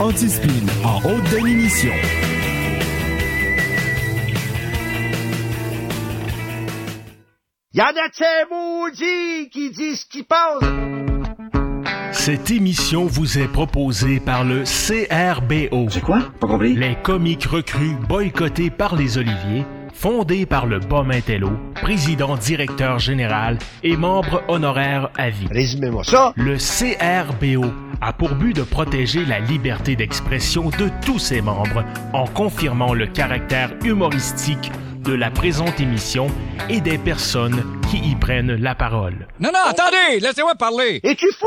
anti-spin en haute définition. Y'en a maudits qui disent ce qui passe? Cette émission vous est proposée par le CRBO. C'est quoi? Pas compris. Les comiques recrues boycottés par les Oliviers, fondé par le Bomintello, président directeur général et membre honoraire à vie. Résumez-moi ça. Le CRBO a pour but de protéger la liberté d'expression de tous ses membres en confirmant le caractère humoristique de la présente émission et des personnes qui y prennent la parole. Non, non, attendez, laissez-moi parler. Es-tu fou?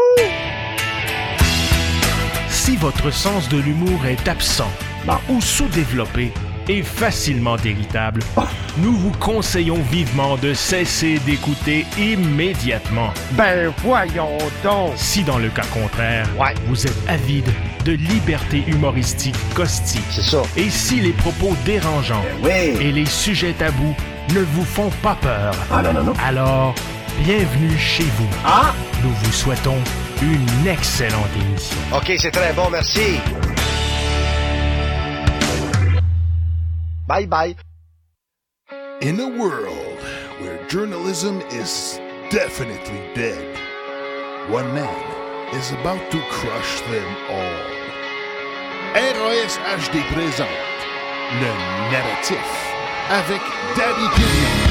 Si votre sens de l'humour est absent ou sous-développé et facilement irritable, nous vous conseillons vivement de cesser d'écouter immédiatement. Ben voyons donc. Si dans le cas contraire, Ouais. vous êtes avide de liberté humoristique caustique, C'est ça. et si les propos dérangeants Oui. et les sujets tabous ne vous font pas peur, Ah non, non, non. alors bienvenue chez vous. Ah! Nous vous souhaitons une excellente émission. OK, c'est très bon, merci. Bye bye. In a world where journalism is definitely dead, one man is about to crush them all. RAS HD présente le narratif avec Daddy Killian.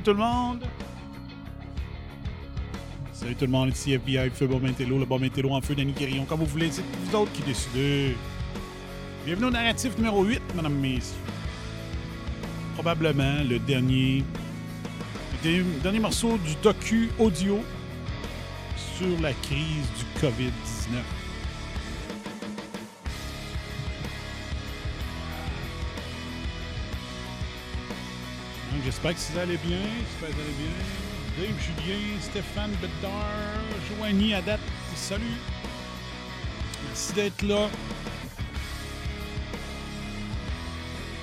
Salut tout le monde. Salut tout le monde, ici FBI, Feu Bomintello, le Bomintello en feu, Danny Quérillon, comme vous voulez, c'est vous autres qui décidez. Bienvenue au narratif numéro 8, mesdames et messieurs. Probablement le dernier, le dernier, dernier morceau du docu audio sur la crise du COVID-19. J'espère que ça allait bien. J'espère que ça allait bien. Dave, Julien, Stéphane, Bedard, Joanie, à. Salut. Merci d'être là.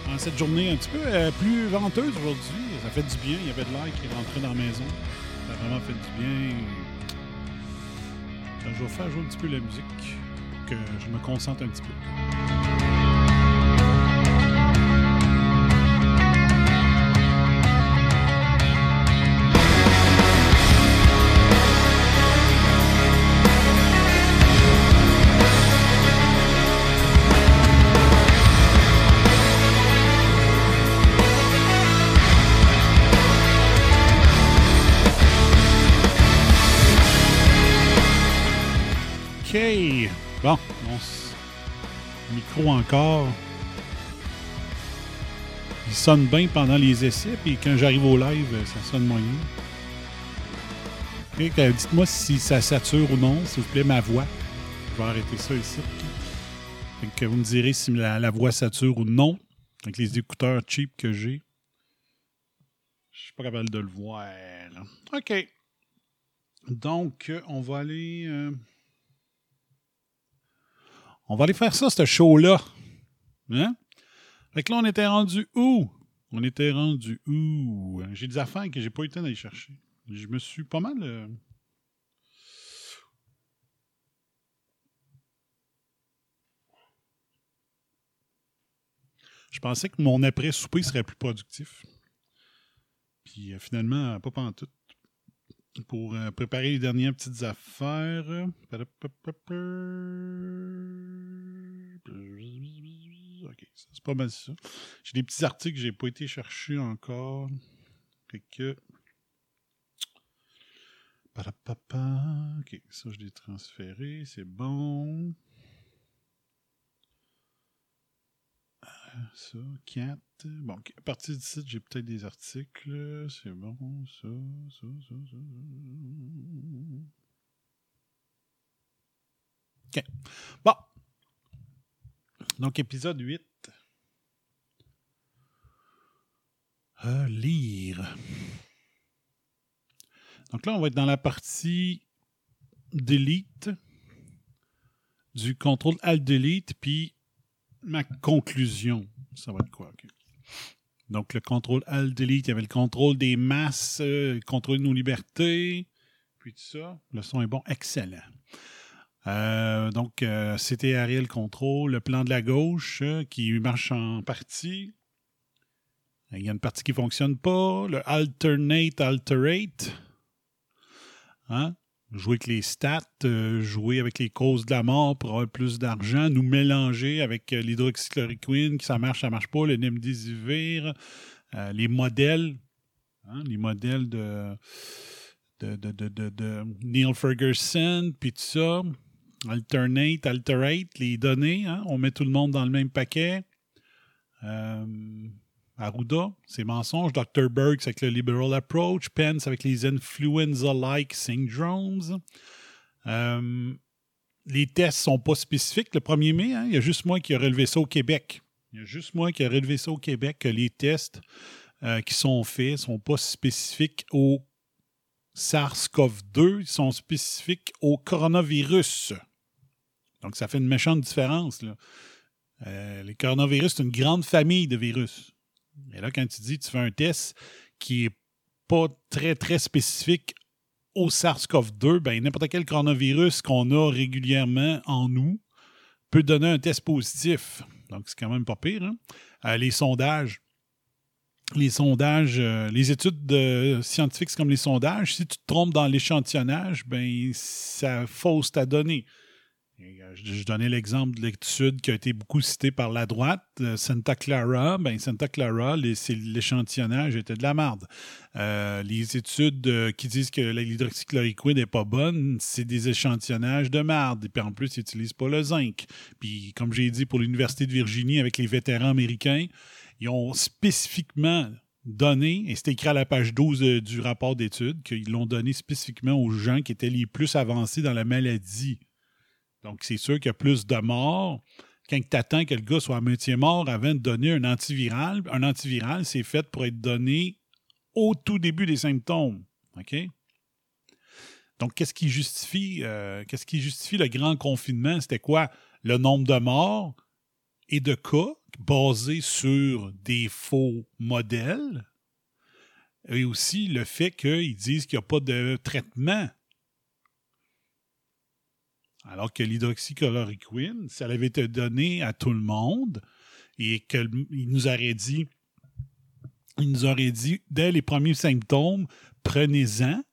En cette journée un petit peu euh, plus venteuse aujourd'hui. Ça fait du bien. Il y avait de l'air qui rentrait dans la maison. Ça a vraiment fait du bien. Je vais faire jouer un petit peu la musique. Que je me concentre un petit peu. Bon, on micro encore. Il sonne bien pendant les essais, puis quand j'arrive au live, euh, ça sonne moyen. OK, que- Dites-moi si ça sature ou non, s'il vous plaît, ma voix. Je vais arrêter ça ici. Fait que vous me direz si la, voix sature ou non, avec les écouteurs cheap que j'ai. Je suis pas capable de le voir. OK. Donc, euh, on va aller. euh, on va aller faire ça, ce show-là. Hein? Fait que là, on était rendu où? On était rendu où? Euh, j'ai des affaires que j'ai pas eu le temps d'aller chercher. Je me suis pas mal. Euh, Je pensais que mon après-souper serait plus productif. Puis euh, finalement, pas pantoute. Pour préparer les dernières petites affaires pas mal ça. J'ai des petits articles que j'ai pas été chercher encore. Fait que. Ok, ça je l'ai transféré, c'est bon. ça, 4. Bon, à partir du site, j'ai peut-être des articles. C'est bon, ça, ça, ça, ça. OK. Bon. Donc, épisode 8. Lire. Donc là, on va être dans la partie delete du contrôle alt delete puis ma conclusion. Ça va être quoi? Donc, le contrôle Alt Delete, il y avait le contrôle des masses, euh, le contrôle de nos libertés, puis tout ça. Le son est bon, excellent. Euh, donc, euh, c'était Ariel Control, le plan de la gauche qui marche en partie. Il y a une partie qui ne fonctionne pas. Le alternate, alterate. Hein? jouer avec les stats, euh, jouer avec les causes de la mort pour avoir plus d'argent, nous mélanger avec euh, l'hydroxychloroquine, qui ça marche, ça marche pas, le Nemdesivir, euh, les modèles, hein, les modèles de, de, de, Neil Ferguson, puis tout ça, alternate, alterate, les données, hein, on met tout le monde dans le même paquet. Arruda, c'est mensonge. Dr. Berg, avec le liberal approach. Pence avec les influenza-like syndromes. Euh, les tests sont pas spécifiques. Le 1er mai, hein, il y a juste moi qui ai relevé ça au Québec. Il y a juste moi qui ai relevé ça au Québec que les tests euh, qui sont faits ne sont pas spécifiques au SARS-CoV-2, ils sont spécifiques au coronavirus. Donc, ça fait une méchante différence. Euh, les coronavirus, c'est une grande famille de virus. Et là, quand tu dis tu fais un test qui n'est pas très, très spécifique au SARS-CoV-2, ben, n'importe quel coronavirus qu'on a régulièrement en nous peut donner un test positif. Donc, c'est quand même pas pire. Hein? Euh, les sondages, les sondages, euh, les études scientifiques, comme les sondages, si tu te trompes dans l'échantillonnage, ben, ça fausse ta donnée. Euh, je, donnais l'exemple de l'étude qui a été beaucoup citée par la droite, euh, Santa Clara. Ben, Santa Clara, l'échantillonnage était de la merde. Euh, les études qui disent que l'hydroxychloroquine n'est pas bonne, c'est des échantillonnages de merde. Et puis en plus, ils n'utilisent pas le zinc. Puis, comme j'ai dit pour l'Université de Virginie avec les vétérans américains, ils ont spécifiquement donné, et c'était écrit à la page 12 du rapport d'études, qu'ils l'ont donné spécifiquement aux gens qui étaient les plus avancés dans la maladie. Donc, c'est sûr qu'il y a plus de morts quand tu attends que le gars soit à moitié mort avant de donner un antiviral. Un antiviral, c'est fait pour être donné au tout début des symptômes. OK? Donc, qu'est-ce qui justifie, euh, qu'est-ce qui justifie le grand confinement? C'était quoi? Le nombre de morts et de cas basés sur des faux modèles et aussi le fait qu'ils disent qu'il n'y a pas de traitement alors que l'hydroxychloroquine, si elle avait été donnée à tout le monde et qu'il nous aurait dit, il nous aurait dit, dès les premiers symptômes, prenez-en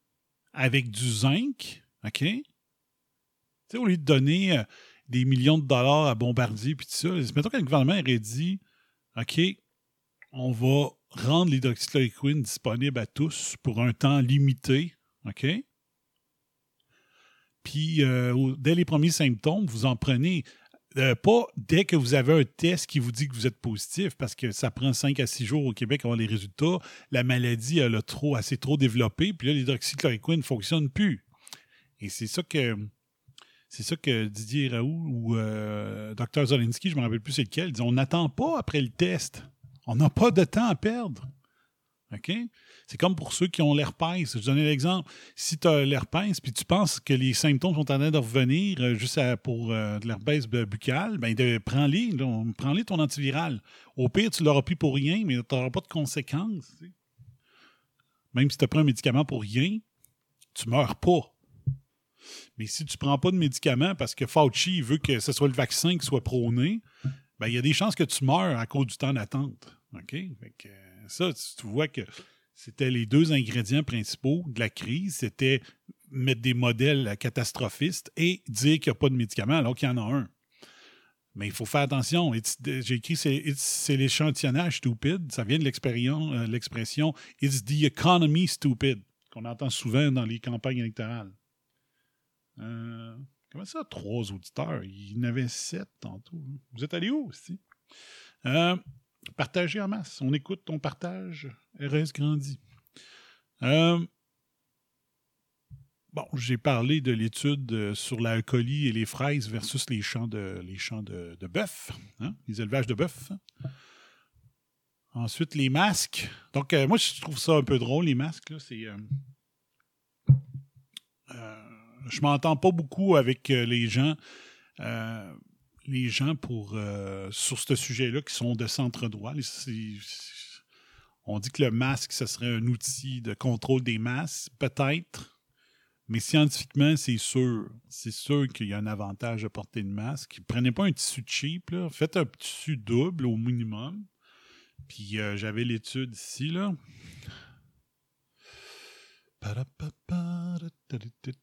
avec du zinc, OK? Tu sais, au lieu de donner euh, des millions de dollars à Bombardier puis tout ça, mettons que le gouvernement aurait dit, OK, on va rendre l'hydroxychloroquine disponible à tous pour un temps limité, OK? Puis, euh, dès les premiers symptômes, vous en prenez. Euh, pas dès que vous avez un test qui vous dit que vous êtes positif, parce que ça prend 5 à 6 jours au Québec avoir les résultats. La maladie, elle a trop, assez trop développé, puis là, l'hydroxychloroquine ne fonctionne plus. Et c'est ça que. C'est ça que Didier Raoult ou euh, Dr. Zolinski, je ne me rappelle plus c'est lequel, dit on n'attend pas après le test. On n'a pas de temps à perdre. OK? C'est comme pour ceux qui ont l'herpès. Je donnais l'exemple. Si tu as l'herpès puis tu penses que les symptômes sont en train de revenir euh, juste pour euh, de l'herpès buccal, ben prends-les. Prends-les ton antiviral. Au pire, tu l'auras pris pour rien, mais tu n'auras pas de conséquences. Même si tu as pris un médicament pour rien, tu meurs pas. Mais si tu ne prends pas de médicament parce que Fauci veut que ce soit le vaccin qui soit prôné, ben, il y a des chances que tu meurs à cause du temps d'attente. OK? Fait que, euh, ça, tu, vois que c'était les deux ingrédients principaux de la crise. C'était mettre des modèles catastrophistes et dire qu'il n'y a pas de médicaments alors qu'il y en a un. Mais il faut faire attention. J'ai écrit c'est l'échantillonnage stupide. Ça vient de euh, l'expression It's the economy stupid, qu'on entend souvent dans les campagnes électorales. Euh, comment ça, trois auditeurs? Il y en avait sept tantôt. Vous êtes allé où aussi? Euh, partagez en masse. On écoute, on partage. RS grandit. Euh, Bon, j'ai parlé de l'étude euh, sur l'alcoolie et les fraises versus les champs de, les champs de, bœuf, hein, les élevages de bœuf. Ensuite, les masques. Donc, euh, moi, je trouve ça un peu drôle, les masques. C'est, je m'entends pas beaucoup avec les gens, les gens pour, sur ce sujet-là qui sont de centre droit. on dit que le masque, ce serait un outil de contrôle des masses, peut-être. Mais scientifiquement, c'est sûr. C'est sûr qu'il y a un avantage de porter une masque. Prenez pas un tissu cheap, là. Faites un tissu double au minimum. Puis euh, j'avais l'étude ici, là.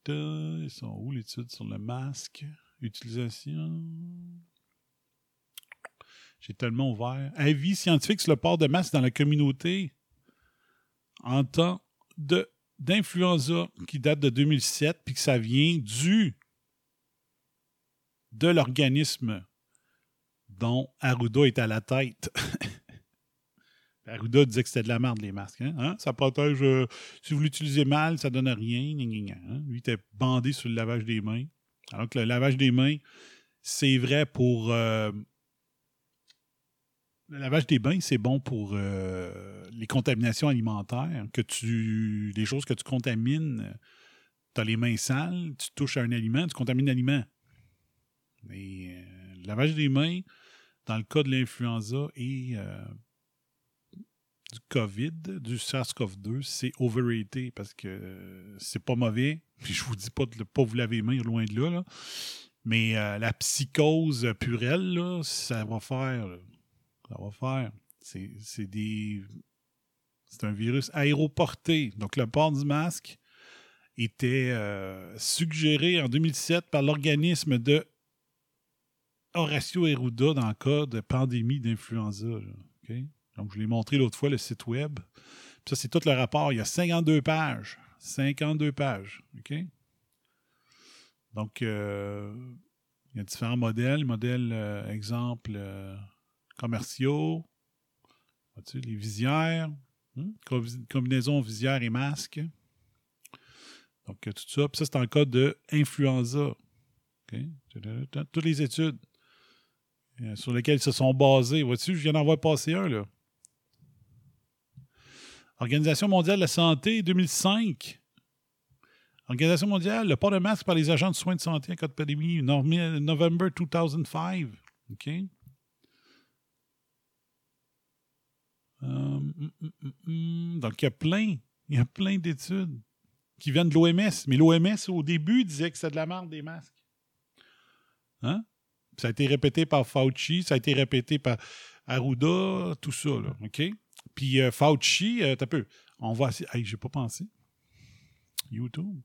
Ils sont où l'étude sur le masque? Utilisation. J'ai tellement ouvert. Avis scientifique sur le port de masque dans la communauté en temps d'influenza qui date de 2007, puis que ça vient du de l'organisme dont Arruda est à la tête. Arruda disait que c'était de la merde, les masques. Hein? hein? Ça protège. Euh, si vous l'utilisez mal, ça donne rien. Hein? Lui, était bandé sur le lavage des mains. Alors que le lavage des mains, c'est vrai pour euh, le lavage des bains, c'est bon pour euh, les contaminations alimentaires, que tu, les choses que tu contamines. Tu as les mains sales, tu touches à un aliment, tu contamines l'aliment. Mais euh, le lavage des mains, dans le cas de l'influenza euh, du COVID, du SARS-CoV-2, c'est overrated parce que c'est pas mauvais. Puis je vous dis pas de ne pas vous laver les mains loin de là. Mais la psychose purelle, ça va faire ça va faire. C'est des. C'est un virus aéroporté. Donc, le port du masque était euh, suggéré en 2007 par l'organisme de Horacio Eruda dans le cas de pandémie d'influenza. Donc, je l'ai montré l'autre fois, le site web. ça, c'est tout le rapport. Il y a 52 pages. 52 pages. OK? Donc, euh, il y a différents modèles. Modèle, euh, exemple, commerciaux, les visières, hein? combinaison visière et masque. Donc, tout ça. Puis ça, c'est en cas d'influenza. Toutes les études euh, sur lesquelles ils se sont basés. Vois-tu, je viens d'en voir passer un, là. Organisation mondiale de la santé, 2005. Organisation mondiale, le port de masque par les agents de soins de santé en cas de pandémie, November 2005. OK? Euh, hum, hum, hum, donc, il y a plein, il y a plein d'études qui viennent de l'OMS. Mais l'OMS, au début, disait que c'est de la merde des masques. Hein? Ça a été répété par Fauci, ça a été répété par Arruda, tout ça, là, OK? Puis euh, Fauci, euh, t'as peu. On va... Hey, j'ai pas pensé. YouTube.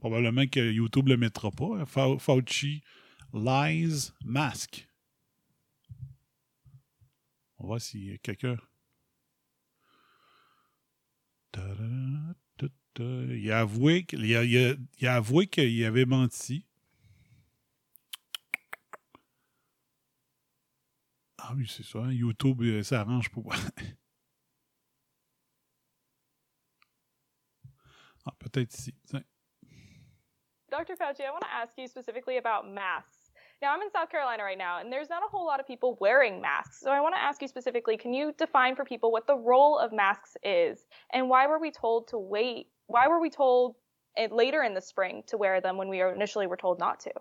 Probablement que YouTube le mettra pas. Hein. Fauci lies mask. On va voir si quelqu'un. A, il a, avoué qu'il avait menti. Ah oui, c'est ça. Hein, YouTube euh, s'arrange pour. ah, peut-être ici. Dr. Fauci, I want to ask you specifically about masks. Now, I'm in South Carolina right now, and there's not a whole lot of people wearing masks. So I want to ask you specifically can you define for people what the role of masks is, and why were we told to wait? Why were we told later in the spring to wear them when we initially were told not to?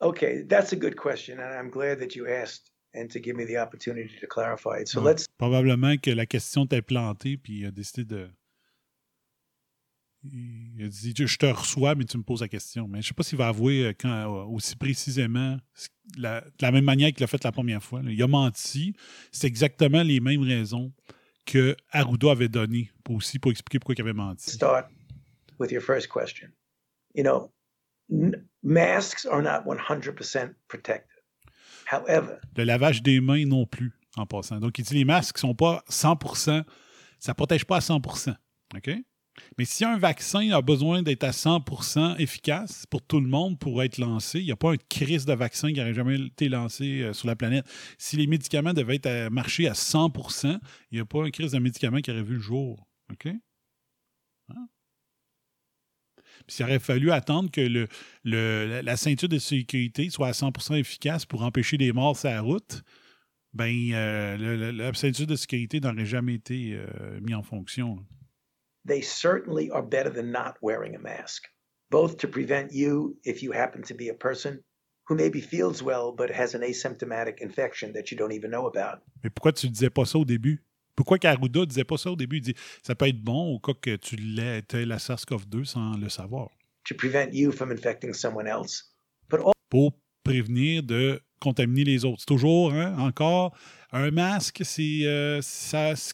Okay, that's a good question, and I'm glad that you asked and to give me the opportunity to clarify it. So let's. Probablement que la question t'est plantée, puis il a décidé de. Il a dit Je te reçois, mais tu me poses la question. Mais je ne sais pas s'il va avouer euh, quand, euh, aussi précisément, la, de la même manière qu'il l'a fait la première fois. Il a menti. C'est exactement les mêmes raisons que Arruda avait données pour aussi pour expliquer pourquoi il avait menti. Start with your first question. You know, masks are not 100% protective. Le lavage des mains non plus, en passant. Donc, il dit les masques ne sont pas 100%, ça ne protège pas à 100%. OK? Mais si un vaccin a besoin d'être à 100% efficace pour tout le monde pour être lancé, il n'y a pas un crise de vaccin qui n'aurait jamais été lancé euh, sur la planète. Si les médicaments devaient être à marcher à 100%, il n'y a pas un crise de médicaments qui aurait vu le jour. OK? Hein? Puis il aurait fallu attendre que le, le, la ceinture de sécurité soit à 100% efficace pour empêcher les morts sur la route. Ben, euh, la ceinture de sécurité n'aurait jamais été euh, mis en fonction. They certainly are better than not wearing a mask, both to prevent you if you happen to be a person who maybe feels well but has an asymptomatic infection that you don't even know about. Mais pourquoi tu ne disais pas ça au début? Pourquoi Karuda ne disait pas ça au début? Il dit ça peut être bon au cas que tu aies la SARS-CoV-2 sans le savoir. To prevent you from infecting someone else. But Pour prévenir de contaminer les autres. C'est toujours, hein, encore, un masque, c'est euh,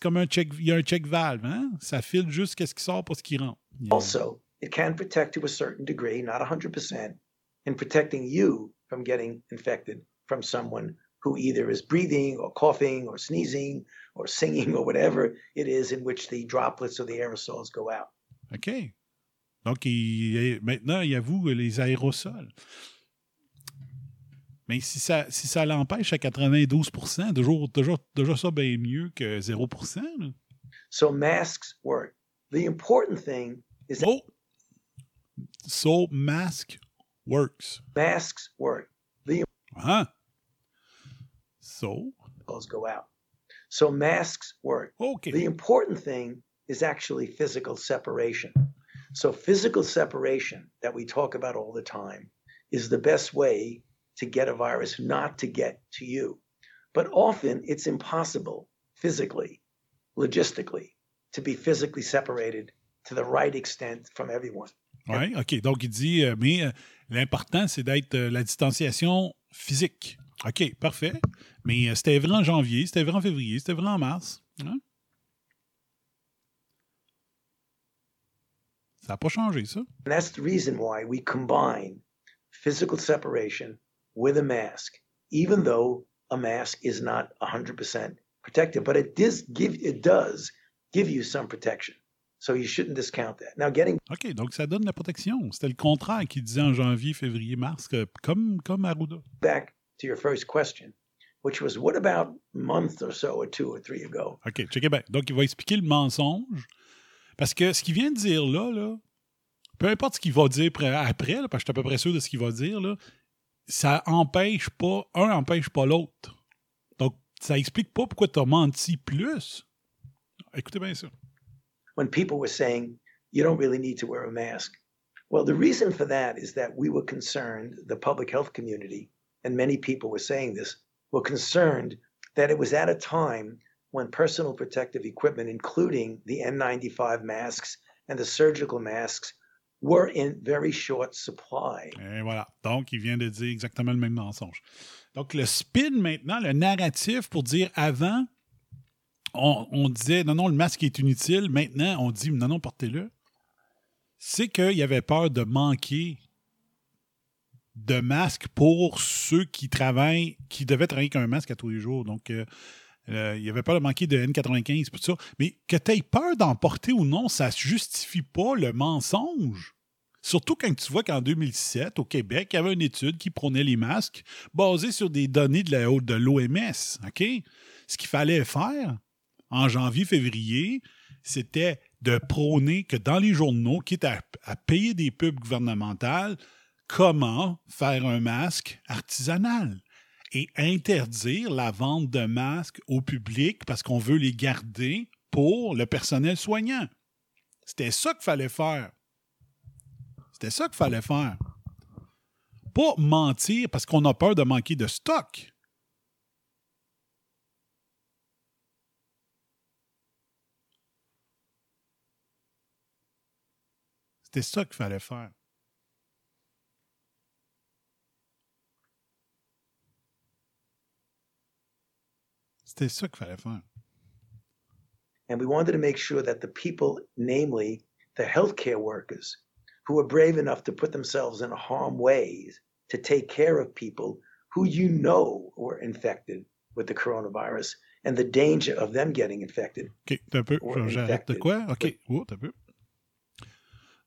comme un check, il y a un check valve, hein? Ça file juste qu'est-ce qui sort, pas ce qui rentre. Also, it can protect to a certain degree, not 100%, in protecting you from getting infected from someone who either is breathing or coughing or sneezing or singing or whatever it is in which the droplets or the aerosols go out. OK. Donc, il, maintenant, il avoue les aérosols. Mais si ça, si ça l'empêche à 92 toujours, toujours, toujours ça bien mieux que 0 là. So masks work. The important thing is that oh. So mask works. Masks work. The huh. So? go out. So masks work. Okay. The important thing is actually physical separation. So physical separation that we talk about all the time is the best way to get a virus not to get to you. But often it's impossible physically, logistically, to be physically separated to the right extent from everyone. Oui, OK. Donc, il dit, euh, mais euh, l'important, c'est d'être euh, la distanciation physique. OK, parfait. Mais euh, c'était vrai en janvier, c'était vrai en février, c'était vrai en mars. Hein? Ça n'a pas changé, ça. And that's the reason why we combine physical separation with a mask, even though a mask is not 100% protective, but it does give it does give you some protection. So you shouldn't discount that. Now getting OK, donc ça donne la protection. C'était le contraire qu'il disait en janvier, février, mars, que, comme comme Arruda. Back to your first question, which was what about a month or so or two or three ago? OK, checkez bien. Donc il va expliquer le mensonge parce que ce qu'il vient de dire là là, peu importe ce qu'il va dire après, là, parce que je suis à peu près sûr de ce qu'il va dire là, ça empêche pas, un empêche pas l'autre. Donc, ça explique pas pourquoi tu as menti plus. Écoutez bien ça. When people were saying, you don't really need to wear a mask. Well, the reason for that is that we were concerned, the public health community, and many people were saying this, were concerned that it was at a time when personal protective equipment, including the N95 masks and the surgical masks, were in very short supply. Et voilà. Donc, il vient de dire exactement le même mensonge. Donc, le spin maintenant, le narratif pour dire avant, on, on disait non, non, le masque est inutile. Maintenant, on dit non, non, portez-le. C'est qu'il y avait peur de manquer de masques pour ceux qui travaillent, qui devaient travailler avec un masque à tous les jours. Donc, euh, euh, il y avait peur de manquer de N95 tout ça. Mais que tu aies peur d'en porter ou non, ça ne justifie pas le mensonge. Surtout quand tu vois qu'en 2007, au Québec, il y avait une étude qui prônait les masques basée sur des données de l'OMS. OK? Ce qu'il fallait faire en janvier-février, c'était de prôner que dans les journaux, quitte à, à payer des pubs gouvernementales, comment faire un masque artisanal et interdire la vente de masques au public parce qu'on veut les garder pour le personnel soignant. C'était ça qu'il fallait faire. C'était ça qu'il fallait faire. Pas mentir parce qu'on a peur de manquer de stock. C'était ça qu'il fallait faire. C'était ça qu'il fallait faire. And we wanted to make sure that the people, namely the healthcare workers, who were brave enough to put themselves in harm ways to take care of people who you know were infected with the coronavirus and the danger of them getting infected. OK, un peu. J'arrête de quoi? OK, oh, un peu.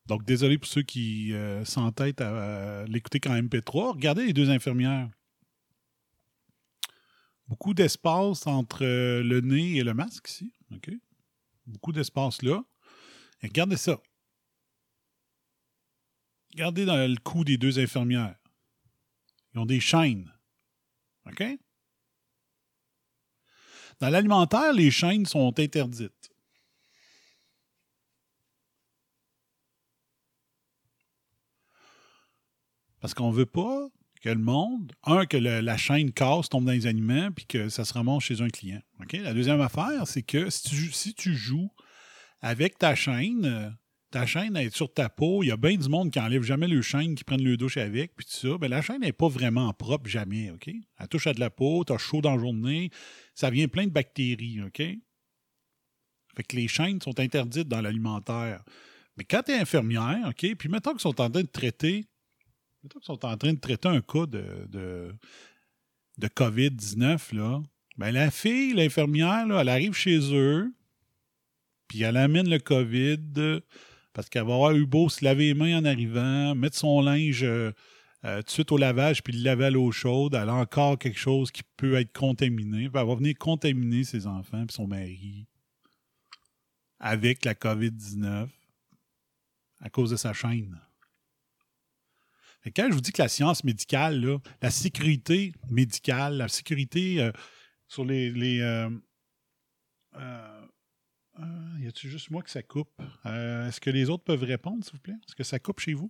Donc, désolé pour ceux qui euh, s'entêtent à, à l'écouter quand MP3. Regardez les deux infirmières. Beaucoup d'espace entre euh, le nez et le masque ici. OK? Beaucoup d'espace là. Et regardez ça. Regardez dans le cou des deux infirmières. Ils ont des chaînes. OK? Dans l'alimentaire, les chaînes sont interdites. Parce qu'on ne veut pas que le monde, un, que la chaîne casse, tombe dans les aliments, puis que ça se remonte chez un client. OK? La deuxième affaire, c'est que si tu, joues avec ta chaîne, ta chaîne est sur ta peau, il y a bien du monde qui enlève jamais le chaîne, qui prennent le douche avec, puis tout ça. Ben, la chaîne n'est pas vraiment propre jamais, OK? Elle touche à de la peau, tu as chaud dans la journée, ça vient plein de bactéries, OK? Fait que les chaînes sont interdites dans l'alimentaire. Mais quand tu es infirmière, OK, puis mettons qu'ils sont en train de traiter Mettons qu'ils sont en train de traiter un cas de, de, de COVID-19, là. Ben, la fille, l'infirmière, elle arrive chez eux, puis elle amène le COVID parce qu'elle va avoir eu beau se laver les mains en arrivant, mettre son linge euh, euh, tout de suite au lavage, puis le laver à l'eau chaude. Elle a encore quelque chose qui peut être contaminé. Elle va venir contaminer ses enfants puis son mari avec la COVID-19 à cause de sa chaîne. Quand je vous dis que la science médicale, la sécurité médicale, la sécurité euh, sur les. les euh, euh, y a-t-il juste moi que ça coupe? Est-ce que les autres peuvent répondre, s'il vous plaît? Est-ce que ça coupe chez vous?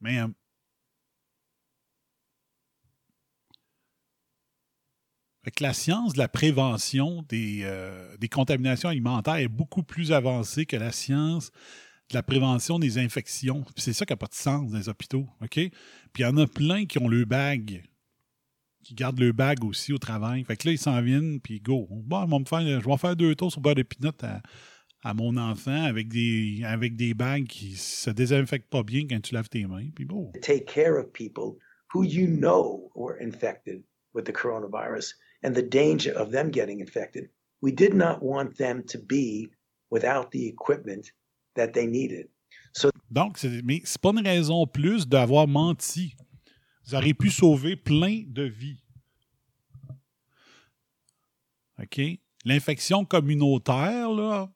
mais. Avec la science de la prévention des, des contaminations alimentaires est beaucoup plus avancée que la science de la prévention des infections. c'est ça qui n'a pas de sens dans les hôpitaux. OK? Puis il y en a plein qui ont le bag, qui gardent le bag aussi au travail. Fait que là, ils s'en viennent, puis go. Bon, me faire, je vais faire deux tours sur beurre de pinot à, à, mon enfant avec des, avec des bagues qui se désinfectent pas bien quand tu laves tes mains. Puis bon. Take care of people who you know were infected with the coronavirus and the danger of them getting infected. We did not want them to be without the equipment that they needed. Donc, mais c'est pas une raison plus d'avoir menti. Vous auriez pu sauver plein de vies. OK? L'infection communautaire, là,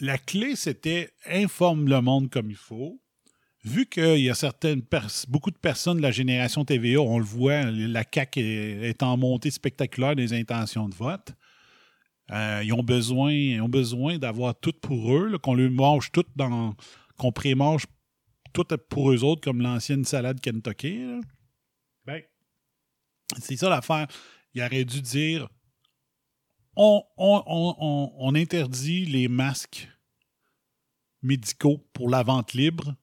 la clé, c'était informe le monde comme il faut. Vu qu'il y a certaines beaucoup de personnes de la génération TVA, on le voit, la CAQ est en montée spectaculaire des intentions de vote. Euh, ils ont besoin, ont besoin d'avoir tout pour eux, qu'on leur mange tout dans. qu'on pré-mange tout pour eux autres, comme l'ancienne salade Kentucky. Ben, c'est ça l'affaire. Il aurait dû dire on, on, interdit les masques médicaux pour la vente libre.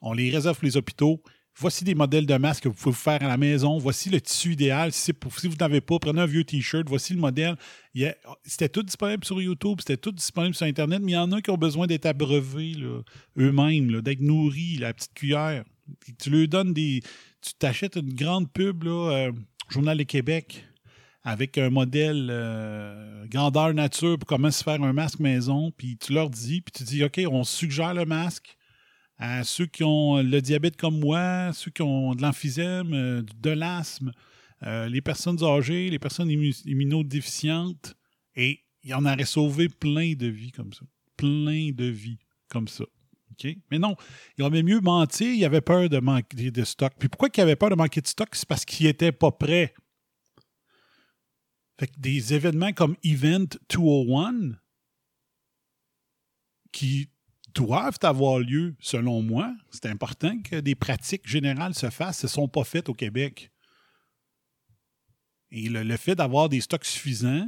On les réserve pour les hôpitaux voici des modèles de masques que vous pouvez faire à la maison, voici le tissu idéal. Si, si vous n'avez pas, prenez un vieux T-shirt, voici le modèle. C'était tout disponible sur YouTube, c'était tout disponible sur Internet, mais il y en a qui ont besoin d'être abreuvés eux-mêmes, d'être nourris, la petite cuillère. Tu leur donnes des. Tu t'achètes une grande pub, là, euh, Journal de Québec, avec un modèle euh, grandeur nature pour comment se faire un masque maison, puis tu leur dis, puis tu dis, OK, on suggère le masque à ceux qui ont le diabète comme moi, ceux qui ont de l'emphysème, euh, de l'asthme, euh, les personnes âgées, les personnes immunodéficientes. Et il en aurait sauvé plein de vies comme ça. Plein de vies comme ça. Mais non, il aurait mieux menti, il avait peur de manquer de stock. Puis pourquoi il avait peur de manquer de stock? C'est parce qu'il n'était pas prêt. Fait que des événements comme Event 201, qui doivent avoir lieu, selon moi. C'est important que des pratiques générales se fassent. ne sont pas faites au Québec. Et le, fait d'avoir des stocks suffisants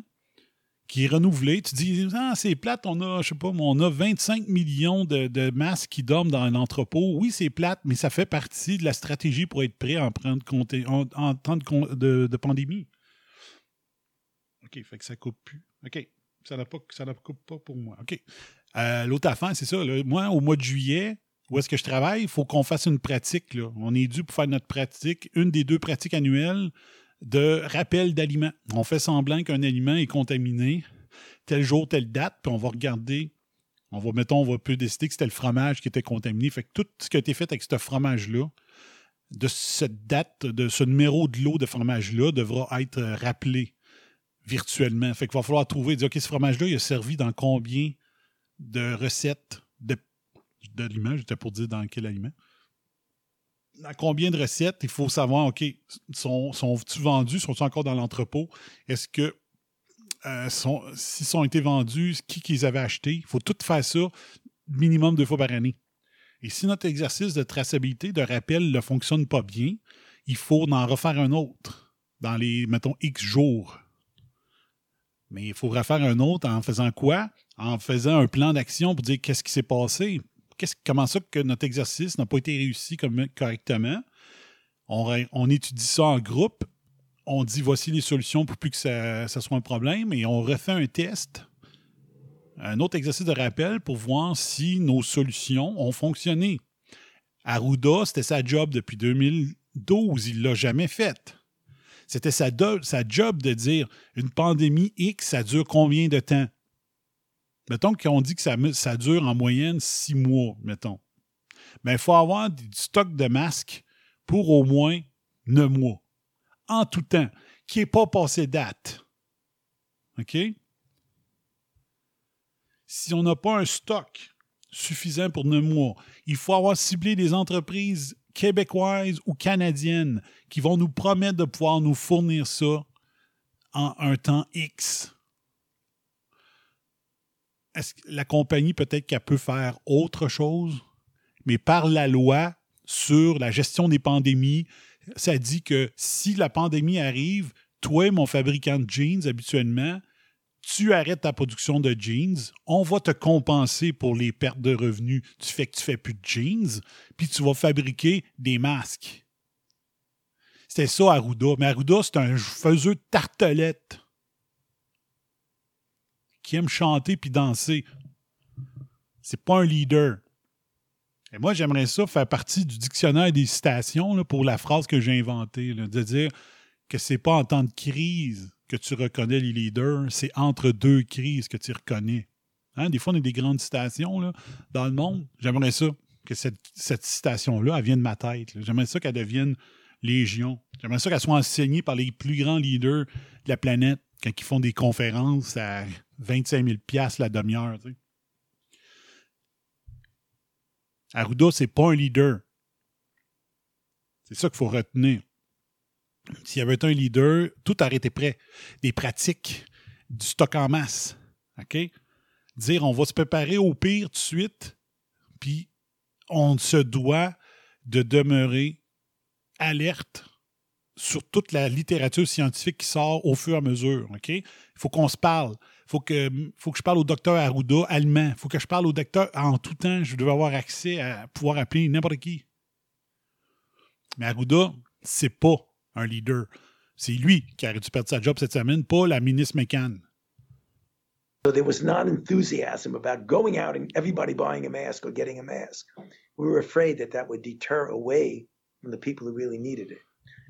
qui est renouvelé. Tu dis, ah, c'est plate, on a, je sais pas, on a 25 millions de, de masques qui dorment dans un entrepôt. Oui, c'est plate, mais ça fait partie de la stratégie pour être prêt en, prendre en, en, temps de, de, pandémie. OK, fait que ça coupe plus. OK, ça ne coupe pas pour moi. OK. Euh, l'autre affaire, c'est ça. Moi, au mois de juillet, où est-ce que je travaille, il faut qu'on fasse une pratique. On est dû pour faire notre pratique, une des deux pratiques annuelles de rappel d'aliments. On fait semblant qu'un aliment est contaminé tel jour, telle date, puis on va regarder. On va, mettons, on va plus décider que c'était le fromage qui était contaminé. Fait que tout ce qui a été fait avec ce fromage-là, de cette date, de ce numéro de lot de fromage-là, devra être rappelé virtuellement. Fait qu'il va falloir trouver, dire, OK, ce fromage-là, il a servi dans combien de recettes de, d'aliments, j'étais pour dire dans quel aliment. Dans combien de recettes, il faut savoir, OK, sont, sont-ils vendus, sont-ils encore dans l'entrepôt? Est-ce que euh, s'ils sont été vendus, qui qu'ils avaient acheté? Il faut tout faire ça minimum deux fois par année. Et si notre exercice de traçabilité, de rappel ne fonctionne pas bien, il faut en refaire un autre dans les, mettons, X jours. Mais il faut refaire un autre en faisant quoi? En faisant un plan d'action pour dire qu'est-ce qui s'est passé. Comment ça que notre exercice n'a pas été réussi correctement? On, étudie ça en groupe. On dit voici les solutions pour plus que ça, ça, soit un problème et on refait un test, un autre exercice de rappel pour voir si nos solutions ont fonctionné. Arruda, c'était sa job depuis 2012. Il ne l'a jamais faite. C'était sa, job de dire une pandémie X, ça dure combien de temps? Mettons qu'on dit que ça, dure en moyenne six mois, mettons. Mais il faut avoir du stock de masques pour au moins neuf mois. En tout temps, qui n'est pas passé date. OK? Si on n'a pas un stock suffisant pour neuf mois, il faut avoir ciblé des entreprises québécoises ou canadiennes qui vont nous promettre de pouvoir nous fournir ça en un temps X. Que la compagnie, peut-être qu'elle peut faire autre chose, mais par la loi sur la gestion des pandémies, ça dit que si la pandémie arrive, toi, mon fabricant de jeans, habituellement, tu arrêtes ta production de jeans, on va te compenser pour les pertes de revenus du fait que tu fais plus de jeans, puis tu vas fabriquer des masques. C'était ça Arruda. Mais Arruda, c'est un faiseux de tartelettes qui aime chanter puis danser. C'est pas un leader. Et moi, j'aimerais ça faire partie du dictionnaire des citations pour la phrase que j'ai inventée, de dire que c'est pas en temps de crise que tu reconnais les leaders, c'est entre deux crises que tu reconnais. Hein? Des fois, on a des grandes citations là, dans le monde. J'aimerais ça, que cette, citation-là, vienne de ma tête. J'aimerais ça qu'elle devienne légion. J'aimerais ça qu'elle soit enseignée par les plus grands leaders de la planète quand ils font des conférences à 25 000 la demi-heure. Tu sais. Arruda, c'est pas un leader. C'est ça qu'il faut retenir. S'il y avait un leader, tout aurait été prêt. Des pratiques, du stock en masse. OK? Dire on va se préparer au pire tout de suite, puis on se doit de demeurer alerte sur toute la littérature scientifique qui sort au fur et à mesure. OK? Il faut qu'on se parle. Il faut que, faut que je parle au docteur Arruda allemand. Il faut que je parle au docteur en tout temps. Je devais avoir accès à pouvoir appeler n'importe qui. Mais Arruda, c'est pas un leader. C'est lui qui aurait dû perdre sa job cette semaine, pas la ministre McCann. So there was not enthusiasm about going out and everybody buying a mask or getting a mask. We were afraid that that would deter away from the people who really needed it.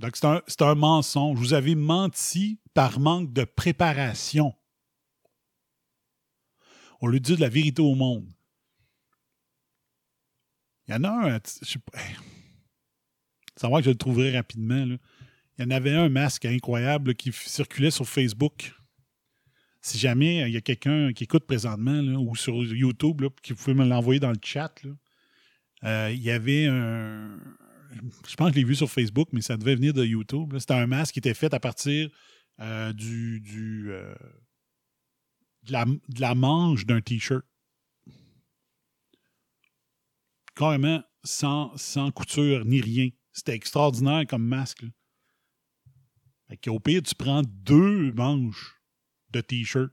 Donc c'est un, un mensonge. Vous avez menti par manque de préparation. On lui dit de la vérité au monde. Il y en a un, je sais pas. Va que je le trouverai rapidement. Il y en avait un masque incroyable qui circulait sur Facebook. Si jamais euh, il y a quelqu'un qui écoute présentement ou sur YouTube, qui pouvait me l'envoyer dans le chat, euh, il y avait un. Je pense que je l'ai vu sur Facebook, mais ça devait venir de YouTube. C'était un masque qui était fait à partir euh, du, du de, la, de manche d'un T-shirt. Carrément sans, couture ni rien. C'était extraordinaire comme masque. Fait au pire, tu prends deux manches de T-shirt,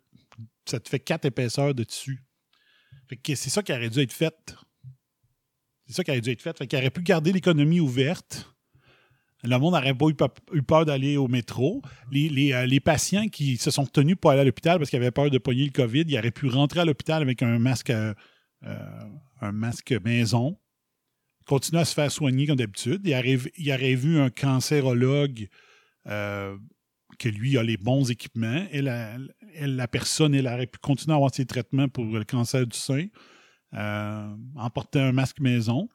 ça te fait quatre épaisseurs de tissu. Fait que c'est ça qui aurait dû être fait. C'est ça qui aurait dû être fait. Fait aurait pu garder l'économie ouverte. Le monde n'aurait pas eu, peur d'aller au métro. Les, euh, patients qui se sont tenus pour aller à l'hôpital parce qu'ils avaient peur de pogner le COVID, ils auraient pu rentrer à l'hôpital avec un masque, euh, un masque maison, continuer à se faire soigner comme d'habitude. Il, il aurait vu un cancérologue euh, que lui a les bons équipements. La, la, personne, elle aurait pu continuer à avoir ses traitements pour le cancer du sein euh, en portant un masque maison.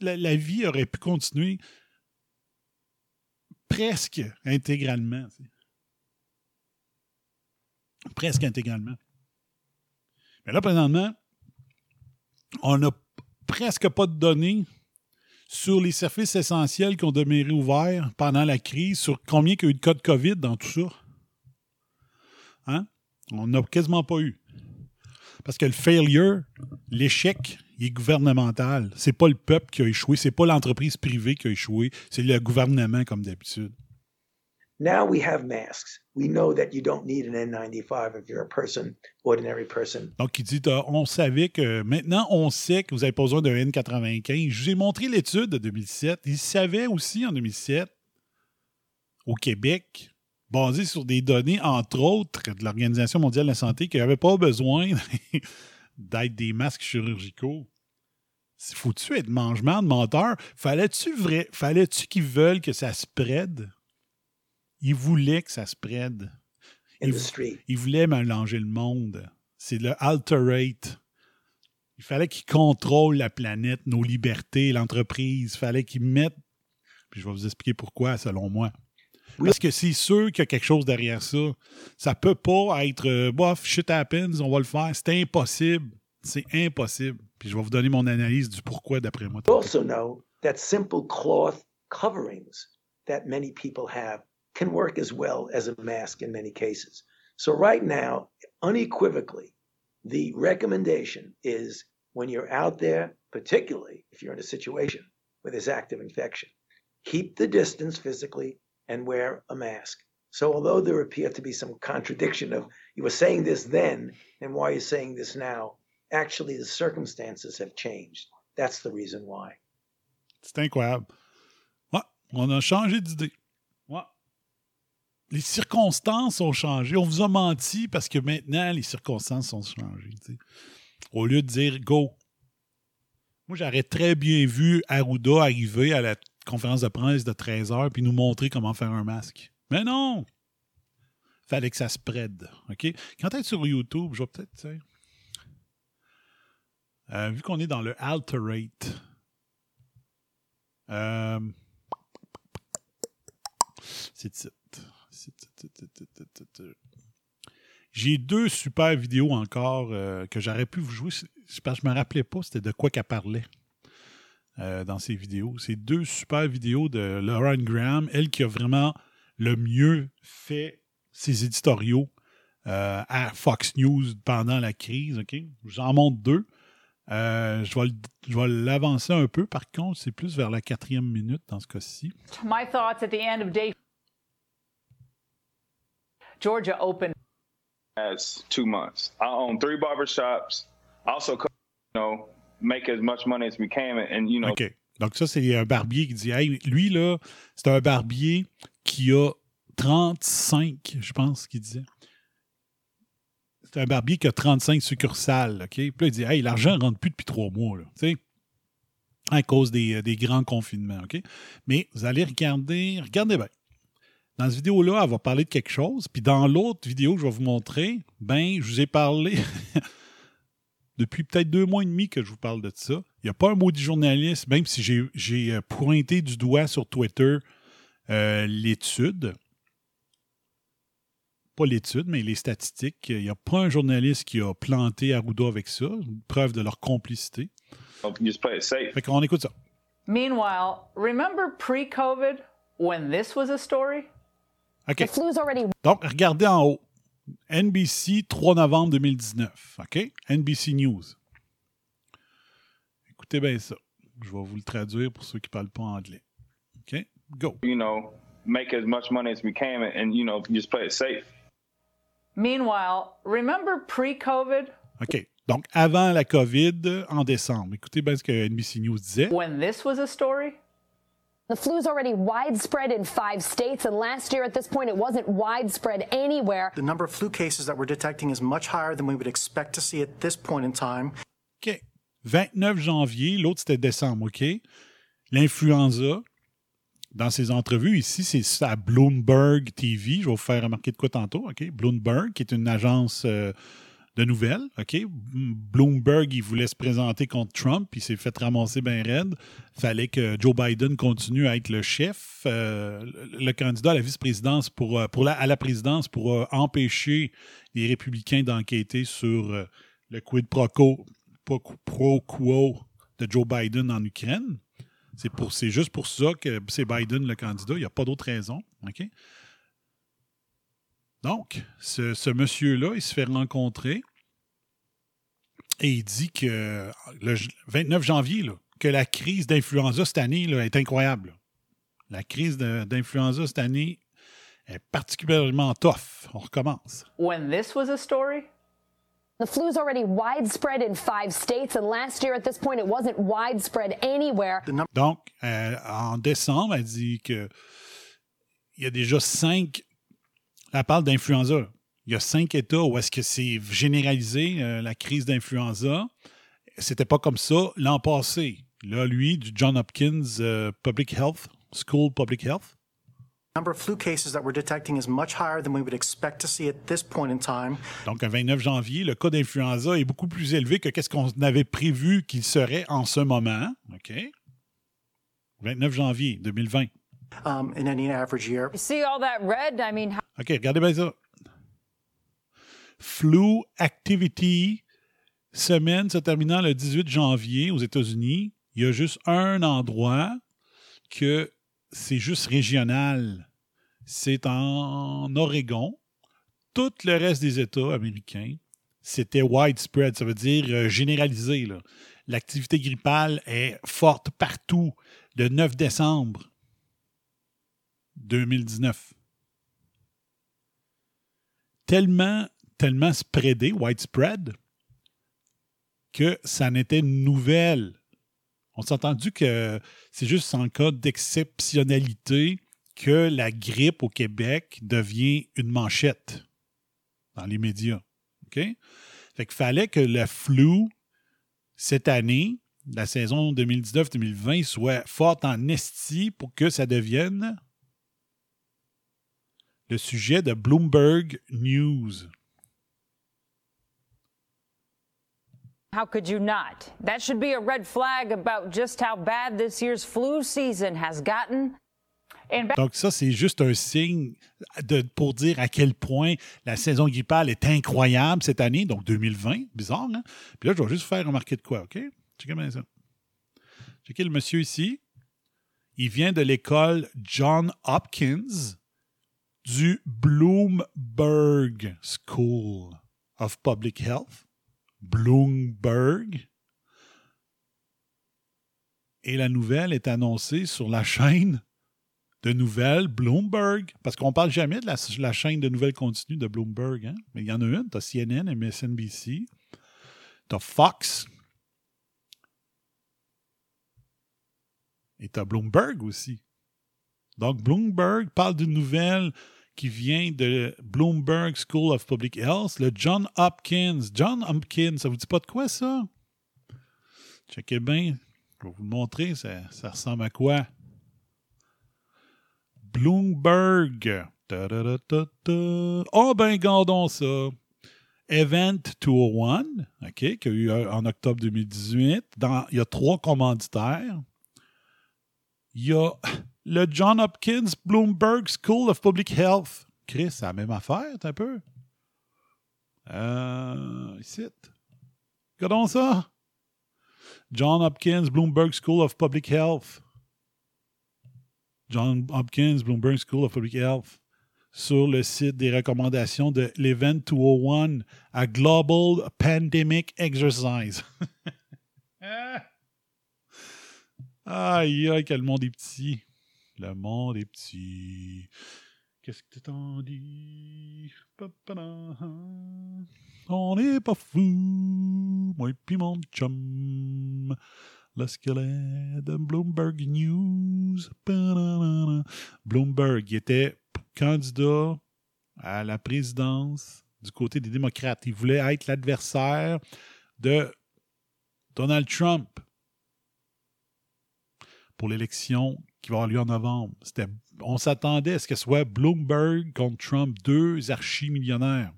la, vie aurait pu continuer presque intégralement. Presque intégralement. Mais là, présentement, on n'a presque pas de données sur les services essentiels qui ont demeuré ouverts pendant la crise, sur combien il y a eu de cas de COVID dans tout ça. Hein? On n'a quasiment pas eu. Parce que le failure, l'échec, il est gouvernemental. C'est pas le peuple qui a échoué, c'est pas l'entreprise privée qui a échoué, c'est le gouvernement comme d'habitude. Now we have masks. We know that you don't need an N95 if you're a person, ordinary person. Donc, il dit, on savait que maintenant, on sait que vous n'avez pas besoin d'un N95. Je vous ai montré l'étude de 2007. Il savait aussi en 2007, au Québec, basé sur des données, entre autres, de l'Organisation mondiale de la santé, qu'il n'y avait pas besoin d'être des masques chirurgicaux. Faut-tu être mangement de menteur? Fallait-tu vrai... Fallait-tu qu'ils veulent que ça se prête? il voulait que ça se prête. Il, il, voulait mélanger le monde. C'est le alterate. Il fallait qu'il contrôle la planète, nos libertés, l'entreprise. Il fallait qu'il mette. Puis je vais vous expliquer pourquoi, selon moi. Parce que c'est sûr qu'il y a quelque chose derrière ça. Ça peut pas être euh, bof, shit happens, on va le faire. C'est impossible. C'est impossible. Puis je vais vous donner mon analyse du pourquoi d'après moi. also know that simple cloth coverings that many people have can work as well as a mask in many cases. So, right now, unequivocally, the recommendation is when you're out there, particularly if you're in a situation where there's active infection, keep the distance physically and wear a mask. So, although there appear to be some contradiction of you were saying this then and why you're saying this now, actually the circumstances have changed. That's the reason why. C'est incroyable. On a changé d'idée. les circonstances ont changé. On vous a menti parce que maintenant, les circonstances ont changé. Au lieu de dire go. Moi, j'aurais très bien vu Arruda arriver à la conférence de presse de 13 h puis nous montrer comment faire un masque. Mais non! Fallait que ça prête. OK? Quand est sur YouTube, je vais peut-être. Euh, vu qu'on est dans le Alterate. Euh. J'ai deux super vidéos encore euh, que j'aurais pu vous jouer. Je ne me rappelais pas c'était de quoi qu'elle parlait euh, dans ces vidéos. C'est deux super vidéos de Lauren Graham, elle qui a vraiment le mieux fait ses éditoriaux à Fox News pendant la crise. Ok, J'en montre deux. Je vais l'avancer un peu. Par contre, c'est plus vers la quatrième minute dans ce cas-ci. My thoughts at the end of day Georgia opened as two months. I own three barbershops. Also, you know, make as much money as we can, and you know. OK. Donc ça, c'est un barbier qui dit, hey, lui là, c'est un barbier qui a 35, je pense qu'il disait. C'est un barbier qui a 35 succursales? Puis là, il dit, hey, l'argent ne rentre plus depuis trois mois, à cause des, euh, grands confinements? Mais vous allez regarder, regardez bien. Dans cette vidéo-là, elle va parler de quelque chose. Puis dans l'autre vidéo que je vais vous montrer, ben, je vous ai parlé depuis peut-être deux mois et demi que je vous parle de ça. Il n'y a pas un mot du journaliste, même si j'ai euh, pointé du doigt sur Twitter euh, l'étude. Pas l'étude, mais les statistiques. Il n'y a pas un journaliste qui a planté Arruda avec ça, une preuve de leur complicité. Fait qu'on écoute ça. Meanwhile, remember pre-COVID when this was a story? OK. Donc, regardez en haut. NBC, 3 novembre 2019. OK? NBC News. Écoutez bien ça. Je vais vous le traduire pour ceux qui ne parlent pas anglais. OK? Go. You know, make as much money as we can and, you know, just play it safe. Meanwhile, remember pre-COVID? OK. Donc, avant la COVID, en décembre. Écoutez bien ce que NBC News disait. When this was a story? The flu is already widespread in five states, and last year at this point, it wasn't widespread anywhere. The number of flu cases that we're detecting is much higher than we would expect to see at this point in time. OK. 29 janvier, l'autre c'était décembre, OK? L'influenza, dans ses entrevues ici, c'est à Bloomberg TV. Je vais vous faire remarquer de quoi tantôt, OK? Bloomberg, qui est une agence euh, de nouvelles, OK? Bloomberg, il voulait se présenter contre Trump, puis il s'est fait ramasser bien raide. Fallait que Joe Biden continue à être le chef, euh, le candidat à la vice-présidence pour, euh, pour la, à la présidence pour empêcher les républicains d'enquêter sur le quid pro quo, pro quo de Joe Biden en Ukraine. C'est, juste pour ça que c'est Biden le candidat. Il n'y a pas d'autre raison. Donc, ce, monsieur-là, il se fait rencontrer et il dit que le 29 janvier, que la crise d'influenza cette année est incroyable. La crise d'influenza cette année est particulièrement tough. On recommence. When this was a story? The flu's already widespread in five states, and last year at this point, it wasn't widespread anywhere. Donc, euh, en décembre, elle dit que il y a déjà cinq. Elle parle d'influenza. Il y a cinq États où est-ce que c'est généralisé, euh, la crise d'influenza. C'était pas comme ça l'an passé. Là, lui, du John Hopkins euh, Public Health, School Public Health. Donc, le 29 janvier, le cas d'influenza est beaucoup plus élevé que qu'est-ce qu'on avait prévu qu'il serait en ce moment. OK? 29 janvier 2020. Um, in any average year. You see all that red? I mean, how- OK, regardez bien ça. Flu Activity, semaine se terminant le 18 janvier aux États-Unis. Il y a juste un endroit que c'est juste régional. C'est en Oregon. Tout le reste des États américains, c'était widespread, ça veut dire euh, généralisé. L'activité grippale est forte partout le 9 décembre 2019 tellement, tellement spreadé, widespread, que ça n'était nouvelle. On s'est entendu que c'est juste en cas d'exceptionnalité que la grippe au Québec devient une manchette dans les médias. OK? Fait qu'il fallait que le flou, cette année, la saison 2019-2020, soit forte en esti pour que ça devienne le sujet de Bloomberg News. How could you not? That should be a red flag about just how bad this year's flu season has gotten. Donc ça, c'est juste un signe de, pour dire à quel point la saison grippale est incroyable cette année, donc 2020. Bizarre, hein? Puis là, je vais juste faire remarquer de quoi, OK? Checkez bien ça. Le monsieur ici. Il vient de l'école John Hopkins du Bloomberg School of Public Health. Bloomberg. Et la nouvelle est annoncée sur la chaîne de nouvelles Bloomberg. Parce qu'on ne parle jamais de la, chaîne de nouvelles continues de Bloomberg. Hein? Mais il y en a une. Tu as CNN, MSNBC. Tu as Fox. Et tu as Bloomberg aussi. Donc, Bloomberg parle d'une nouvelle qui vient de Bloomberg School of Public Health, le John Hopkins. John Hopkins, ça vous dit pas de quoi, ça? Checkez bien. Je vais vous le montrer. Ça, ressemble à quoi? Bloomberg. Oh, ben, gardons ça. Event 201, OK, qu'il y a eu euh, en octobre 2018. Dans, il y a trois commanditaires. Il le John Hopkins Bloomberg School of Public Health. Chris, c'est la même affaire, un peu? Euh, ici. Regardons ça. John Hopkins Bloomberg School of Public Health. John Hopkins Bloomberg School of Public Health sur le site des recommandations de l'Event 201 à Global Pandemic Exercise. Aïe, aïe, que le monde est petit. Le monde est petit. Qu'est-ce que t'en dis? On n'est pas fou, moi et puis mon chum. Le squelette de Bloomberg News. Bloomberg était candidat à la présidence du côté des démocrates. Il voulait être l'adversaire de Donald Trump pour l'élection qui va avoir lieu en novembre. on s'attendait à ce que ce soit Bloomberg contre Trump, deux archi-millionnaires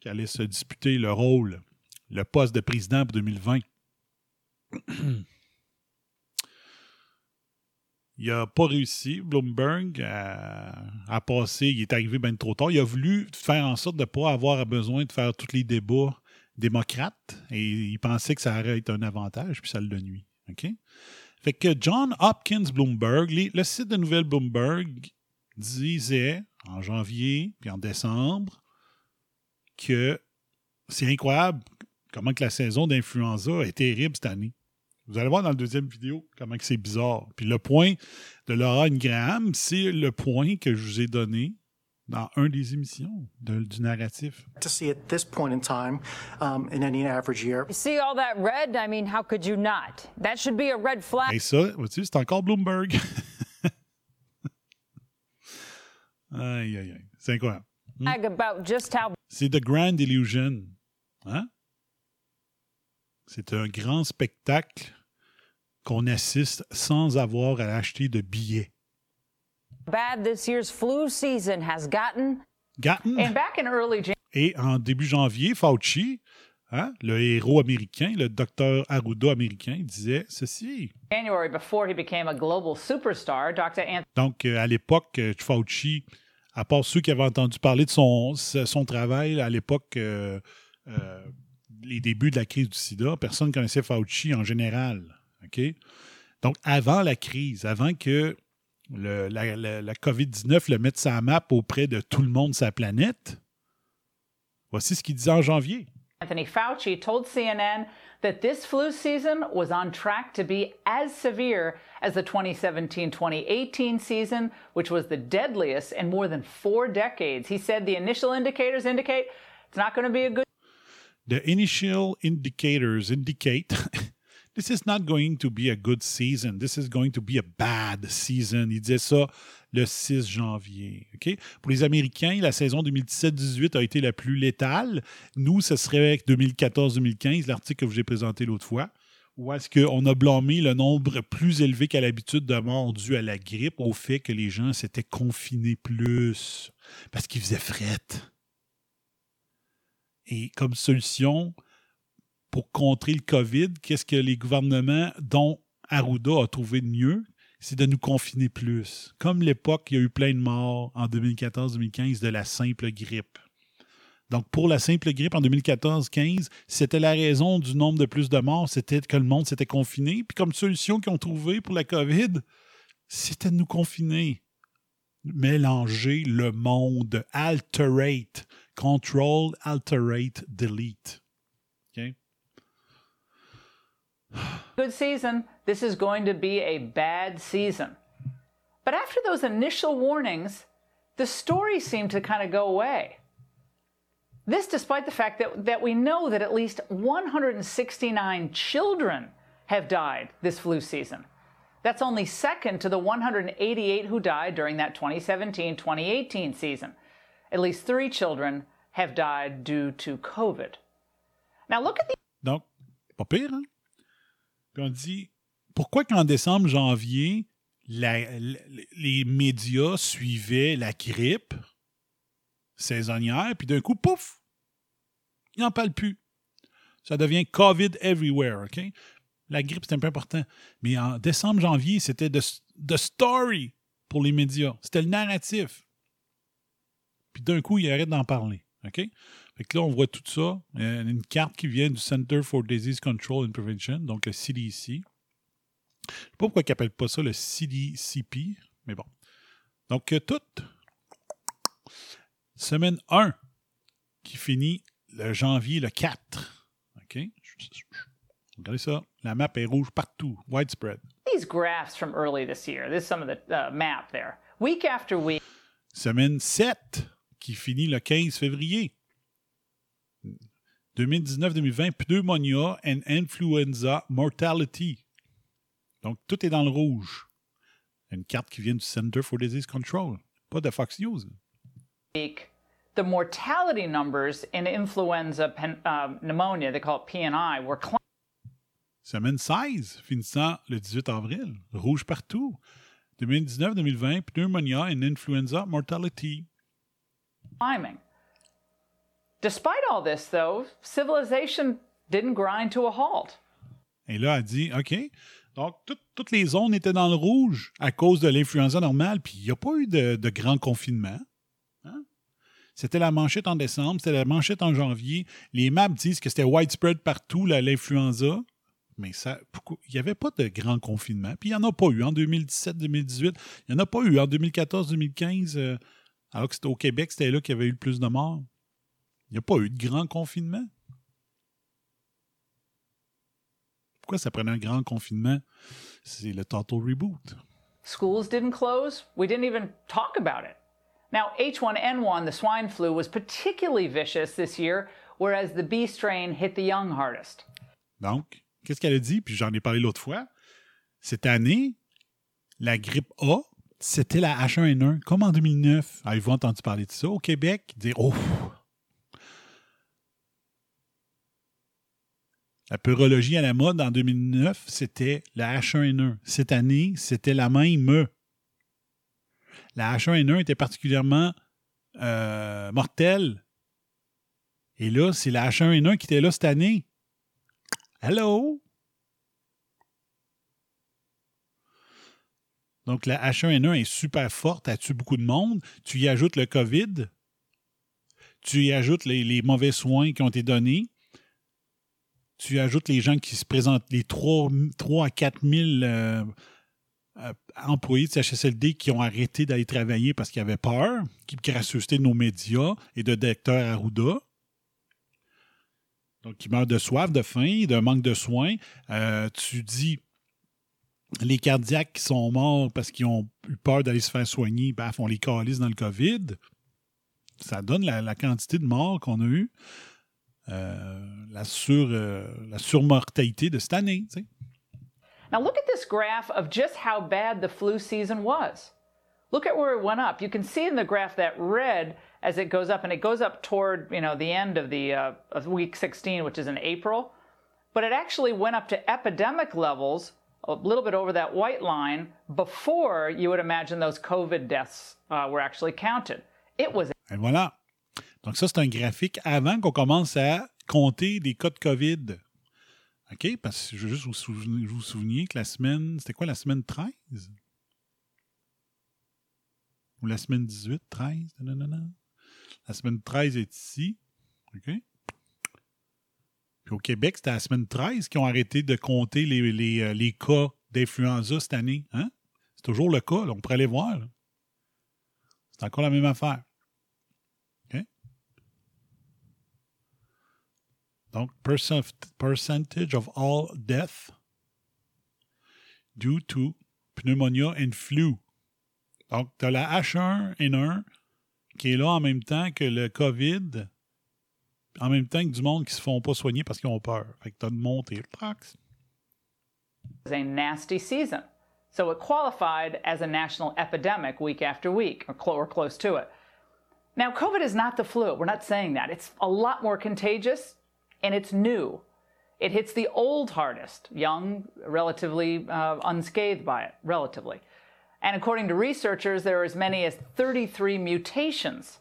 qui allaient se disputer le rôle, le poste de président pour 2020. Il n'a pas réussi, Bloomberg, à, passer. Il est arrivé bien trop tard. Il a voulu faire en sorte de ne pas avoir besoin de faire tous les débats démocrates et il pensait que ça aurait été un avantage, puis ça le nuit. OK? Fait que John Hopkins Bloomberg, le site de nouvelles Bloomberg, disait en janvier puis en décembre que c'est incroyable comment que la saison d'influenza est terrible cette année. Vous allez voir dans la deuxième vidéo comment c'est bizarre. Puis le point de Laura Ingraham, c'est le point que je vous ai donné dans un des émissions de, du narratif. To see at this point in time um, in any average year. You see all that red? I mean, how could you not? That should be a red flag. Et ça, vois-tu, c'est encore Bloomberg. aïe, aïe, aïe. C'est incroyable. Hmm? About just how... C'est The Grand Illusion. Hein? C'est un grand spectacle qu'on assiste sans avoir à acheter de billets. Bad this year's flu season has gotten. Gotten. And back in early Et en début janvier, Fauci, hein, le héros américain, le docteur Arruda américain, disait ceci. January, before he became a global superstar, Dr. Anthony... Donc, euh, à l'époque, euh, Fauci, à part ceux qui avaient entendu parler de son, son travail à l'époque, euh, euh, les débuts de la crise du sida, personne ne connaissait Fauci en général. OK? Donc, avant la crise, avant que le, la, la, la COVID-19 le mette sa map auprès de tout le monde sa planète, voici ce qu'il disait en janvier. Anthony Fauci told CNN that this flu season was on track to be as severe as the 2017 2018 season, which was the deadliest in more than four decades. He said the initial indicators indicate it's not going to be a good. The initial indicators indicate This is not going to be a good season. This is going to be a bad season. Il disait ça le 6 janvier. OK? Pour les Américains, la saison 2017-18 a été la plus létale. Nous, ce serait 2014-2015, l'article que je vous ai présenté l'autre fois, où est-ce qu'on a blâmé le nombre plus élevé qu'à l'habitude de morts dû à la grippe au fait que les gens s'étaient confinés plus parce qu'il faisait fret. Et comme solution, pour contrer le COVID, qu'est-ce que les gouvernements, dont Arruda a trouvé de mieux, c'est de nous confiner plus. Comme l'époque, il y a eu plein de morts en 2014-2015 de la simple grippe. Donc, pour la simple grippe en 2014-15, c'était la raison du nombre de plus de morts, c'était que le monde s'était confiné. Puis comme solution qu'ils ont trouvé pour la COVID, c'était de nous confiner. Mélanger le monde. Alterate. Control, alterate, delete. Good season, this is going to be a bad season. But after those initial warnings, the story seemed to kind of go away. This despite the fact that, that we know that at least 169 children have died this flu season. That's only second to the 188 who died during that 2017 2018 season. At least three children have died due to COVID. Now look at the. Pire, hein? Puis on dit pourquoi qu'en décembre, janvier, les médias suivaient la grippe saisonnière, puis d'un coup, pouf, ils n'en parlent plus. Ça devient COVID everywhere, OK? La grippe, c'est un peu important. Mais en décembre, janvier, c'était the, story pour les médias. C'était le narratif. Puis d'un coup, ils arrêtent d'en parler, OK? Fait que là, on voit tout ça. Une carte qui vient du Center for Disease Control and Prevention, donc le CDC. Je ne sais pas pourquoi ils n'appellent pas ça le CDCP, mais bon. Donc, euh, tout. Semaine 1, qui finit le janvier le 4. OK? Regardez ça. La map est rouge partout. Widespread. These graphs from early this year. This is some of the uh, map there. Week after week. Semaine 7, qui finit le 15 février. 2019-2020, pneumonia and influenza mortality. Donc, tout est dans le rouge. Une carte qui vient du Center for Disease Control, pas de Fox News. The mortality numbers in influenza uh, pneumonia, they call it PNI, were Semaine 16, finissant le 18 avril. Rouge partout. 2019-2020, pneumonia and influenza mortality. Climbing. Despite all this, though, civilization didn't grind to a halt. Et là, elle dit OK. Donc, tout, toutes les zones étaient dans le rouge à cause de l'influenza normale, puis il n'y a pas eu de, de grand confinement. Hein? C'était la manchette en décembre, c'était la manchette en janvier. Les maps disent que c'était widespread partout, l'influenza. Mais ça, il n'y avait pas de grand confinement. Puis il n'y en a pas eu en 2017-2018. Il n'y en a pas eu en 2014-2015. Euh, alors que c'était au Québec, c'était là qu'il y avait eu le plus de morts. Il n'y a pas eu de grand confinement? Pourquoi ça prenait un grand confinement? C'est le total reboot. Schools didn't close. We didn't even talk about it. Now, H1N1, the swine flu, was particularly vicious this year, whereas the B strain hit the young hardest. Donc, qu'est-ce qu'elle a dit? Puis j'en ai parlé l'autre fois. Cette année, la grippe A, c'était la H1N1, comme en 2009. Avez-vous entendu parler de ça au Québec? Dire, oh, La purologie à la mode en 2009, c'était la H1N1. Cette année, c'était la même. La H1N1 était particulièrement euh, mortelle. Et là, c'est la H1N1 qui était là cette année. Hello? Donc, la H1N1 est super forte, elle tue beaucoup de monde? Tu y ajoutes le COVID. Tu y ajoutes les mauvais soins qui ont été donnés tu ajoutes les gens qui se présentent, les 3, 3 à 4 000 euh, euh, employés de CHSLD qui ont arrêté d'aller travailler parce qu'ils avaient peur, qui gracieuseté de nos médias et de Dr Arruda. Donc, qui meurent de soif, de faim, de manque de soins. Euh, tu dis les cardiaques qui sont morts parce qu'ils ont eu peur d'aller se faire soigner, baf, on les calise dans le COVID. Ça donne la, la quantité de morts qu'on a eues. Euh, la, sur, euh, la surmortalité de cette année. Tu sais. Now look at this graph of just how bad the flu season was. Look at where it went up. You can see in the graph that red as it goes up, and it goes up toward you know the end of the uh, of week 16, which is in April. But it actually went up to epidemic levels a little bit over that white line before you would imagine those COVID deaths uh, were actually counted. It was. Et voilà. Donc, ça, c'est un graphique avant qu'on commence à compter les cas de COVID. OK? Parce que je veux juste vous souvenir, vous souvenir que la semaine. C'était quoi la semaine 13? Ou la semaine 18, 13? Non, non, non. La semaine 13 est ici. OK? Puis au Québec, c'était la semaine 13 qui ont arrêté de compter les, les, euh, les cas d'influenza cette année. Hein? C'est toujours le cas. Là. On pourrait aller voir. C'est encore la même affaire. Oh, Donc, percentage of all death due to pneumonia and flu. Donc, tu as la H1N1 qui est là en même temps que le COVID, en même temps que du monde qui se font pas soigner parce qu'ils ont peur. Fait que tu as une montée. A nasty season. So it qualified as a national epidemic week after week, or, cl- or close to it. Now, COVID is not the flu. We're not saying that. It's a lot more contagious and it's new. It hits the old hardest, young, relatively uh, unscathed by it, relatively. And according to researchers, there are as many as 33 mutations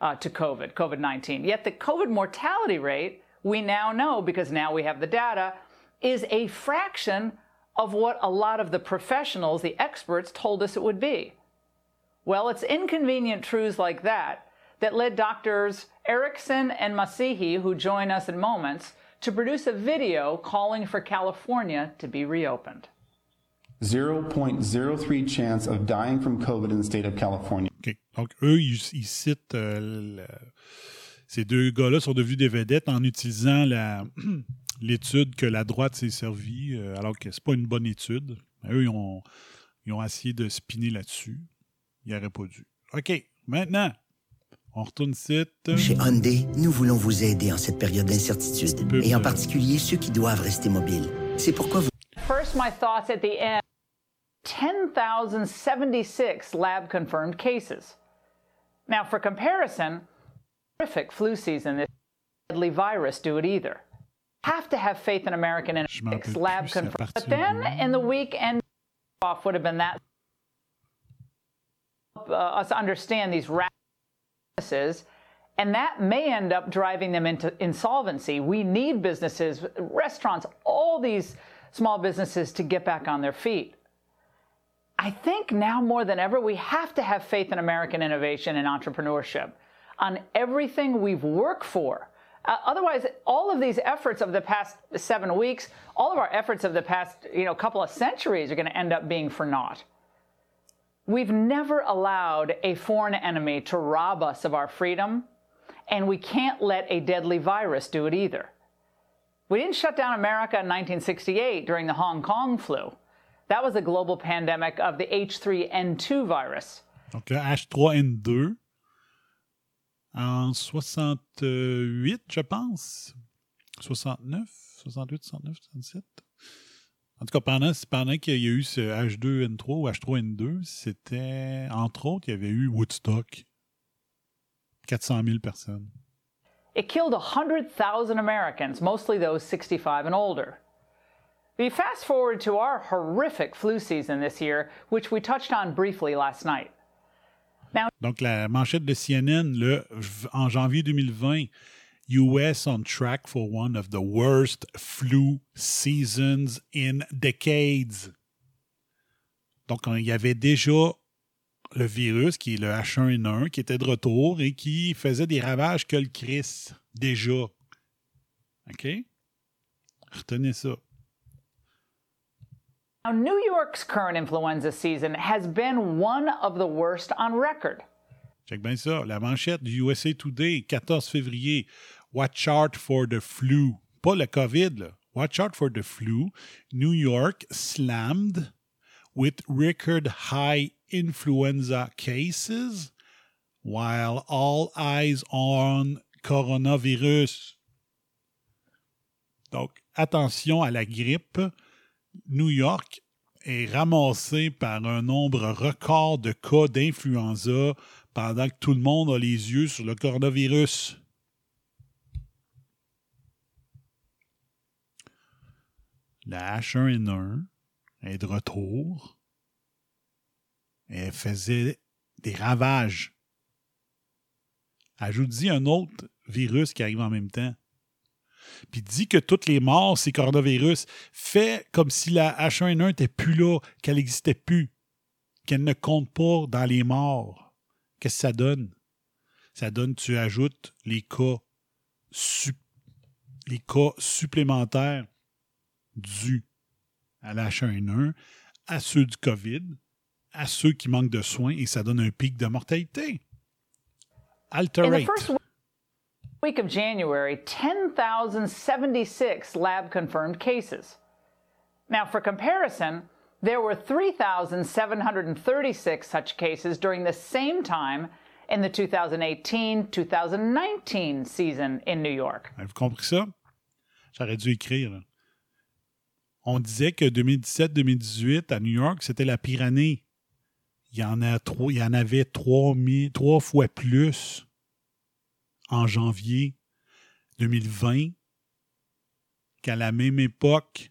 uh, to COVID, COVID 19. Yet the COVID mortality rate, we now know because now we have the data, is a fraction of what a lot of the professionals, the experts, told us it would be. Well, it's inconvenient truths like that that led doctors Erickson and Masihi, who join us in moments, to produce a video calling for California to be reopened. 0.03 chance of dying from COVID in the state of California. OK. Donc, eux, ils, ils citent. Euh, le, ces deux gars-là sont devenus des vedettes en utilisant l'étude que la droite s'est servie, euh, alors que c'est pas une bonne étude. eux, ils ont, ils ont essayé de spinner là-dessus. Ils n'auraient pas dû. OK. Maintenant, on retourne site. Chez Hyundai, nous voulons vous aider en cette période d'incertitude, et en euh, particulier ceux qui doivent rester mobiles. C'est pourquoi vous... First, my thoughts at the end 10,076 lab confirmed cases. Now, for comparison, terrific flu season, this deadly virus do it either. Have to have faith in American analytics, lab confirmed. But then in the weekend off would have been that uh, us understand these rapid businesses, and that may end up driving them into insolvency. We need businesses, restaurants, all these small businesses to get back on their feet. I think now more than ever, we have to have faith in American innovation and entrepreneurship on everything we've worked for. Uh, otherwise, all of these efforts of the past seven weeks, all of our efforts of the past, you know, couple of centuries are going to end up being for naught. We've never allowed a foreign enemy to rob us of our freedom, and we can't let a deadly virus do it either. We didn't shut down America in 1968 during the Hong Kong flu. That was a global pandemic of the H3N2 virus. Donc le H3N2 en 68, je pense. 69, 68, 69, 67. En tout cas, pendant, pendant qu'il y a eu ce H2N3 ou H3N2, c'était, entre autres, il y avait eu Woodstock. 400 000 personnes. It killed 100,000 Americans, mostly those 65 and older. We fast forward to our horrific flu season this year, which we touched on briefly last night. Now, Donc, la manchette de CNN, le, en janvier 2020, US on track for one of the worst flu seasons in decades. Donc, il y avait déjà le virus, qui est le H1N1, qui était de retour et qui faisait des ravages que le Chris, déjà. OK? Retenez ça. Now, New York's current influenza season has been one of the worst on record. Check bien ça. La manchette du USA Today, 14 février. Watch out for the flu. Pas le COVID. Watch out for the flu. New York slammed with record high influenza cases while all eyes on coronavirus. Donc, attention à la grippe. New York est ramassé par un nombre record de cas d'influenza pendant que tout le monde a les yeux sur le coronavirus. La H1N1 est de retour. Elle faisait des ravages. Ajoute-y un autre virus qui arrive en même temps. Puis dit que toutes les morts, c'est coronavirus. Fait comme si la H1N1 n'était plus là, qu'elle n'existait plus, qu'elle ne compte pas dans les morts. Qu'est-ce que ça donne? Ça donne, tu ajoutes les cas, les cas supplémentaires dus à la H1N1, à ceux du COVID, à ceux qui manquent de soins, et ça donne un pic de mortalité. In the Alterate. first week of January, 10,076 lab confirmed cases. Now, for comparison, there were 3,736 such cases during the same time in the 2018 2019 season in New York. Avez-vous compris ça? J'aurais dû écrire. On disait que 2017-2018 à New York, c'était la pire année. Il y en, avait trois, fois plus en janvier 2020 qu'à la même époque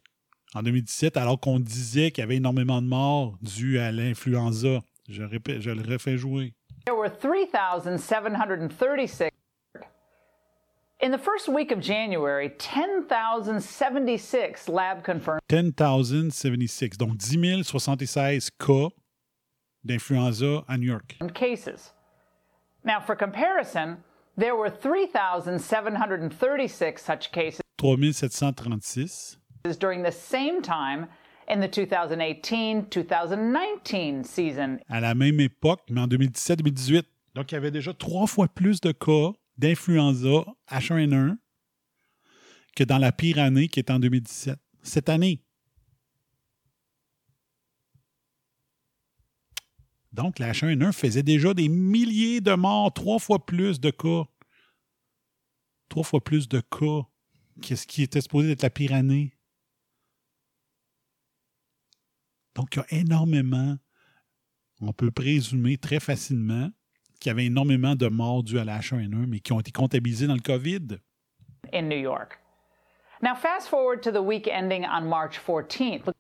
en 2017, alors qu'on disait qu'il y avait énormément de morts dues à l'influenza. Je, le refais jouer. There were 3,736. In the first week of January, 10,076 lab confirmed 10,076, donc 10 076 cas d'influenza à New York. cases. Now, for comparison, there were 3,736 such cases 3736 during the same time in the 2018 2019 season. à la même époque, mais en 2017-2018. Donc, il y avait déjà trois fois plus de cas d'influenza H1N1 que dans la pire année qui est en 2017. Cette année. Donc, la H1N1 faisait déjà des milliers de morts, trois fois plus de cas. Trois fois plus de cas qu'est-ce qui était supposé être la pire année. Donc, il y a énormément, on peut présumer très facilement qu'il y avait énormément de morts dues à la H1N1, mais qui ont été comptabilisés dans le COVID. In New York. Now, fast forward to the week ending on March 14th.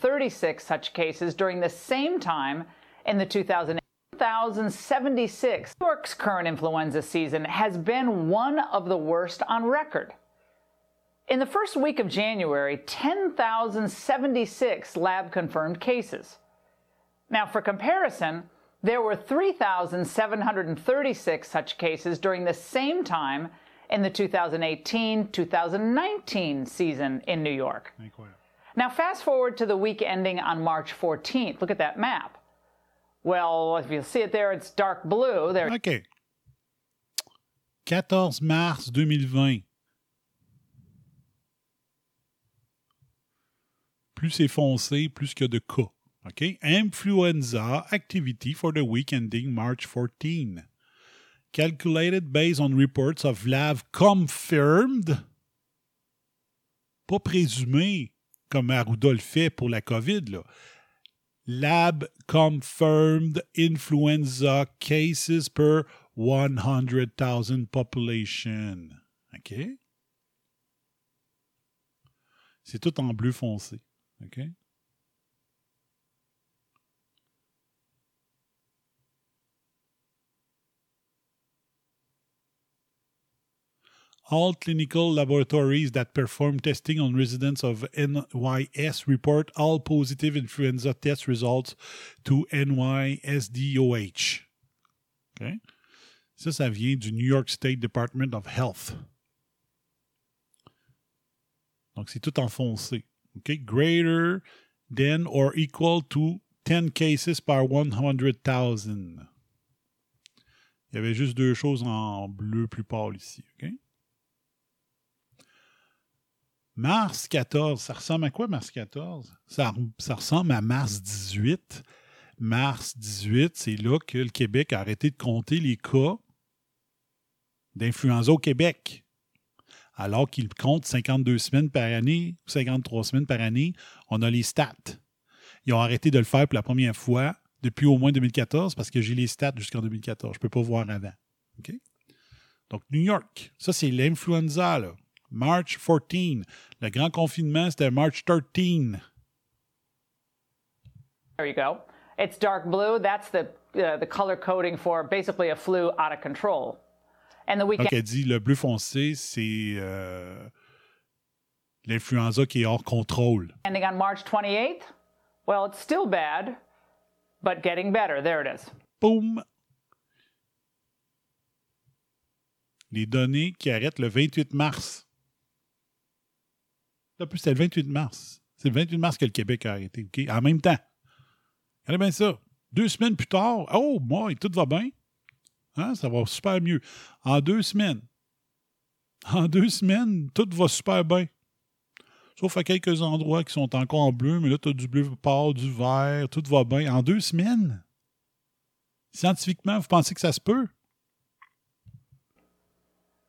36 such cases during the same time in the 2076. New York's current influenza season has been one of the worst on record. In the first week of January, 10,076 lab confirmed cases. Now, for comparison, there were 3,736 such cases during the same time in the 2018 2019 season in New York. Now, fast forward to the week ending on March 14th. Look at that map. Well, if you see it there, it's dark blue. There. OK. 14 mars 2020. Plus c'est foncé, plus qu'il y a de cas. OK? Influenza activity for the week ending March 14. Calculated based on reports of lab confirmed. Pas présumé, comme Arruda fait pour la COVID. Là. Lab confirmed influenza cases per 100,000 population. OK? C'est tout en bleu foncé. OK? All clinical laboratories that perform testing on residents of NYS report all positive influenza test results to NYSDOH. OK? Ça, ça vient du New York State Department of Health. Donc, c'est tout enfoncé. OK? Greater than or equal to 10 cases per 100,000. Il y avait juste deux choses en bleu plus pâle ici. Mars 14, ça ressemble à quoi Mars 14? Ça, ressemble à Mars 18. Mars 18, c'est là que le Québec a arrêté de compter les cas d'influenza au Québec. Alors qu'il compte 52 semaines par année, 53 semaines par année, on a les stats. Ils ont arrêté de le faire pour la première fois depuis au moins 2014 parce que j'ai les stats jusqu'en 2014. Je ne peux pas voir avant. Donc, New York, ça, c'est l'influenza. March 14. Le grand confinement, c'était March 13. There you go. It's dark blue. That's the, uh, the color coding for basically a flu out of control. And the weekend. Donc, elle dit le bleu foncé, c'est euh, l'influenza qui est hors contrôle. Ending on March 28th? Well, it's still bad, but getting better. There it is. Boom! Les données qui arrêtent le 28 mars. Plus, c'était le 28 mars. C'est le 28 mars que le Québec a arrêté. OK? En même temps. Regardez bien ça. Deux semaines plus tard, oh, moi, tout va bien. Hein? Ça va super mieux. En deux semaines. En deux semaines, tout va super bien. Sauf à quelques endroits qui sont encore en bleu, mais là, tu as du bleu pâle, du vert, tout va bien. En deux semaines? Scientifiquement, vous pensez que ça se peut?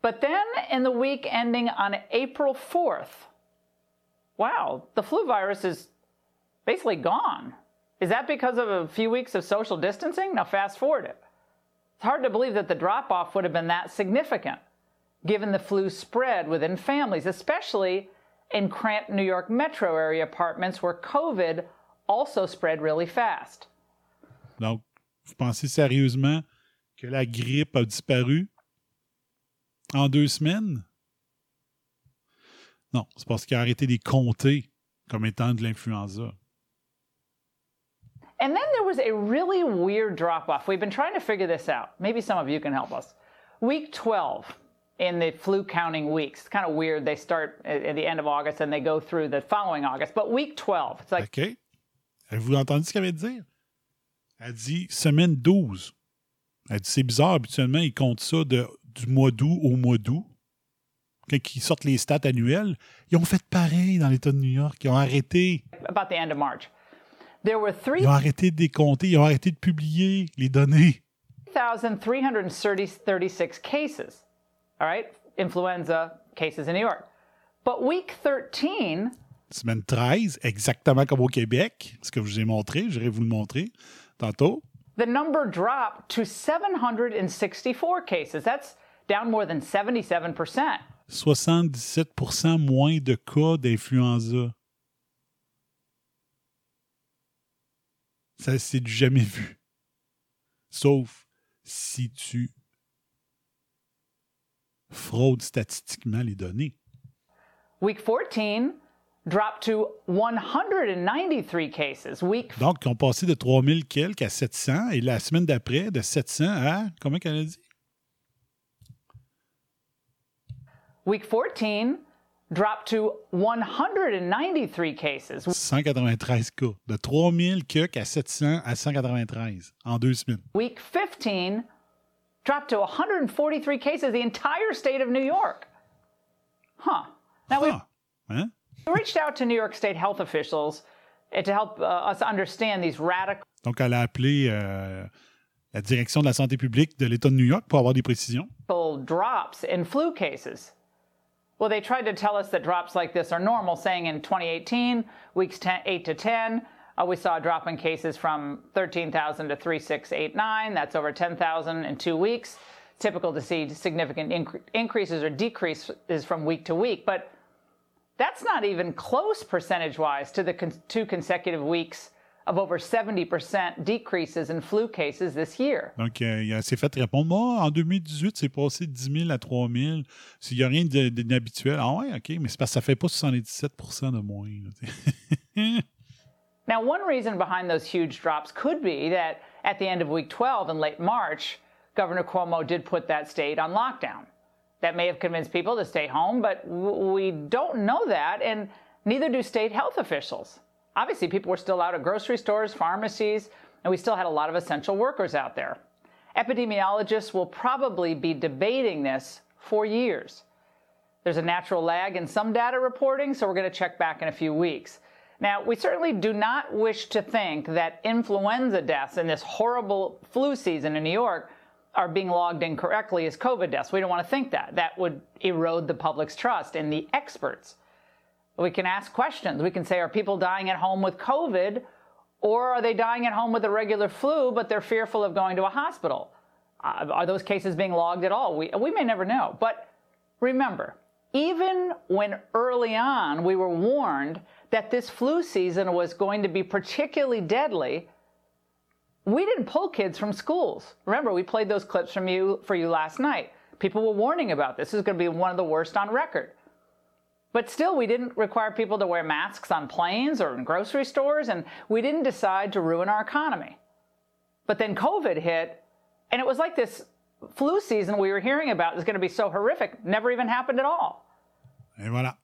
But then, in the week ending on April 4th, wow, the flu virus is basically gone. Is that because of a few weeks of social distancing? Now, fast forward it. It's hard to believe that the drop off would have been that significant, given the flu spread within families, especially in cramped New York metro area apartments where COVID also spread really fast. Donc, vous pensez sérieusement que la grippe a disparu en deux semaines? Non, c'est parce qu'il a arrêté de les compter comme étant de l'influenza. And then there was a really weird drop off. We've been trying to figure this out. Maybe some of you can help us. Week 12 in the flu counting weeks. It's kind of weird. They start at the end of August and they go through the following August. But week 12, it's like. OK. Avez-vous entendu ce qu'elle vient de dire? Elle dit semaine 12. Elle dit c'est bizarre, habituellement, ils comptent ça de, du mois d'août au mois d'août. Quand ils sortent les stats annuelles, ils ont fait pareil dans l'État de New York. Ils ont arrêté. About the end of March. There were Ils ont arrêté de décompter, ils ont arrêté de publier les données. 3,336 cases. All right? Influenza cases in New York. But week 13, Semaine 13, exactement comme au Québec, ce que je vous ai montré, je vais vous le montrer tantôt. the number dropped to 764 cases. That's down more than 77%. 77 moins de cas d'influenza. Ça, c'est du jamais vu. Sauf si tu fraudes statistiquement les données. Week 14 dropped to 193 cases. Week Donc, ils ont passé de 3000 quelques à 700 et la semaine d'après, de 700 à, comment qu'elle a dit? Week 14 dropped to 193 cases. 193 cas. De 3000 quelques à 700 à 193 en deux semaines. Week 15 dropped to 143 cases, the entire state of New York. Huh. Now we Hein? we reached out to New York State health officials uh, to help uh, us understand these radical Donc, elle a appelé euh, la direction de la santé publique de l'État de New York pour avoir des précisions. drops in flu cases. Well, they tried to tell us that drops like this are normal, saying in 2018, weeks 10, 8 to 10, uh, we saw a drop in cases from 13,000 to 3689. That's over 10,000 in two weeks. Typical to see significant incre- increases or decreases from week to week. But that's not even close percentage wise to the con- two consecutive weeks of over 70% decreases in flu cases this year. Donc, euh, il s'est fait répondre Moi, en 2018, c'est passé de 10 000 à 3 000. S'il n'y a rien d'inhabituel. Ah ouais, OK, mais c'est parce que ça fait pas 77 de moins. là, tu sais. Now, one reason behind those huge drops could be that at the end of week 12 in late March, Governor Cuomo did put that state on lockdown. That may have convinced people to stay home, but we don't know that, and neither do state health officials. Obviously, people were still out at grocery stores, pharmacies, and we still had a lot of essential workers out there. Epidemiologists will probably be debating this for years. There's a natural lag in some data reporting, so we're going to check back in a few weeks. Now, we certainly do not wish to think that influenza deaths in this horrible flu season in New York are being logged incorrectly as COVID deaths. We don't want to think that. That would erode the public's trust in the experts. We can ask questions. We can say, are people dying at home with COVID or are they dying at home with a regular flu, but they're fearful of going to a hospital? Uh, are those cases being logged at all? We, we may never know. But remember, even when early on we were warned that this flu season was going to be particularly deadly, we didn't pull kids from schools. Remember, we played those clips from you for you last night. People were warning about this. This is going to be one of the worst on record. But still, we didn't require people to wear masks on planes or in grocery stores, and we didn't decide to ruin our economy. But then COVID hit, and it was like this flu season we were hearing about is going to be so horrific, never even happened at all. Et voilà.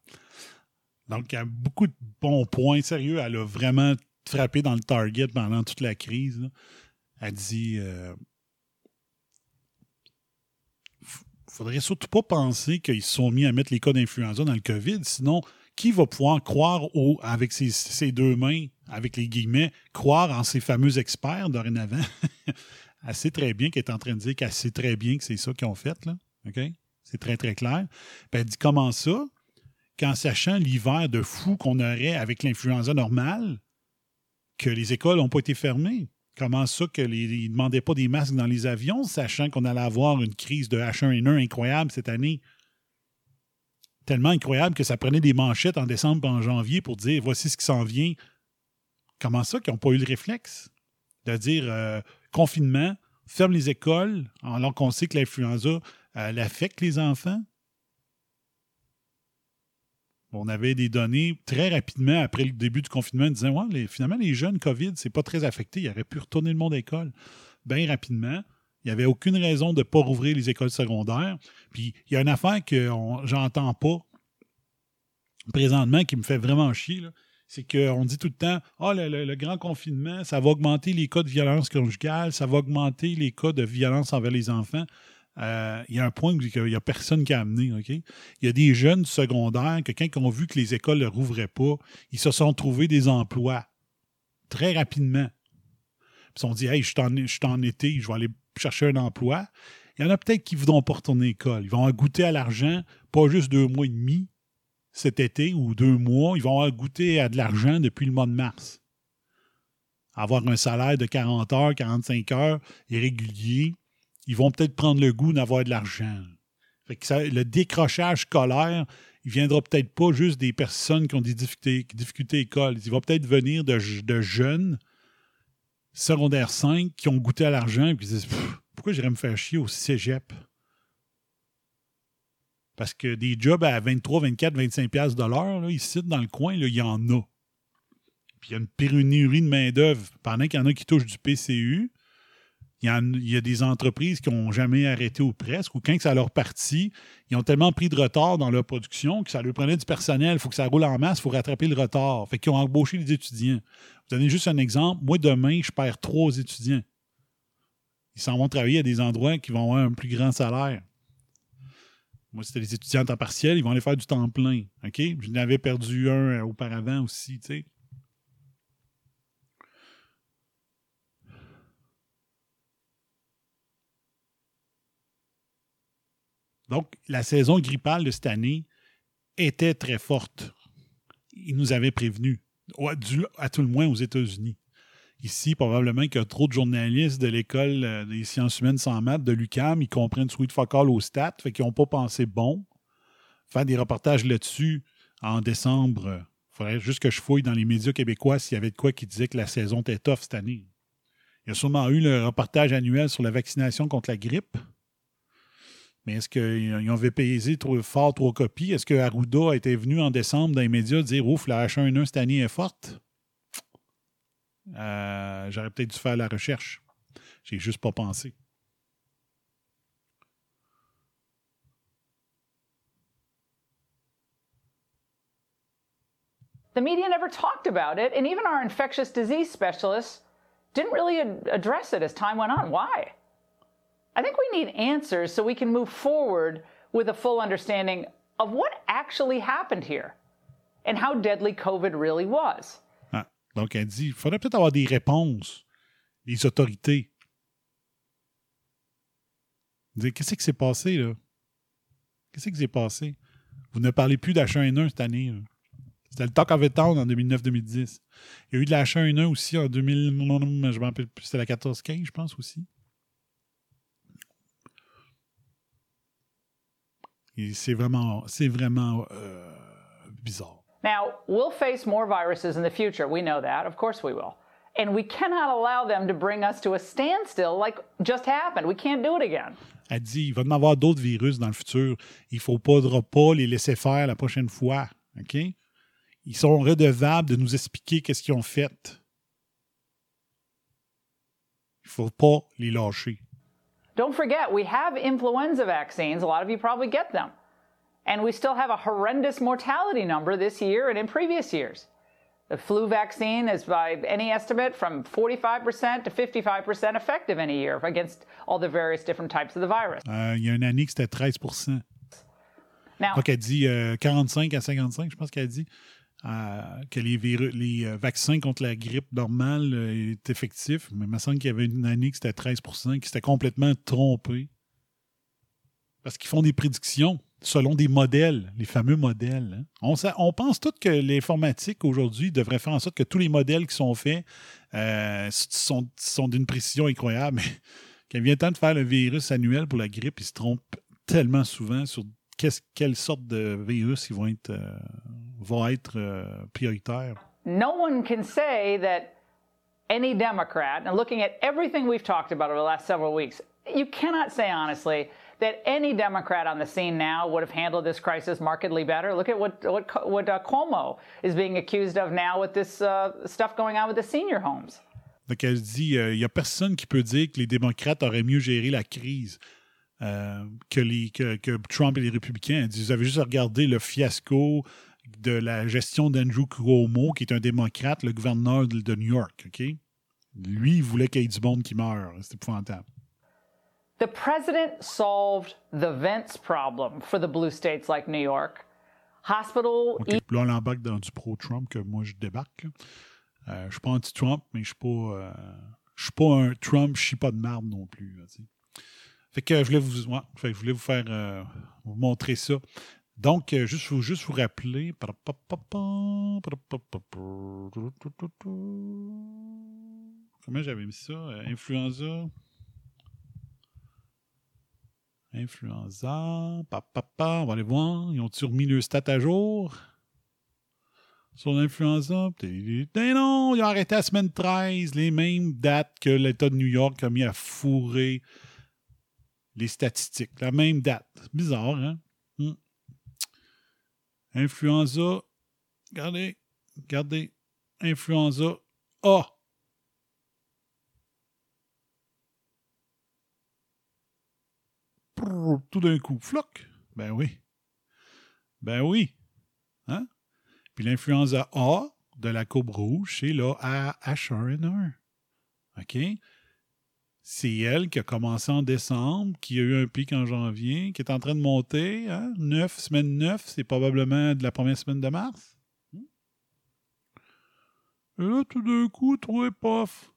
Donc, il y a beaucoup de bons points. Sérieux, elle a vraiment frappé dans le target pendant toute la crise. là. Elle dit euh, faudrait surtout pas penser qu'ils sont mis à mettre les cas d'influenza dans le COVID. Sinon, qui va pouvoir croire au, avec ses, deux mains, avec les guillemets, croire en ces fameux experts dorénavant? sait très bien qu'elle est en train de dire qu'elle sait très bien que c'est ça qu'ils ont fait. Là. OK? C'est très, très clair. Puis elle dit comment ça? qu'en sachant l'hiver de fou qu'on aurait avec l'influenza normale, que les écoles n'ont pas été fermées? Comment ça qu'ils ne demandaient pas des masques dans les avions, sachant qu'on allait avoir une crise de H1N1 incroyable cette année? Tellement incroyable que ça prenait des manchettes en décembre en janvier pour dire voici ce qui s'en vient. Comment ça qu'ils n'ont pas eu le réflexe de dire euh, confinement, ferme les écoles, alors qu'on sait que l'influenza euh, affecte les enfants? On avait des données très rapidement après le début du confinement disant ouais, finalement, les jeunes COVID, c'est pas très affecté. Ils auraient pu retourner le monde à l'école bien rapidement. Il n'y avait aucune raison de ne pas rouvrir les écoles secondaires. Puis il y a une affaire que j'entends pas présentement qui me fait vraiment chier. C'est qu'on dit tout le temps Ah, le, le- le grand confinement, ça va augmenter les cas de violence conjugale, ça va augmenter les cas de violence envers les enfants. Euh, il y a un point où il n'y a personne qui a amené. Il y a des jeunes du secondaire que quand ils ont vu que les écoles ne rouvraient pas, ils se sont trouvés des emplois très rapidement. Puis on dit, hey, je suis en, été, je vais aller chercher un emploi. Il y en a peut-être qui voudront pas retourner à l'école. Ils vont goûter à l'argent, pas juste deux mois et demi cet été ou deux mois. Ils vont goûter à de l'argent depuis le mois de mars. Avoir un salaire de 40 heures, 45 heures irrégulier. Ils vont peut-être prendre le goût d'avoir de l'argent. Le décrochage scolaire, il viendra peut-être pas juste des personnes qui ont des difficultés, difficultés à l'école. Il va peut-être venir de, jeunes secondaire 5 qui ont goûté à l'argent et qui disent pourquoi j'irais me faire chier au cégep? Parce que des jobs à 23, 24, 25 pièces de l'heure, ici, dans le coin, il y en a. Puis il y a une pénurie de main-d'œuvre. Pendant qu'il y en a qui touchent du PCU, il y, a, des entreprises qui n'ont jamais arrêté ou presque, ou quand ça leur partit, ils ont tellement pris de retard dans leur production que ça leur prenait du personnel, il faut que ça roule en masse, il faut rattraper le retard. Fait qu'ils ont embauché des étudiants. Vous donnez juste un exemple. Moi, demain, je perds trois étudiants. Ils s'en vont travailler à des endroits qui vont avoir un plus grand salaire. Moi, c'était des étudiants en temps partiel, ils vont aller faire du temps plein. OK? Je n'avais perdu un auparavant aussi, tu sais. Donc, la saison grippale de cette année était très forte. Il nous avait prévenu, à tout le moins aux États-Unis. Ici, probablement qu'il y a trop de journalistes de l'école euh, des sciences humaines sans maths de l'UCAM, ils comprennent sweet focal au stat, fait qu'ils n'ont pas pensé bon. Faire des reportages là-dessus en décembre, il faudrait juste que je fouille dans les médias québécois s'il y avait de quoi qui disait que la saison était tough cette année. Il y a sûrement eu le reportage annuel sur la vaccination contre la grippe. Mais est-ce qu'ils ont pesé trop fort trois copies? Est-ce que Arruda a été venu en décembre dans les médias dire Ouf, la H1N1 cette année est forte? Euh, j'aurais peut-être dû faire la recherche. J'ai juste pas pensé. The media never talked about it, and even our infectious disease specialists didn't really address it as time went on. Why? I think we need answers so we can move forward with a full understanding of what actually happened here and how deadly COVID really was. Ah, donc, elle dit il faudrait peut-être avoir des réponses des autorités. Qu'est-ce qui s'est passé, là? Qu'est-ce qui s'est passé? Vous ne parlez plus d'H1N1 cette année. C'était le Talk of the Town en 2009-2010. Il y a eu de la H1N1 aussi en 2000, je me rappelle plus, c'était la 14-15, je pense aussi. C'est vraiment, c'est vraiment euh, bizarre. Now, we'll face more viruses in the future. We know that. Of course we will. And we cannot allow them to bring us to a standstill like just happened. We can't do it again. Elle dit, il va y avoir d'autres virus dans le futur. Il ne faut pas, pas les laisser faire la prochaine fois. OK? Ils sont redevables de nous expliquer qu'est-ce qu'ils ont fait. Il ne faut pas les lâcher. Don't forget, we have influenza vaccines. A lot of you probably get them. And we still have a horrendous mortality number this year and in previous years. The flu vaccine is, by any estimate, from 45% to 55% effective in a year against all the various different types of the virus. Euh, il y a une année que c'était 13 Now, Donc, elle dit euh, 45 à 55, je pense qu'elle dit. Que les, euh, vaccins contre la grippe normale euh, est effectif, mais il me semble qu'il y avait une année que c'était 13% qui s'était complètement trompé. Parce qu'ils font des prédictions selon des modèles, les fameux modèles. Hein. On, pense tout que l'informatique aujourd'hui devrait faire en sorte que tous les modèles qui sont faits euh, sont, sont d'une précision incroyable. Mais quand il vient le temps de faire le virus annuel pour la grippe, ils se trompent tellement souvent sur quelle sorte de virus ils vont être, euh, vont être euh, prioritaires? No one can say that any Democrat, and looking at everything we've talked about over the last several weeks, you cannot say honestly that any Democrat on the scene now would have handled this crisis markedly better. Look at what what, what uh, Cuomo is being accused of now with this uh, stuff going on with the senior homes. Donc elle dit, il euh, n'y a personne qui peut dire que les démocrates auraient mieux géré la crise. Euh, que, les, que, que, Trump et les républicains. Vous avez juste à regarder le fiasco de la gestion d'Andrew Cuomo, qui est un démocrate, le gouverneur de, de New York. OK? Lui, il voulait qu'il y ait du monde qui meure. C'était épouvantable. The president solved the vents problem for the blue states like New York. Hospital. OK, là, on embarque dans du pro-Trump que moi, je débarque. Euh, je suis pas anti-Trump, mais je suis pas. euh, je suis pas un Trump, je suis pas de marde non plus. là. Fait que je voulais vous, faire euh, vous montrer ça. Donc, euh, juste, vous, juste vous rappeler. Comment j'avais mis ça? Euh, influenza. Influenza. On va aller voir. Ils ont-ils remis le stat à jour? Sur l'influenza? Non, ils ont arrêté la semaine 13, les mêmes dates que l'État de New York a mis à fourrer les statistiques. La même date. Bizarre, hein? Hmm. Influenza. Regardez. Regardez. Influenza A. Tout d'un coup. Floc. Ben oui. Ben oui. Hein? Puis l'influenza A de la courbe rouge, c'est là à H1N1. OK? C'est elle qui a commencé en décembre, qui a eu un pic en janvier, qui est en train de monter. Hein? 9, semaine 9, c'est probablement de la première semaine de mars. Et là, tout d'un coup, toi, pof.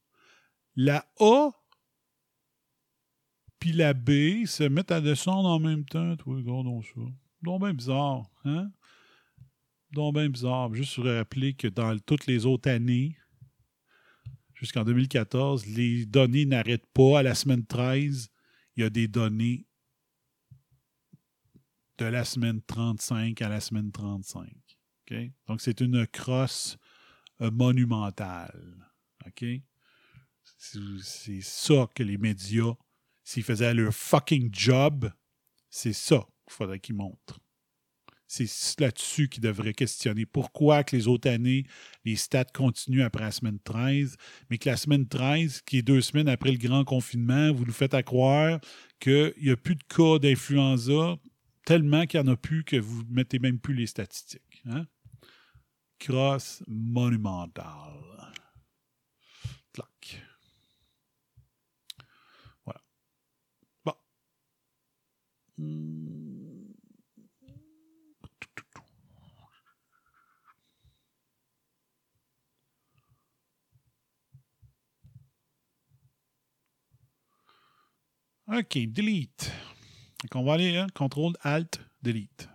La A puis la B se mettent à descendre en même temps. Toi, regardons ça. Donc, bien bizarre. Hein? Donc, bien bizarre. Juste rappeler que dans toutes les autres années, jusqu'en 2014, les données n'arrêtent pas. À la semaine 13, il y a des données de la semaine 35 à la semaine 35. OK? Donc, c'est une crosse euh, monumentale. C'est ça que les médias, s'ils faisaient leur fucking job, c'est ça qu'il faudrait qu'ils montrent. C'est là-dessus qu'ils devraient questionner pourquoi que les autres années, les stats continuent après la semaine 13, mais que la semaine 13, qui est deux semaines après le grand confinement, vous nous faites à croire qu'il n'y a plus de cas d'influenza, tellement qu'il n'y en a plus que vous ne mettez même plus les statistiques. Hein? Cross monumentale. Clac. Voilà. Bon. Hmm. OK, delete. Donc, on va aller, hein, contrôle, alt, delete.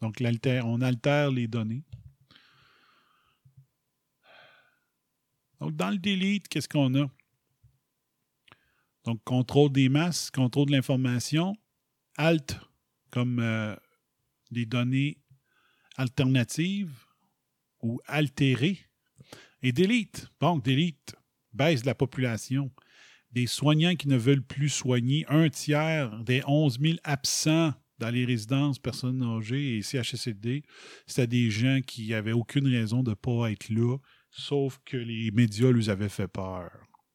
Donc, l'alter, on altère les données. Donc, dans le delete, qu'est-ce qu'on a? Donc, contrôle des masses, contrôle de l'information, alt, comme euh, des données alternatives ou altérées, et delete. Donc, delete, baisse de la population. Des soignants qui ne veulent plus soigner, un tiers des 11 000 absents dans les résidences personnes âgées et CHSLD, c'était des gens qui n'avaient aucune raison de ne pas être là, sauf que les médias leur avaient fait peur.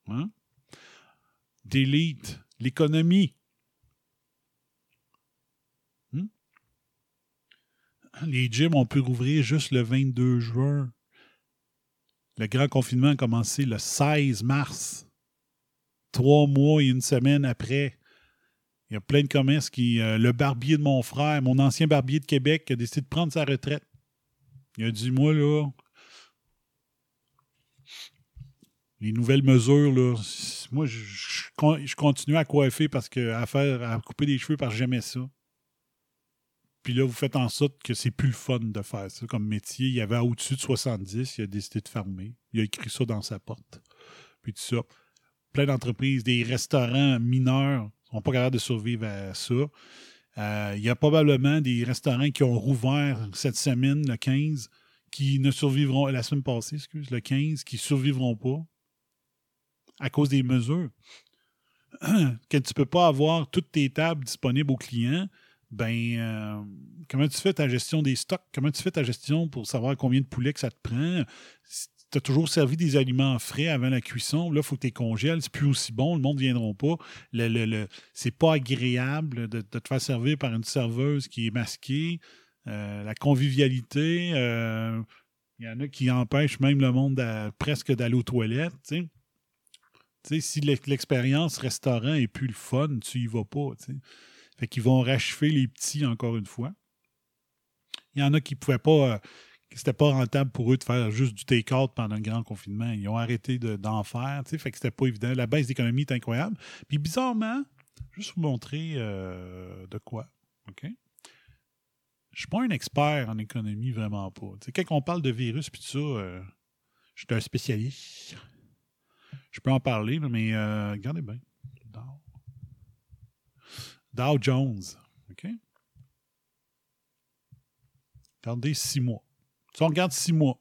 Hein? Delete, l'économie. Hmm? Les gyms ont pu rouvrir juste le 22 juin. Le grand confinement a commencé le 16 mars. Trois mois et une semaine après. Il y a plein de commerces qui. euh, le barbier de mon frère, mon ancien barbier de Québec, a décidé de prendre sa retraite. Il a dit Moi, là, les nouvelles mesures, là, moi, je continue à coiffer parce que à faire, à couper des cheveux parce que j'aimais ça. Puis là, vous faites en sorte que c'est plus le fun de faire ça comme métier. Il y avait au-dessus de 70, il a décidé de fermer. Il a écrit ça dans sa porte. Puis tout ça. Plein d'entreprises, des restaurants mineurs sont pas capables de survivre à ça. Euh, il y a probablement des restaurants qui ont rouvert cette semaine, le 15, qui ne survivront, la semaine passée, excuse, le 15, qui survivront pas à cause des mesures. Quand tu peux pas avoir toutes tes tables disponibles aux clients, ben euh, comment tu fais ta gestion des stocks? Comment tu fais ta gestion pour savoir combien de poulets que ça te prend? Tu as toujours servi des aliments frais avant la cuisson. Là, il faut que tu les congèles. C'est plus aussi bon. Le monde ne viendra pas. Le, le, le- c'est pas agréable de, te faire servir par une serveuse qui est masquée. Euh, la convivialité, euh, il y en a qui empêchent même le monde presque d'aller aux toilettes. si l'ex- l'expérience restaurant est plus le fun, tu y vas pas. tu sais. Fait qu'ils vont rachever les petits encore une fois. Il y en a qui ne pouvaient pas. euh, c'était pas rentable pour eux de faire juste du take-out pendant le grand confinement. Ils ont arrêté d'en faire, fait que c'était pas évident. La baisse d'économie est incroyable. Puis bizarrement, juste vous montrer euh, de quoi, OK? Je suis pas un expert en économie, vraiment pas. Quand on parle de virus puis tout ça, euh, je suis un spécialiste. Je peux en parler, mais euh, regardez bien. Dow. Dow Jones, OK? Regardez six mois. Si on regarde six mois,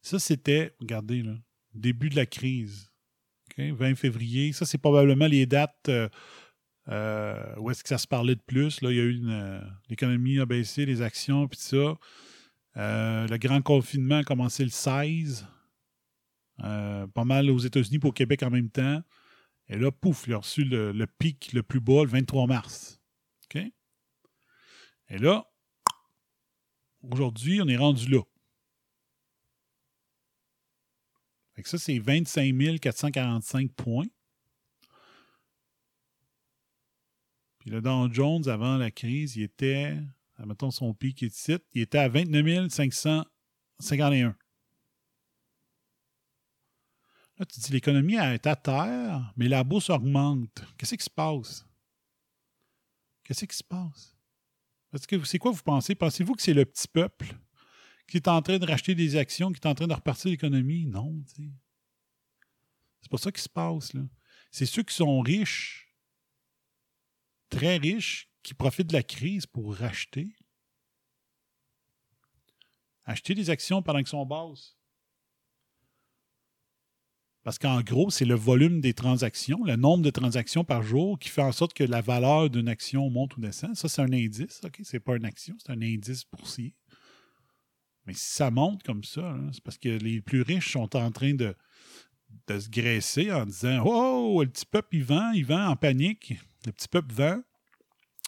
ça c'était, regardez, là, début de la crise. 20 février. Ça, c'est probablement les dates euh, euh, où est-ce que ça se parlait de plus. Là, il y a eu. Euh, l'économie a baissé, les actions, puis ça. le grand confinement a commencé le 16. pas mal aux États-Unis pour au Québec en même temps. Et là, pouf, il a reçu le, pic le plus bas le 23 mars. Et là, Aujourd'hui, on est rendu là. Fait ça, c'est 25 445 points. Puis le Dow Jones, avant la crise, il était, mettons son pic ici, il était à 29 551. Là, tu dis, l'économie est à terre, mais la bourse augmente. Qu'est-ce qui se passe? Qu'est-ce qui se passe? C'est quoi vous pensez? Pensez-vous que c'est le petit peuple qui est en train de racheter des actions, qui est en train de repartir l'économie? Non, C'est pas ça qui se passe. C'est ceux qui sont riches, très riches, qui profitent de la crise pour racheter. Acheter des actions pendant qu'elles sont basses. Parce qu'en gros, c'est le volume des transactions, le nombre de transactions par jour qui fait en sorte que la valeur d'une action monte ou descend. Ça, c'est un indice. OK? C'est pas une action, c'est un indice boursier. Mais si ça monte comme ça, hein, c'est parce que les plus riches sont en train de, de se graisser en disant Oh, le petit peuple, il vend, il vend en panique. Le petit peuple vend.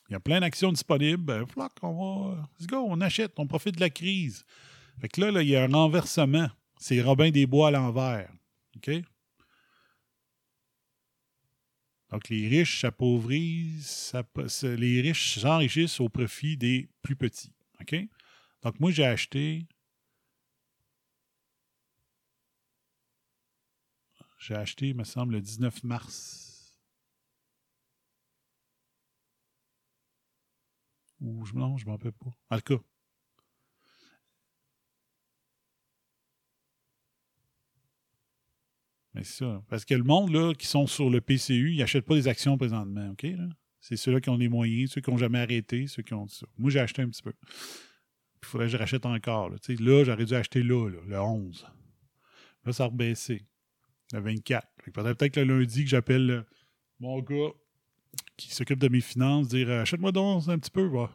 Il y a plein d'actions disponibles. Ben, on va. Let's go, on achète, on profite de la crise. Fait que là, là il y a un renversement. C'est Robin des Bois à l'envers. OK? Donc, les riches s'appauvrissent, les riches s'enrichissent au profit des plus petits. OK? Donc, moi, j'ai acheté. J'ai acheté, il me semble, le 19 mars. Ou, non, je m'en rappelle pas. En Parce que le monde là, qui sont sur le PCU, ils n'achètent pas des actions présentement. OK? C'est ceux-là qui ont des moyens, ceux qui n'ont jamais arrêté, ceux qui ont ça. Moi, j'ai acheté un petit peu. Il faudrait que je rachète encore. Là, là j'aurais dû acheter là, le 11. Là, ça a rebaissé. Le 24. Peut-être que le lundi que j'appelle mon gars qui s'occupe de mes finances, dire achète-moi donc un petit peu. Va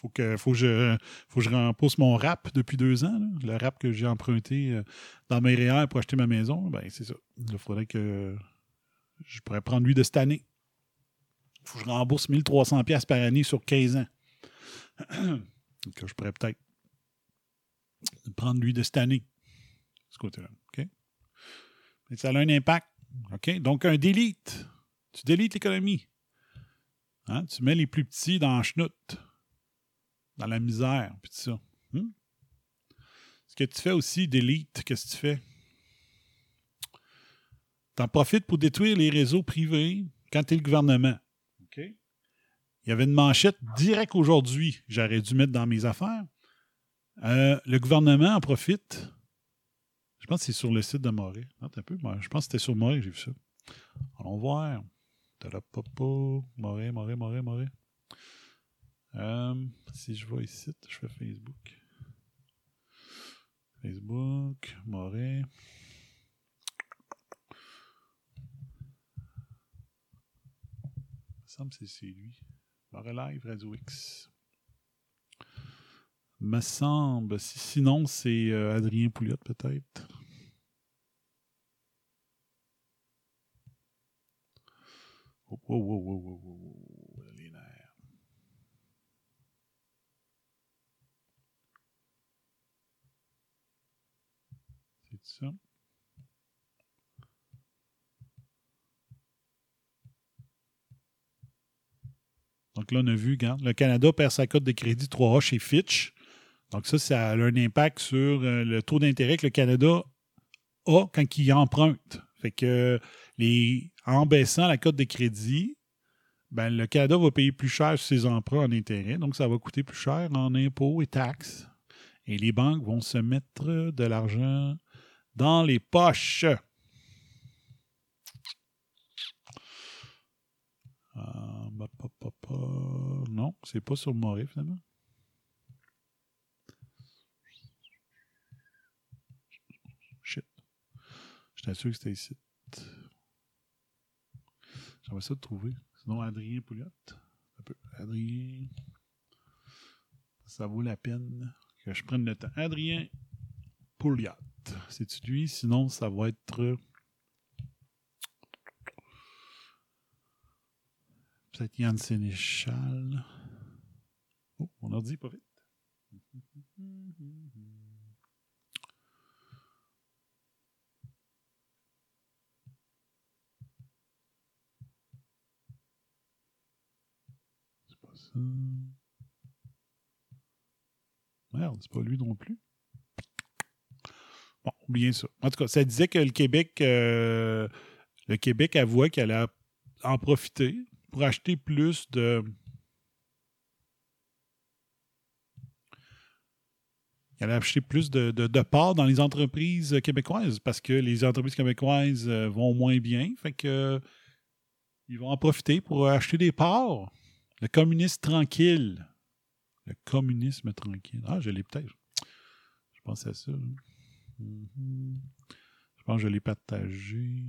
faut que, faut que, je, faut je rembourse mon rap depuis deux ans. Le rap que j'ai emprunté euh, dans mes réels pour acheter ma maison, ben c'est ça. Il faudrait que je pourrais prendre lui de cette année. Il faut que je rembourse 1300$ par année sur 15 ans. Je pourrais peut-être prendre lui de cette année. Ce côté-là. Ça a un impact. Donc, un delete. Tu délites l'économie. Hein? Tu mets les plus petits dans la chenoute dans la misère, puis tout ça. Hmm? Ce que tu fais aussi, d'élite, qu'est-ce que tu fais? Tu en profites pour détruire les réseaux privés quand tu es le gouvernement. Il y avait une manchette directe aujourd'hui j'aurais dû mettre dans mes affaires. Euh, le gouvernement en profite. Je pense que c'est sur le site de Moret. un peu. Je pense que c'était sur Moret que j'ai vu ça. Allons voir. Moret, Moret, Moret, Moret. Euh, si je vois ici, je fais Facebook. Facebook, Moret. Il me semble que c'est lui. Moret Live, Radio X. Me semble. sinon, c'est euh, Adrien Pouliot, peut-être. Oh, oh, oh, oh, oh, ça. Donc, là, on a vu, le Canada perd sa cote de crédit 3A chez Fitch. Donc ça, ça a un impact sur euh, le taux d'intérêt que le Canada a quand il emprunte. Fait que les, en baissant la cote de crédit, ben, le Canada va payer plus cher ses emprunts en intérêt, donc ça va coûter plus cher en impôts et taxes. Et les banques vont se mettre de l'argent dans les poches. Euh, bah. Non, c'est pas sur Moré finalement. Shit. J'étais sûr que c'était ici. J'aimerais ça de trouver. Sinon, Adrien Pouliot. Adrien. Ça vaut la peine que je prenne le temps. Adrien Pouliot. C'est lui? Sinon, ça va être. Peut-être Yann Sénéchal. Oh, on leur dit pas vite. C'est pas ça. Merde, c'est pas lui non plus. Bon, oubliez ça. En tout cas, ça disait que le Québec, euh, le Québec avouait qu'elle allait en profiter pour acheter plus de. Il allait acheter plus de, de, parts dans les entreprises québécoises parce que les entreprises québécoises euh, vont moins bien. Fait que ils vont en profiter pour acheter des parts. Le communiste tranquille. Le communisme tranquille. Ah, je l'ai peut-être. Je pense à ça. -hmm. Je pense que je l'ai partagé.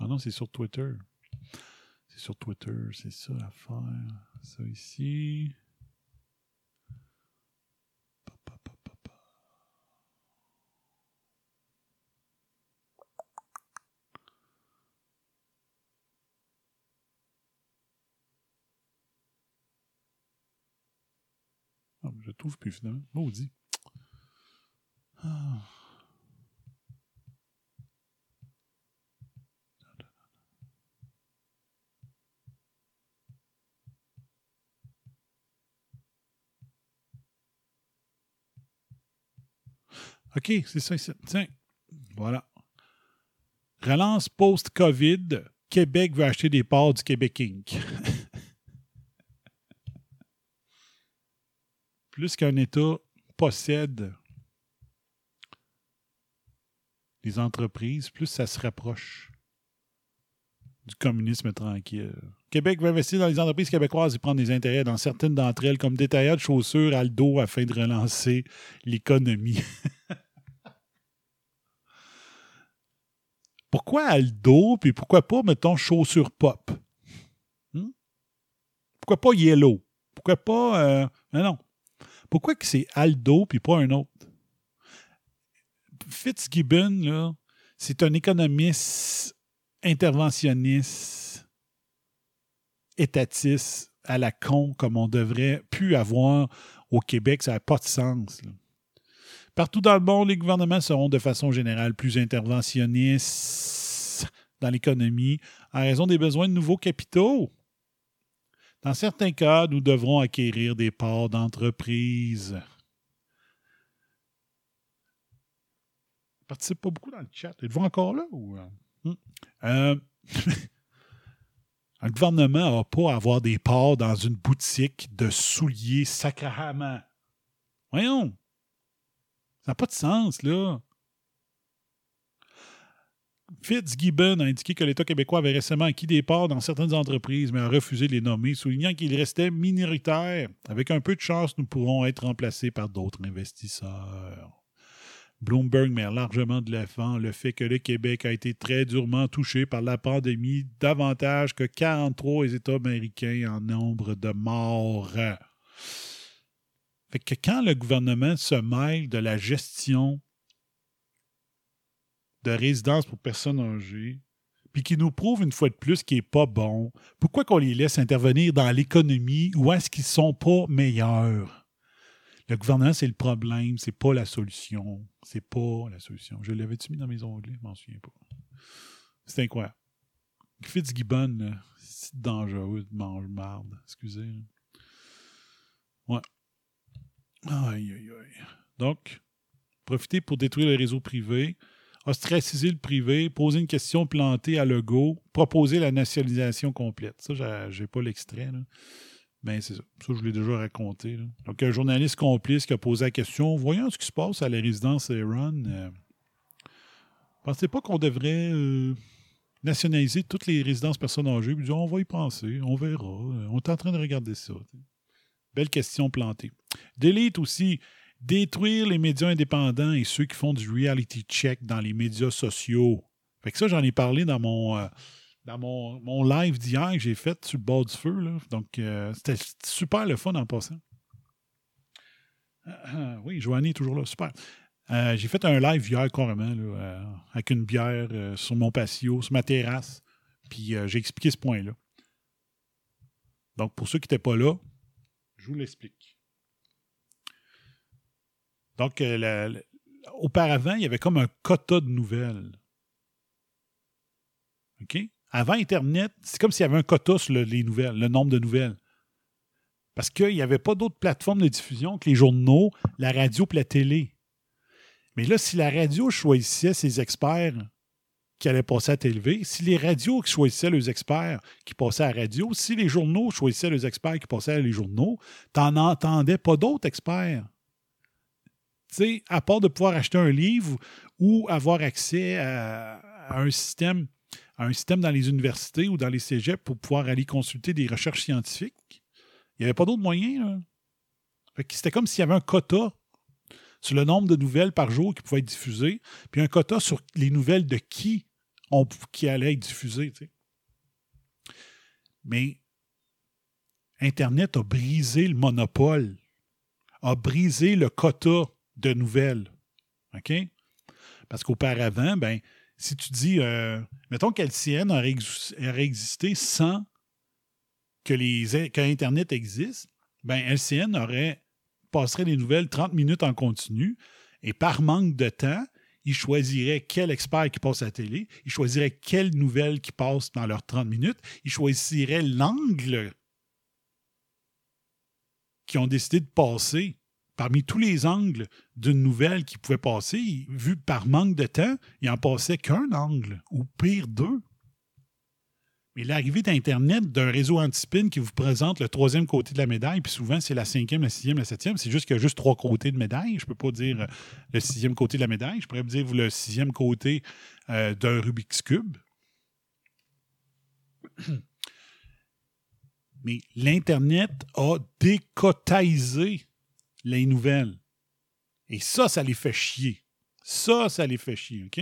Ah non, c'est sur Twitter. C'est sur Twitter, c'est ça l'affaire. Ça ici. Ah, je trouve plus finalement. Maudit. Ah. OK, c'est ça. Tiens, voilà. Relance post-COVID. Québec veut acheter des parts du Québec Inc. Plus qu'un État possède les entreprises, plus ça se rapproche du communisme tranquille. Québec veut investir dans les entreprises québécoises et prendre des intérêts dans certaines d'entre elles, comme détaillant de chaussures Aldo afin de relancer l'économie. pourquoi Aldo, puis pourquoi pas, mettons, chaussures pop? Hmm? Pourquoi pas Yellow? Pourquoi pas. Euh, mais non. Pourquoi que c'est Aldo, puis pas un autre? Fitzgibbon, c'est un économiste interventionniste, étatiste, à la con, comme on devrait plus avoir au Québec. Ça n'a pas de sens. Partout dans le monde, les gouvernements seront de façon générale plus interventionnistes dans l'économie en raison des besoins de nouveaux capitaux. Dans certains cas, nous devrons acquérir des parts d'entreprise. Je participe pas beaucoup dans le chat. Êtes-vous encore là? Ou... Euh, un gouvernement n'a pas à avoir des parts dans une boutique de souliers sacrément. Voyons. N'a pas de sens, là. Fitzgibbon a indiqué que l'État québécois avait récemment acquis des parts dans certaines entreprises, mais a refusé de les nommer, soulignant qu'il restait minoritaire. Avec un peu de chance, nous pourrons être remplacés par d'autres investisseurs. Bloomberg met largement de l'effet le fait que le Québec a été très durement touché par la pandémie, davantage que 43 États américains en nombre de morts. Fait que quand le gouvernement se mêle de la gestion de résidence pour personnes âgées, puis qui nous prouve une fois de plus qu'il n'est pas bon, pourquoi qu'on les laisse intervenir dans l'économie ou est-ce qu'ils ne sont pas meilleurs? Le gouvernement, c'est le problème, c'est pas la solution. C'est pas la solution. Je l'avais-tu mis dans mes onglets? Je m'en souviens pas. C'est incroyable. Fitzgibbon, C'est dangereux de manger marde. Excusez. Ouais. Aïe, aïe, aïe. Donc, profiter pour détruire le réseau privé, ostraciser le privé, poser une question plantée à Legault, proposer la nationalisation complète. Ça, j'ai pas l'extrait. Mais c'est ça. Ça, je l'ai déjà raconté. Donc, un journaliste complice qui a posé la question Voyons ce qui se passe à la résidence Aaron. Euh, pensez pas qu'on devrait euh, nationaliser toutes les résidences personnes âgées? Puis, On va y penser, on verra. On est en train de regarder ça. Belle question plantée. Delete aussi. Détruire les médias indépendants et ceux qui font du reality check dans les médias sociaux. Fait que ça, j'en ai parlé dans mon. Euh, dans mon, live d'hier que j'ai fait sur le bord du feu. Là. Donc, euh, c'était super le fun en passant. Ah, oui, Joanie est toujours là. Super. Euh, j'ai fait un live hier carrément avec une bière sur mon patio, sur ma terrasse. Puis j'ai expliqué ce point-là. Donc, pour ceux qui n'étaient pas là, vous l'explique. Donc, auparavant, il y avait comme un quota de nouvelles. OK? Avant Internet, c'est comme s'il y avait un quota sur les nouvelles, le nombre de nouvelles. Parce qu'il n'y avait pas d'autres plateformes de diffusion que les journaux, la radio et la télé. Mais là, si la radio choisissait ses experts qui allaient passer à télé, si les radios choisissaient leurs experts qui passaient à la radio, si les journaux choisissaient leurs experts qui passaient à les journaux, t'en entendais pas d'autres experts. Sais, à part de pouvoir acheter un livre ou avoir accès à un système un système dans les universités ou dans les cégeps pour pouvoir aller consulter des recherches scientifiques. Il n'y avait pas d'autre moyen. C'était comme s'il y avait un quota sur le nombre de nouvelles par jour qui pouvaient être diffusées, puis un quota sur les nouvelles de qui, qui allaient être diffusées. Mais Internet a brisé le monopole, a brisé le quota de nouvelles. OK? Parce qu'auparavant, ben, si tu dis, euh, mettons qu'LCN aurait, existé sans que, les, Internet existe, ben LCN aurait passerait les nouvelles 30 minutes en continu et par manque de temps, il choisirait quel expert qui passe à la télé, il choisirait quelle nouvelle qui passe dans leurs 30 minutes, il choisirait l'angle qui ont décidé de passer parmi tous les angles d'une nouvelle qui pouvait passer, vu par manque de temps, il n'en passait qu'un angle, ou pire deux. Mais l'arrivée d'Internet, d'un réseau anti-spin qui vous présente le troisième côté de la médaille, puis souvent c'est la cinquième, la sixième, la septième, c'est juste qu'il y a juste trois côtés de médaille. Je ne peux pas dire euh, le sixième côté de la médaille, je pourrais vous dire le sixième côté euh, d'un Rubik's Cube. Mais l'Internet a décotaisé les nouvelles. Et ça, ça les fait chier. Ça, ça les fait chier, OK?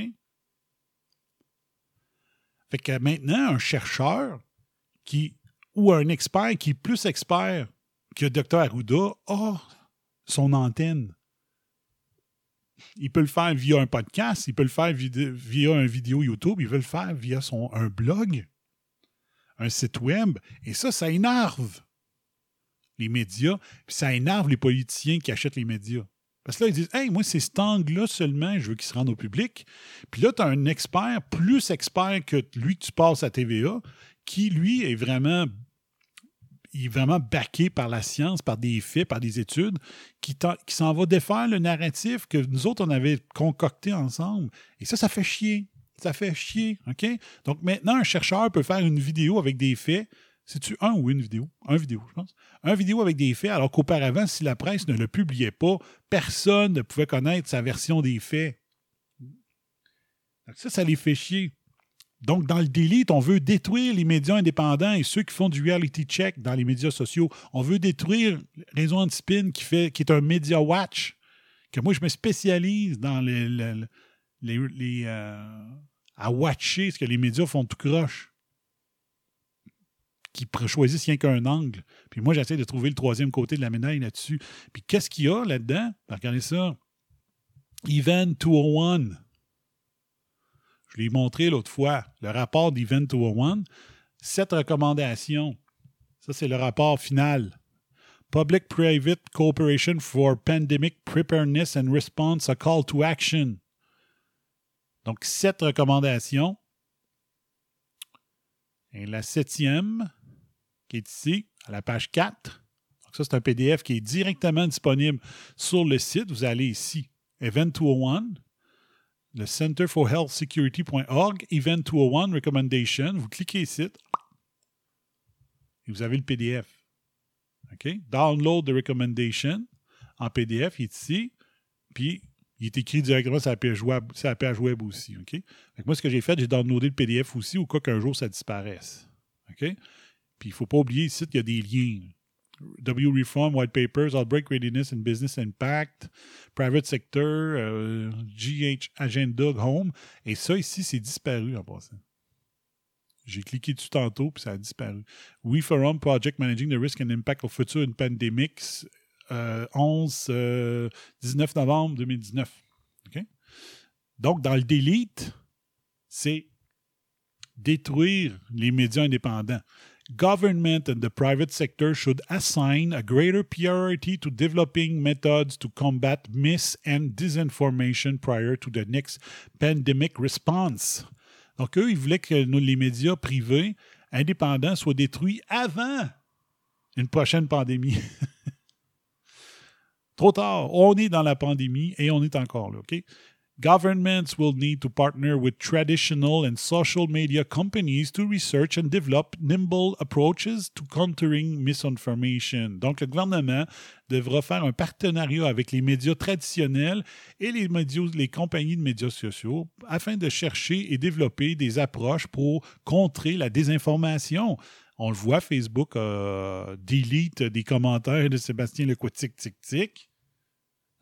Fait que maintenant, un chercheur qui, ou un expert qui est plus expert que docteur Arruda a son antenne. Il peut le faire via un podcast, il peut le faire via un vidéo YouTube, il peut le faire via son, un blog, un site web. Et ça, ça énerve les médias, puis ça énerve les politiciens qui achètent les médias. Parce que là, ils disent Hey, moi, c'est cet angle-là seulement, je veux qu'il se rende au public. Puis là, tu as un expert, plus expert que lui que tu passes à TVA, qui, lui, est vraiment il est vraiment baqué par la science, par des faits, par des études, qui, qui s'en va défaire le narratif que nous autres, on avait concocté ensemble. Et ça, ça fait chier. Ça fait chier, OK? Donc maintenant, un chercheur peut faire une vidéo avec des faits, c'est-tu un ou une vidéo? Un vidéo, je pense. Un vidéo avec des faits, alors qu'auparavant, si la presse ne le publiait pas, personne ne pouvait connaître sa version des faits. Donc ça, ça les fait chier. Donc, dans le delete, on veut détruire les médias indépendants et ceux qui font du reality check dans les médias sociaux. On veut détruire Réseau Antispin qui, fait, qui est un media watch. Que moi, je me spécialise dans les, les, euh, à watcher ce que les médias font tout croche qui choisissent rien qu'un angle. Puis moi, j'essaie de trouver le troisième côté de la médaille là-dessus. Puis qu'est-ce qu'il y a là-dedans? Ben, regardez ça. Event 201. Je l'ai montré l'autre fois. Le rapport d'Event 201. Sept recommandations. Ça, c'est le rapport final. Public-Private Cooperation for Pandemic Preparedness and Response, a Call to Action. Donc, sept recommandations Et la septième, ici, à la page 4. Donc ça, c'est un PDF qui est directement disponible sur le site. Vous allez ici, Event 201, le Center for Health Security.org, Event 201 Recommendation. Vous cliquez ici et vous avez le PDF. OK? Download the recommendation en PDF, il est ici. Puis, il est écrit directement sur la page web, sur la page web aussi. OK? moi, ce que j'ai fait, j'ai downloadé le PDF aussi au cas qu'un jour ça disparaisse. OK? Puis, il ne faut pas oublier ici qu'il y a des liens. W Reform, White Papers, Outbreak Readiness and Business Impact, Private Sector, GH Agenda Home. Et ça, ici, c'est disparu en passant. J'ai cliqué dessus tantôt, puis ça a disparu. We Forum Project Managing the Risk and Impact of Future in Pandemics, 11, 19 novembre 2019. Donc, dans le delete, c'est détruire les médias indépendants. Government and the private sector should assign a greater priority to developing methods to combat mis and disinformation prior to the next pandemic response. Donc, eux, ils voulaient que nous, les médias privés indépendants soient détruits avant une prochaine pandémie. Trop tard. On est dans la pandémie et on est encore là, OK? Governments will need to partner with traditional and social media companies to research and develop nimble approaches to countering misinformation. Donc, le gouvernement devra faire un partenariat avec les médias traditionnels et les, médias, les compagnies de médias sociaux afin de chercher et développer des approches pour contrer la désinformation. On le voit, Facebook euh, delete des commentaires de Sébastien Lecourt tic tic tic.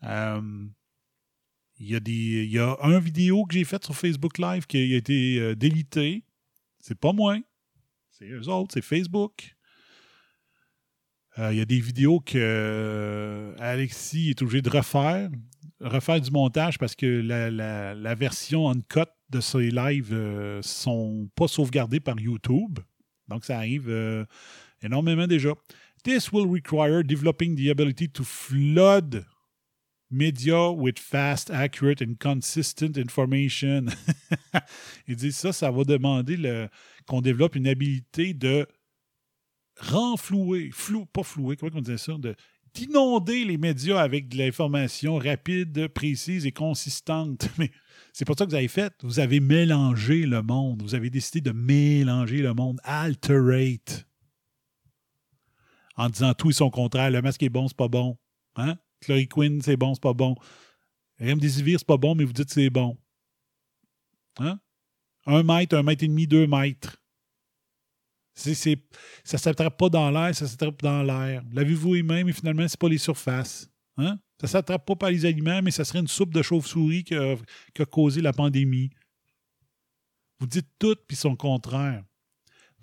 Euh, il y, a des, il y a un vidéo que j'ai fait sur Facebook Live qui a été euh, délité. C'est pas moi. C'est eux autres, c'est Facebook. Euh, il y a des vidéos que euh, Alexis est obligé de refaire, refaire du montage parce que la, la, la version uncut de ces lives ne sont pas sauvegardées par YouTube. Donc ça arrive énormément déjà. This will require developing the ability to flood media with fast, accurate and consistent information. Il dit ça, ça va demander qu'on développe une habilité de renflouer, flou, pas flouer, comment on dit ça, de, d'inonder les médias avec de l'information rapide, précise et consistante. Mais c'est pour ça que vous avez fait. Vous avez mélangé le monde. Vous avez décidé de mélanger le monde. Alterate. En disant tout et son contraire. Le masque est bon, c'est pas bon. Hein? Chloroquine, c'est bon, c'est pas bon. Remdesivir, c'est pas bon, mais vous dites c'est bon. Hein? Un mètre, un mètre et demi, deux mètres. Ça ne s'attrape pas dans l'air, ça s'attrape dans l'air. L'avez-vous vous-même, et finalement, c'est pas les surfaces. Hein? Ça ne s'attrape pas par les aliments, mais ça serait une soupe de chauve-souris qui qui a causé la pandémie. Vous dites tout, puis son contraire.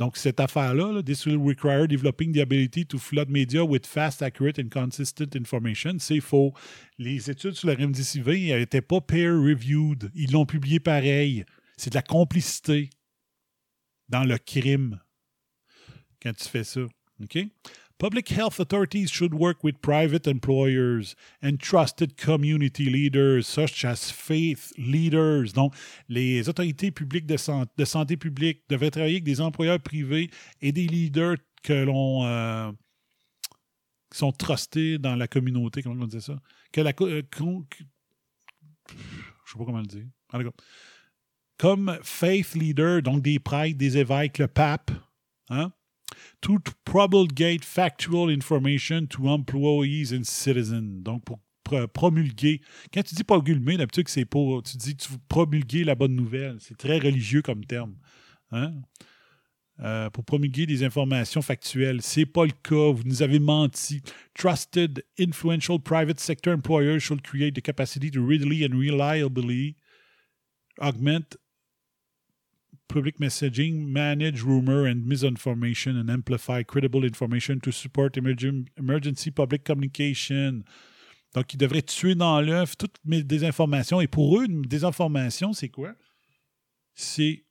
Donc, cette affaire-là, là, this will require developing the ability to flood media with fast, accurate and consistent information. C'est faux. Les études sur la remdesivir n'étaient pas peer-reviewed. Ils l'ont publié pareil. C'est de la complicité dans le crime quand tu fais ça. OK? Public health authorities should work with private employers and trusted community leaders, such as faith leaders. Donc, les autorités publiques de, de santé publique devraient travailler avec des employeurs privés et des leaders que l'on euh, qui sont trustés dans la communauté, comment on dit ça? Que la, euh, je sais pas comment le dire. Comme faith leader, donc des prêtres, des évêques, le pape, hein? To promulgate factual information to employees and citizens. Donc, pour promulguer. Quand tu dis promulguer, d'habitude, c'est pour. Tu dis tu promulguer la bonne nouvelle. C'est très religieux comme terme. Hein? Euh, pour promulguer des informations factuelles. C'est pas le cas. Vous nous avez menti. Trusted, influential private sector employers should create the capacity to readily and reliably augment public messaging, manage rumor and misinformation, and amplify credible information to support emergency public communication. Donc, ils devraient tuer dans l'œuf toutes mes désinformations. Et pour eux, une désinformation, c'est quoi? C'est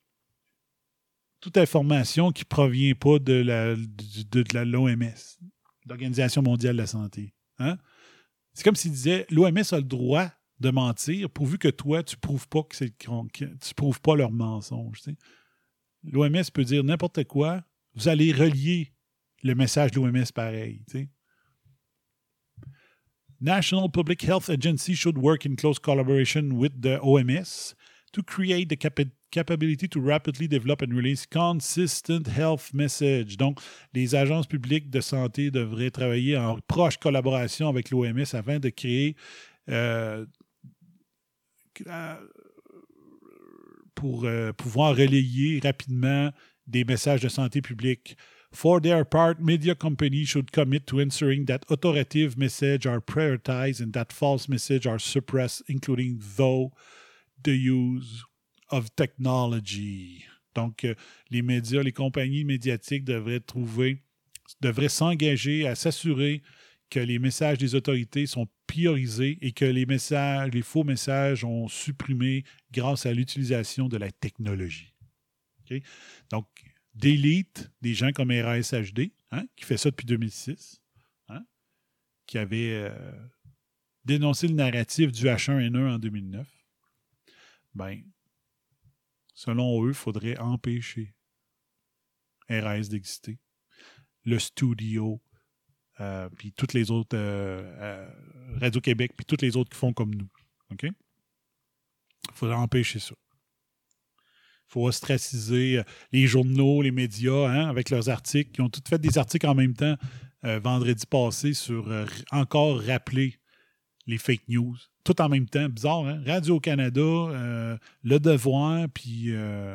toute information qui ne provient pas de la de, l'OMS, l'Organisation mondiale de la santé. Hein? C'est comme s'ils disaient l'OMS a le droit de mentir pourvu que toi, tu prouves pas que c'est tu prouves pas leur mensonge. l'OMS peut dire n'importe quoi, vous allez relier le message de l'OMS pareil. National Public Health Agency should work in close collaboration with the OMS to create the capa capability to rapidly develop and release consistent health message. Donc, les agences publiques de santé devraient travailler en proche collaboration avec l'OMS afin de créer euh, pour euh, pouvoir relayer rapidement des messages de santé publique. For their part, media companies should commit to ensuring that authoritative messages are prioritized and that false messages are suppressed, including though the use of technology. Donc, euh, les médias, les compagnies médiatiques devraient trouver, devraient s'engager à s'assurer que les messages des autorités sont priorisés et que les faux messages sont supprimés grâce à l'utilisation de la technologie. Donc, d'élite, des gens comme RASHD, hein, qui fait ça depuis 2006, hein, qui avait euh, dénoncé le narratif du H1N1 en 2009, ben, selon eux, il faudrait empêcher RAS d'exister. Le studio, euh, puis toutes les autres, euh, Radio-Québec, puis toutes les autres qui font comme nous. OK? Il faudrait empêcher ça faut ostraciser euh, les journaux, les médias, hein, avec leurs articles. Ils ont tous fait des articles en même temps euh, vendredi passé sur euh, encore rappeler les fake news. Tout en même temps. Bizarre, hein? Radio-Canada, Le Devoir, puis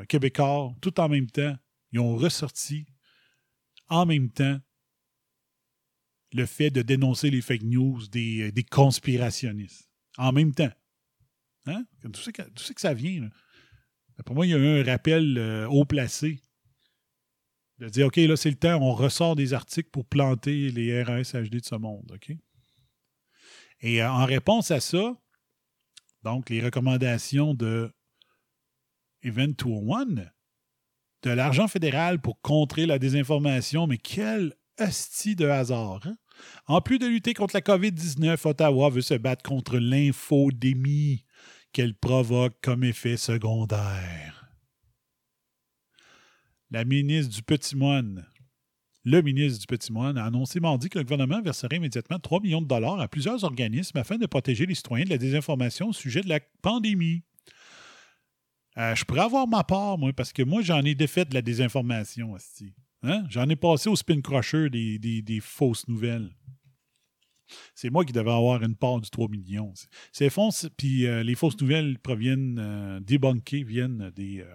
Québécois, tout en même temps. Ils ont ressorti en même temps le fait de dénoncer les fake news des, conspirationnistes. En même temps. Hein? Tout ça que, ça vient. Pour moi, il y a eu un rappel euh, haut placé de dire OK, là, c'est le temps, on ressort des articles pour planter les RAS-HD de ce monde. Et euh, en réponse à ça, donc les recommandations de Event 201, de l'argent fédéral pour contrer la désinformation, mais quel hostie de hasard. Hein? En plus de lutter contre la COVID-19, Ottawa veut se battre contre l'infodémie qu'elle provoque comme effet secondaire. La ministre du Petit Moine, le ministre du Petit Moine a annoncé mardi que le gouvernement verserait immédiatement 3 millions de dollars à plusieurs organismes afin de protéger les citoyens de la désinformation au sujet de la pandémie. Euh, je pourrais avoir ma part, moi, parce que moi, j'en ai défait de la désinformation, hein? J'en ai passé au spin crusher des, fausses nouvelles. C'est moi qui devais avoir une part du 3 millions. Ces fonds, puis euh, les fausses nouvelles proviennent, euh, débunker, viennent des,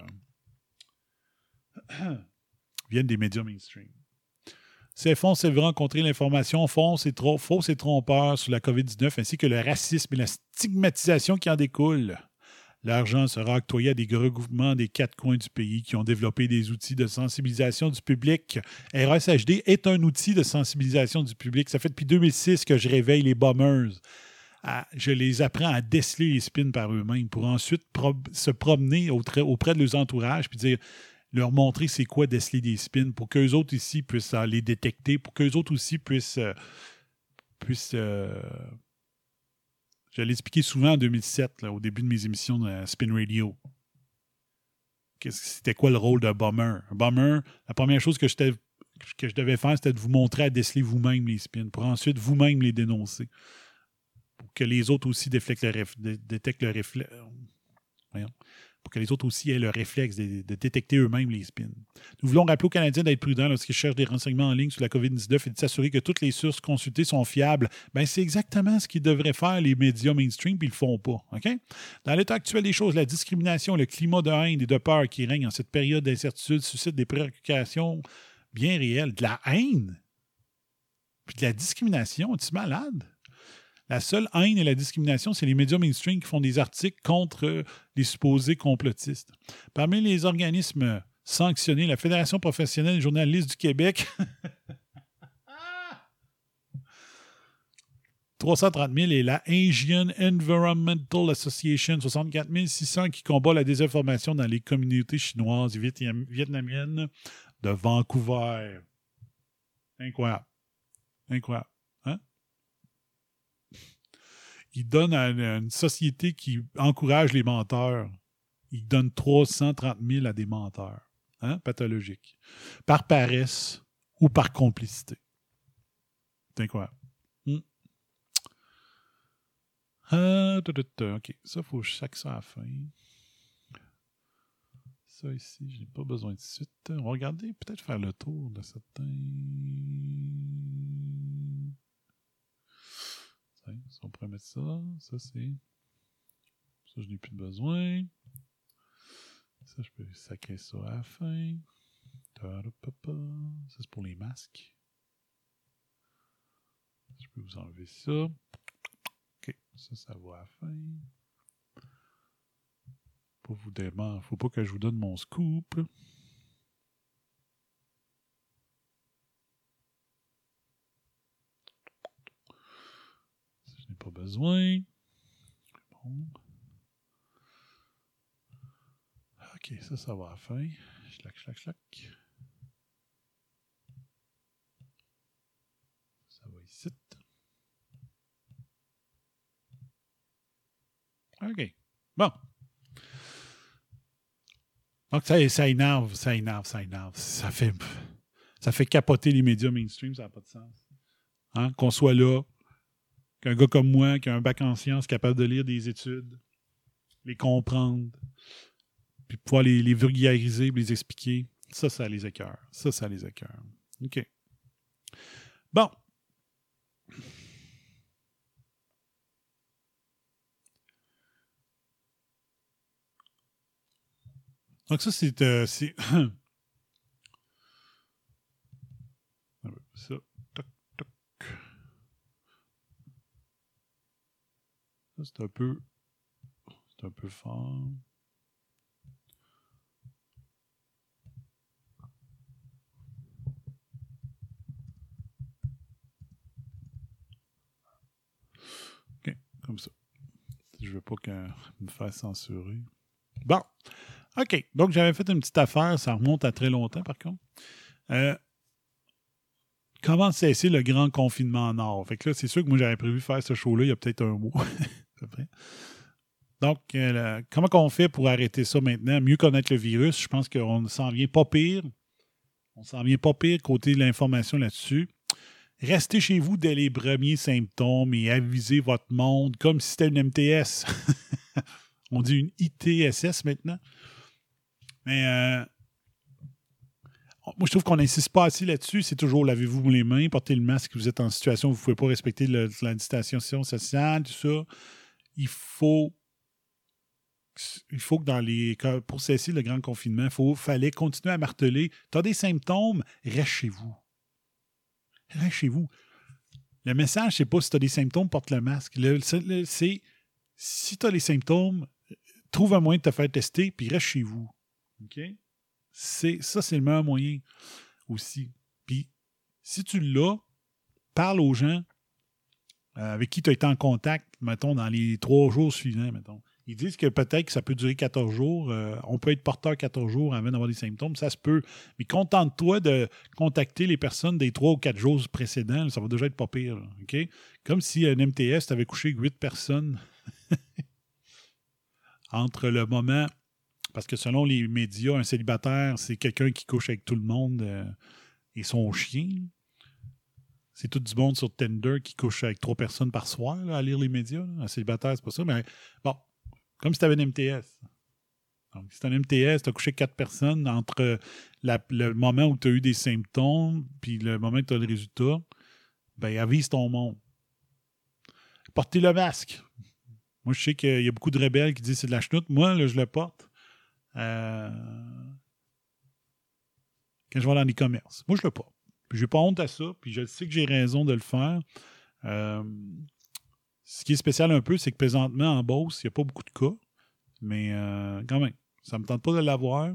euh, viennent des médias mainstream. Ces fonds serviront à contrer l'information fausse et, et trompeur sur la COVID-19 ainsi que le racisme et la stigmatisation qui en découlent. L'argent sera octroyé à des regroupements des quatre coins du pays qui ont développé des outils de sensibilisation du public. RSHD est un outil de sensibilisation du public. Ça fait depuis 2006 que je réveille les bombers. je les apprends à déceler les spins par eux-mêmes pour ensuite se promener auprès de leurs entourages puis dire leur montrer c'est quoi déceler des spins pour qu'eux autres ici puissent les détecter, pour qu'eux autres aussi puissent, euh, puissent euh, je l'ai expliqué souvent en 2007, au début de mes émissions de Spin Radio. C'était quoi le rôle d'un bomber? Un bomber, la première chose que, je devais faire, c'était de vous montrer à déceler vous-même les spins, pour ensuite vous-même les dénoncer. Pour que les autres aussi détectent le, réflexe. Voyons pour que les autres aussi aient le réflexe de, détecter eux-mêmes les spins. Nous voulons rappeler aux Canadiens d'être prudents lorsqu'ils cherchent des renseignements en ligne sur la COVID-19 et de s'assurer que toutes les sources consultées sont fiables. Ben, c'est exactement ce qu'ils devraient faire les médias mainstream, puis ils le font pas. Dans l'état actuel des choses, la discrimination, le climat de haine et de peur qui règne en cette période d'incertitude suscite des préoccupations bien réelles. De la haine, puis de la discrimination, es-tu malade? La seule haine et la discrimination, c'est les médias mainstream qui font des articles contre les supposés complotistes. Parmi les organismes sanctionnés, la Fédération professionnelle des journalistes du Québec. 330 000 et la Asian Environmental Association, 64 600 qui combat la désinformation dans les communautés chinoises et vietnamiennes de Vancouver. Incroyable. Incroyable il donne à une société qui encourage les menteurs, il donne 330 000 à des menteurs. hein, pathologique, par paresse ou par complicité. C'est incroyable. Hmm. Ah, OK, ça, il faut que je ça à la fin. Ça ici, je n'ai pas besoin de suite. On va regarder, peut-être faire le tour de certains. Si on pourrait mettre ça, ça c'est. Ça, je n'ai plus besoin. Ça, je peux sacrer ça à la fin. Ça, c'est pour les masques. Je peux vous enlever ça. OK, ça, ça va à la fin. Pour vous démarrer, faut pas que je vous donne mon scoop. Ça, je n'ai pas besoin. OK, ça, ça va à la fin. Schlac, schlac, schlac. Ça va ici. OK. Bon. Donc, ça, ça énerve, ça énerve, ça énerve. Ça fait, ça fait capoter les médias mainstream, ça n'a pas de sens. Hein? Qu'on soit là, qu'un gars comme moi, qui a un bac en sciences, capable de lire des études, les comprendre, puis pouvoir les, vulgariser, les expliquer, ça, ça les écœure. Ça, ça les écœure. OK. Bon. Donc ça, c'est... Euh, c'est ça. Toc, toc. Ça, c'est un peu... C'est un peu fort. OK, comme ça. Je veux pas qu'elle me fasse censurer. Bon. OK. Donc, j'avais fait une petite affaire. Ça remonte à très longtemps, par contre. Euh, comment cesser le grand confinement en Nord? Fait que là, c'est sûr que moi, j'avais prévu faire ce show-là il y a peut-être un mois. Donc, euh, comment on fait pour arrêter ça maintenant? Mieux connaître le virus. Je pense qu'on s'en vient pas pire. On s'en vient pas pire côté de l'information là-dessus. Restez chez vous dès les premiers symptômes et avisez votre monde comme si c'était une MTS. On dit une ITSS maintenant. Mais euh, moi, je trouve qu'on n'insiste pas assez là-dessus. C'est toujours lavez-vous les mains, portez le masque vous êtes en situation où vous ne pouvez pas respecter la distanciation sociale, tout ça. Il faut il faut que dans les pour cesser le grand confinement, il fallait continuer à marteler. Tu as des symptômes, reste chez vous. Reste chez vous. Le message, c'est pas si tu as des symptômes, porte le masque. C'est si tu as des symptômes, trouve un moyen de te faire tester, puis reste chez vous. OK? Ça, c'est le meilleur moyen aussi. Puis, si tu l'as, parle aux gens euh, avec qui tu as été en contact, mettons, dans les trois jours suivants, mettons. Ils disent que peut-être que ça peut durer 14 jours. Euh, on peut être porteur 14 jours avant d'avoir des symptômes. Ça se peut. Mais contente-toi de contacter les personnes des trois ou quatre jours précédents. ça va déjà être pas pire. Comme si un MTS t'avait couché huit personnes entre le moment. Parce que selon les médias, un célibataire, c'est quelqu'un qui couche avec tout le monde euh, et son chien. C'est tout du monde sur Tinder qui couche avec trois personnes par soir à lire les médias. Un célibataire, c'est pas ça. Mais bon, comme si tu avais un MTS. Donc, si tu un MTS, tu as couché quatre personnes entre le moment où tu as eu des symptômes puis le moment où tu as le résultat, ben avise ton monde. Portez le masque. Moi, je sais qu'il y a beaucoup de rebelles qui disent c'est de la chenoute. Moi, là, je le porte. Euh, quand je vais dans les commerces. Moi, je le porte. J'ai pas honte à ça. Puis, je sais que j'ai raison de le faire. Euh, ce qui est spécial un peu, c'est que présentement, en Beauce, il n'y a pas beaucoup de cas. Mais euh, quand même, ça ne me tente pas de l'avoir.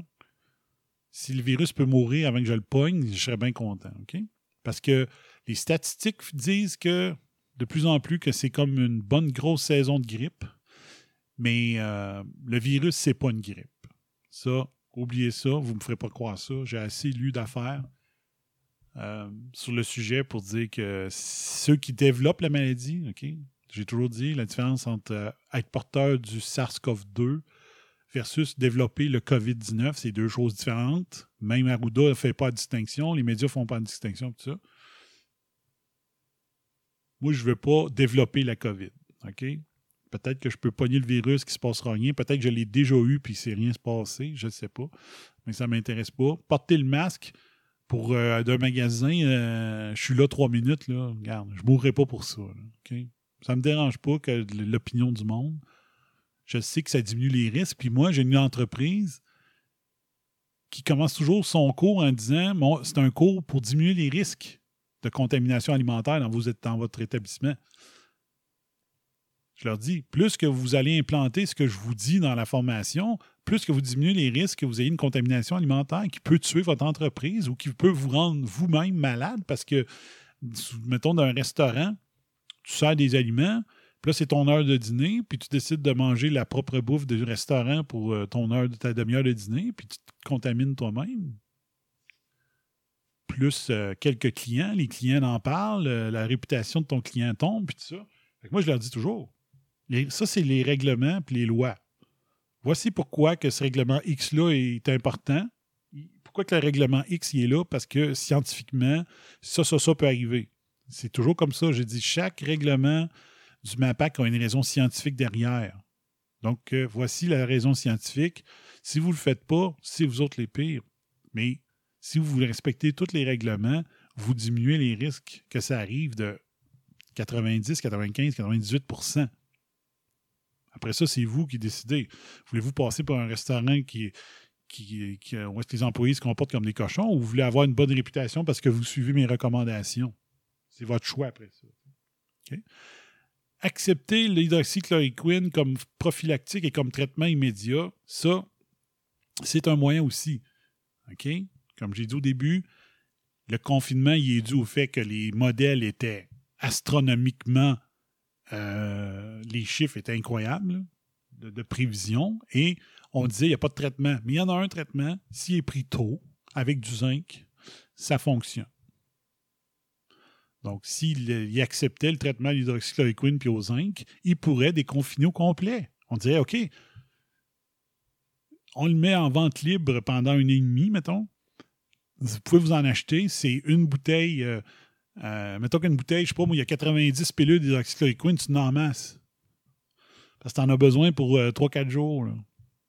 Si le virus peut mourir avant que je le pogne, je serais bien content. Parce que les statistiques disent que de plus en plus que c'est comme une bonne grosse saison de grippe. Mais euh, le virus, c'est pas une grippe. Ça, oubliez ça, vous me ferez pas croire ça. J'ai assez lu d'affaires euh, sur le sujet pour dire que ceux qui développent la maladie, OK, j'ai toujours dit la différence entre euh, être porteur du SARS-CoV-2 versus développer le COVID-19. C'est deux choses différentes. Même Arruda ne fait pas de distinction. Les médias ne font pas de distinction, tout ça. Moi, je ne veux pas développer la COVID. OK? Peut-être que je peux pogner le virus, qu'il ne se passera rien. Peut-être que je l'ai déjà eu puis s'est rien se passé. Je ne sais pas. Mais ça ne m'intéresse pas. Porter le masque pour euh, d'un magasin, euh, je suis là trois minutes. Là. Regarde, je mourrai pas pour ça. OK? Ça ne me dérange pas que l'opinion du monde. Je sais que ça diminue les risques. Puis moi, j'ai une entreprise qui commence toujours son cours en disant c'est un cours pour diminuer les risques de contamination alimentaire dans, dans votre établissement. Je leur dis, plus que vous allez implanter ce que je vous dis dans la formation, plus que vous diminuez les risques que vous ayez une contamination alimentaire qui peut tuer votre entreprise ou qui peut vous rendre vous-même malade parce que, mettons, dans un restaurant, tu sers des aliments, puis là, c'est ton heure de dîner, puis tu décides de manger la propre bouffe du restaurant pour euh, ton heure de ta demi-heure de dîner, puis tu te contamines toi-même. Plus euh, quelques clients, les clients en parlent, euh, la réputation de ton client tombe, puis tout ça. moi, je leur dis toujours, ça, c'est les règlements puis les lois. Voici pourquoi que ce règlement X-là est important. Pourquoi que le règlement X il est là? Parce que scientifiquement, ça, ça, ça peut arriver. C'est toujours comme ça. J'ai dit, chaque règlement du MAPAC a une raison scientifique derrière. Donc, euh, voici la raison scientifique. Si vous ne le faites pas, c'est vous autres les pires. Mais si vous respectez tous les règlements, vous diminuez les risques que ça arrive de 90, 95, 98 Après ça, c'est vous qui décidez. Voulez-vous passer par un restaurant qui, qui, qui, où est-ce que les employés se comportent comme des cochons ou vous voulez avoir une bonne réputation parce que vous suivez mes recommandations? C'est votre choix après ça. Accepter l'hydroxychloroquine comme prophylactique et comme traitement immédiat, ça, c'est un moyen aussi. Comme j'ai dit au début, le confinement, il est dû au fait que les modèles étaient astronomiquement. Euh, les chiffres étaient incroyables de, prévision et on disait il n'y a pas de traitement. Mais il y en a un traitement, s'il est pris tôt, avec du zinc, ça fonctionne. Donc, s'il acceptait le traitement à l'hydroxychloroquine puis au zinc, il pourrait déconfiner au complet. On dirait, OK, on le met en vente libre pendant une et demie, mettons. Vous pouvez vous en acheter. C'est une bouteille. Euh, euh, mettons qu'une bouteille, je sais pas, moi, il y a 90 pilules d'hydroxychloroquine, tu n'en masses. Parce que tu en as besoin pour 3-4 euh, jours.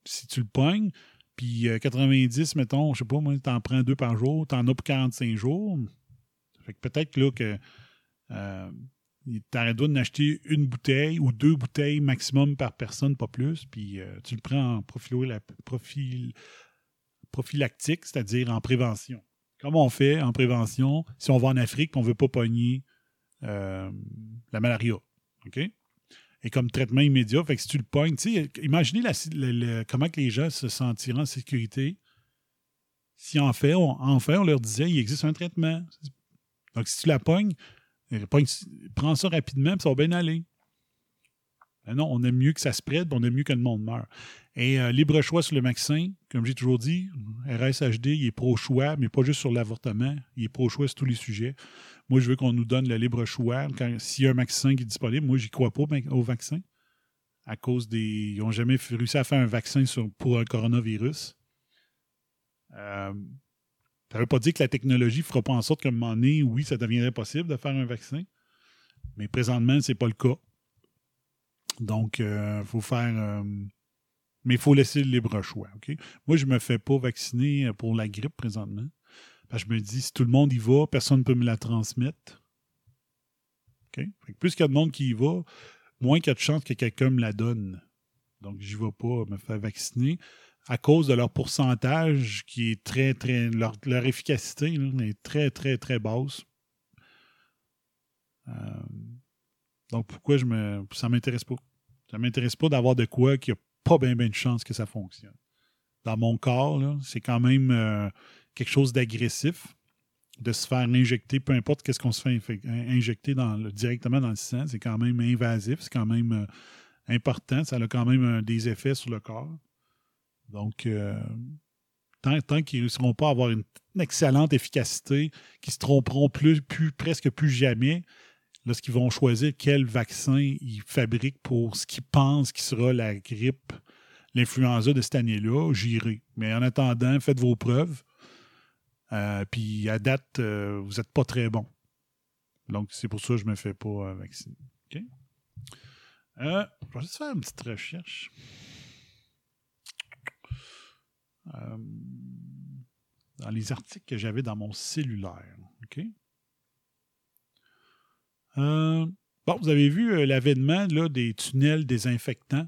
Si tu le pognes, puis 90, mettons, je sais pas, moi, tu en prends deux par jour, tu en as pour 45 jours peut-être là que euh, tu droit d'acheter une bouteille ou deux bouteilles maximum par personne, pas plus, puis euh, tu le prends en profil, prophylactique, c'est-à-dire en prévention. Comme on fait en prévention si on va en Afrique on ne veut pas pogner euh, la malaria. Et comme traitement immédiat, fait si tu le pognes, imaginez comment que les gens se sentiront en sécurité si en fait, on, leur disait il existe un traitement. Donc, si tu la pognes, prends ça rapidement, ça va bien aller. Ben non, on aime mieux que ça se prête, on aime mieux que le monde meure. Et euh, libre choix sur le vaccin, comme j'ai toujours dit, RSHD, il est pro-choix, mais pas juste sur l'avortement, il est pro-choix sur tous les sujets. Moi, je veux qu'on nous donne le libre choix. S'il y a un vaccin qui est disponible, moi, j'y crois pas au vaccin. À cause des. Ils n'ont jamais réussi à faire un vaccin pour un coronavirus. Euh, ça ne veut pas dire que la technologie ne fera pas en sorte qu'à un moment donné, oui, ça deviendrait possible de faire un vaccin. Mais présentement, ce n'est pas le cas. Donc, il euh, faut faire. Mais il faut laisser le libre choix. Moi, je ne me fais pas vacciner pour la grippe présentement. Parce que je me dis, si tout le monde y va, personne ne peut me la transmettre. plus qu'il y a de monde qui y va, moins qu'il y a de chances que quelqu'un me la donne. Donc, je n'y vais pas me faire vacciner à cause de leur pourcentage qui est très, très. Leur, efficacité est très, très, très basse. Euh, donc, pourquoi je me. Ça m'intéresse pas. Ça m'intéresse pas d'avoir de quoi qui a pas bien, bien de chance que ça fonctionne. Dans mon corps, c'est quand même euh, quelque chose d'agressif de se faire injecter, peu importe qu'est-ce qu'on se fait injecter directement dans le sang, c'est quand même invasif, c'est quand même euh, important, ça a quand même des effets sur le corps. Donc, euh, tant, qu'ils ne réussiront pas à avoir une, excellente efficacité, qu'ils se tromperont plus, presque plus jamais lorsqu'ils vont choisir quel vaccin ils fabriquent pour ce qu'ils pensent qui sera la grippe l'influenza de cette année-là, j'irai. Mais en attendant, faites vos preuves. Euh, puis à date, euh, vous n'êtes pas très bon. Donc, c'est pour ça que je ne me fais pas vacciner. OK? je vais juste faire une petite recherche. dans les articles que j'avais dans mon cellulaire. OK? Bon, vous avez vu l'avènement des tunnels désinfectants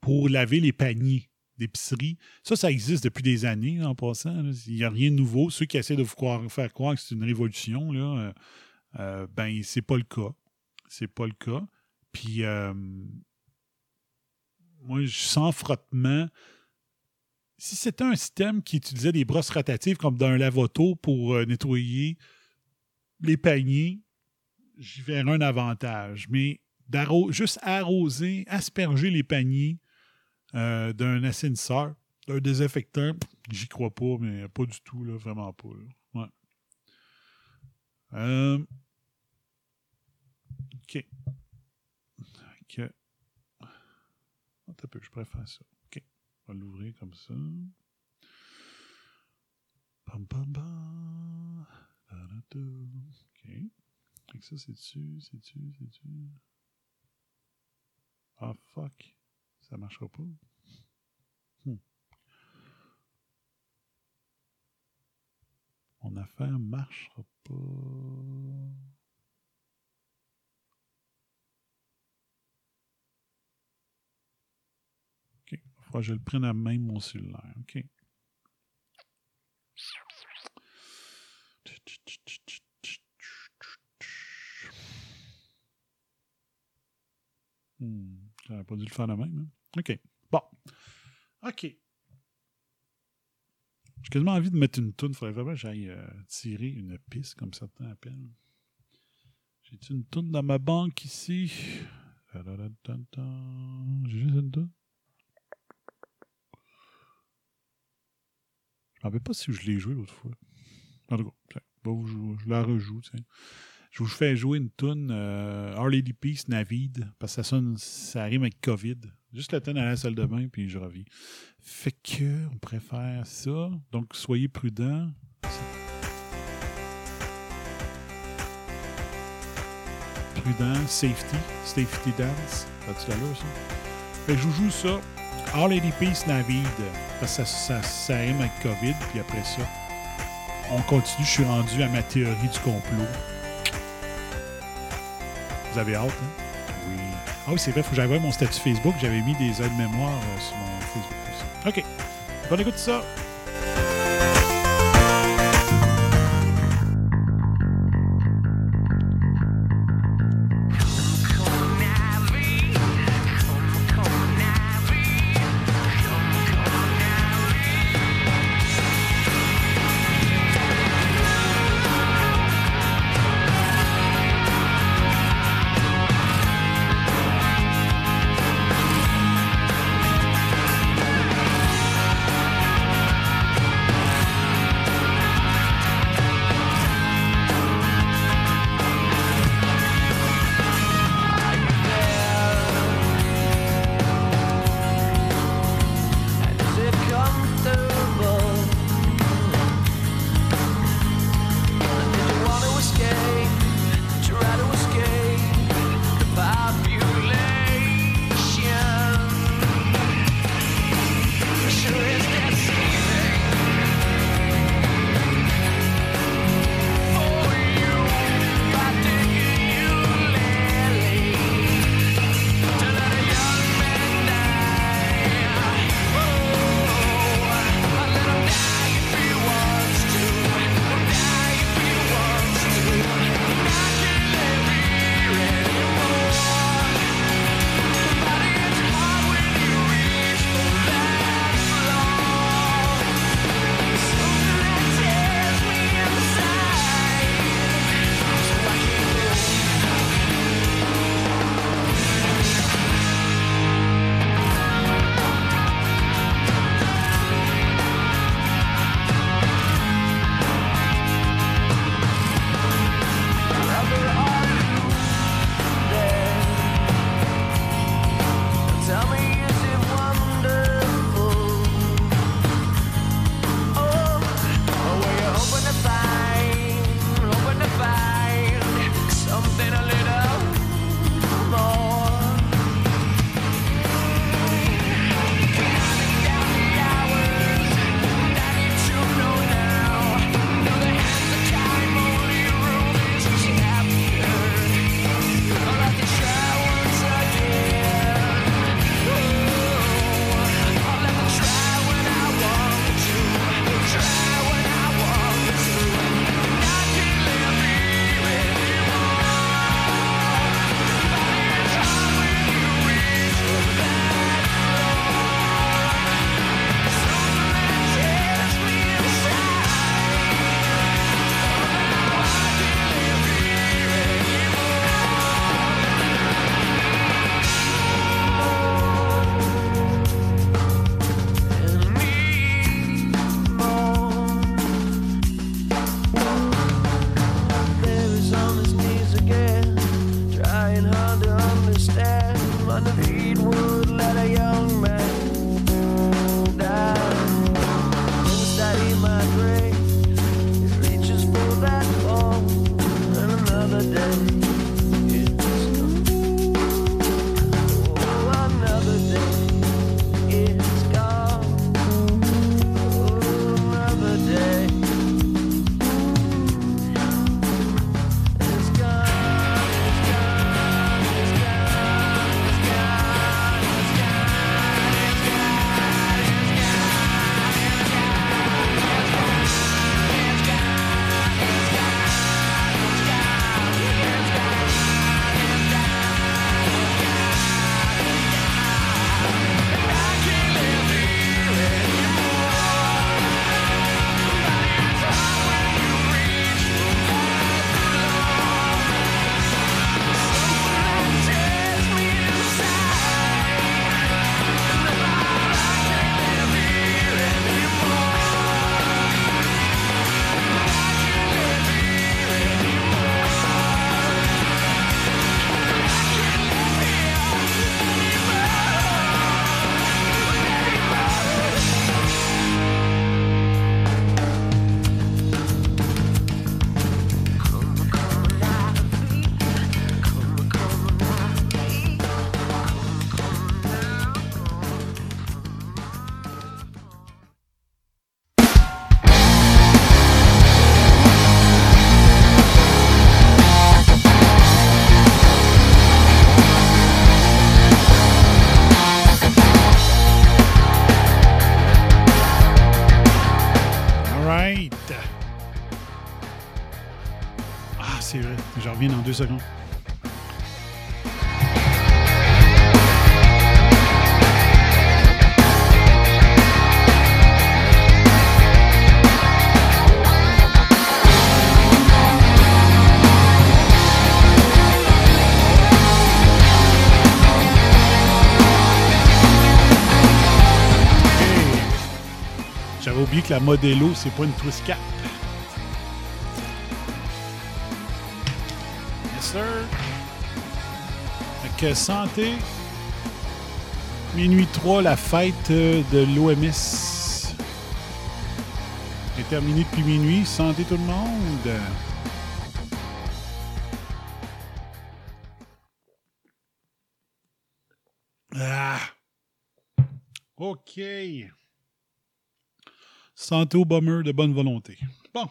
pour laver les paniers d'épicerie. Ça, ça existe depuis des années, en passant. Il n'y a rien de nouveau. Ceux qui essaient de vous faire croire que c'est une révolution, là, euh, euh, ben, c'est pas le cas. C'est pas le cas. Puis, euh, moi, je sens frottement. Si c'était un système qui utilisait des brosses rotatives comme dans un lavoto pour nettoyer les paniers, j'y verrais un avantage. Mais juste arroser, asperger les paniers euh, d'un assainisseur, d'un désinfectant, j'y crois pas, mais pas du tout, là, vraiment pas. Ouais. Euh, OK. OK. Un peu, je préfère ça. OK. On va l'ouvrir comme ça. OK. Donc ça, c'est dessus, c'est dessus, c'est dessus. Ah, fuck. Ça marchera pas. Hmm. Mon affaire marchera pas. OK. Il que je le prenne à main mon cellulaire. OK. Hmm. J'aurais pas dû le faire de même. Hein. OK. Bon. OK. J'ai quasiment envie de mettre une toune. Il faudrait vraiment que j'aille euh, tirer une piste, comme certains appellent. J'ai-tu une toune dans ma banque ici? J'ai juste une toune. Je ne rappelle pas si je l'ai joué l'autre fois. En tout cas, je la rejoue. Tiens. Je vous fais jouer une tune euh, Our Lady Peace Navid, parce que ça sonne, ça rime avec COVID. Juste le temps à la salle de bain, puis je reviens. Fait que, on préfère ça. Donc, soyez prudents. Prudent, safety, safety dance. As-tu la ça? Fait que je vous joue ça. Our Lady Peace Navid, parce que ça, ça, ça rime avec COVID, puis après ça, on continue. Je suis rendu à ma théorie du complot. Vous avez hâte, hein? Oui. Ah oui, c'est vrai, il faut que j'aille voir mon statut Facebook. J'avais mis des aides-mémoires euh, sur mon Facebook aussi. OK. On écoute ça. J'avais oublié que la Modelo, c'est pas une Twist santé. Minuit 3, la fête euh, de l'OMS est terminée depuis minuit. Santé tout le monde. Ah. OK. Santé au bomber de bonne volonté. Bon.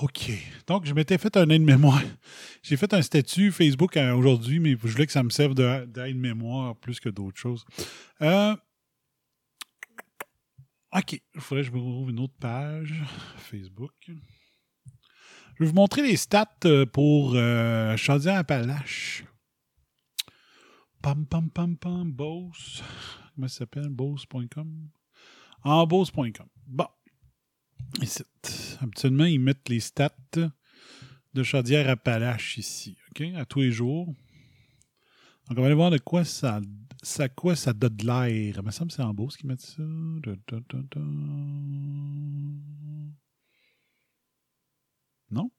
OK. Donc, je m'étais fait un aide-mémoire. J'ai fait un statut Facebook euh, aujourd'hui, mais je voulais que ça me serve de- d'aide-mémoire plus que d'autres choses. Euh, OK. Il faudrait que je me retrouve une autre page Facebook. Je vais vous montrer les stats euh, pour euh, Chaudière-Appalaches. Pam, pam, pam, pam, Bose. Comment ça s'appelle? Bose.com. En Bose.com. Bon. Ici. Habituellement, ils mettent les stats de Chaudière-Appalaches ici, OK? À tous les jours. Donc, on va aller voir de quoi ça, ça, quoi ça donne de l'air. Il me semble c'est en Beauce qu'ils mettent ça. Non?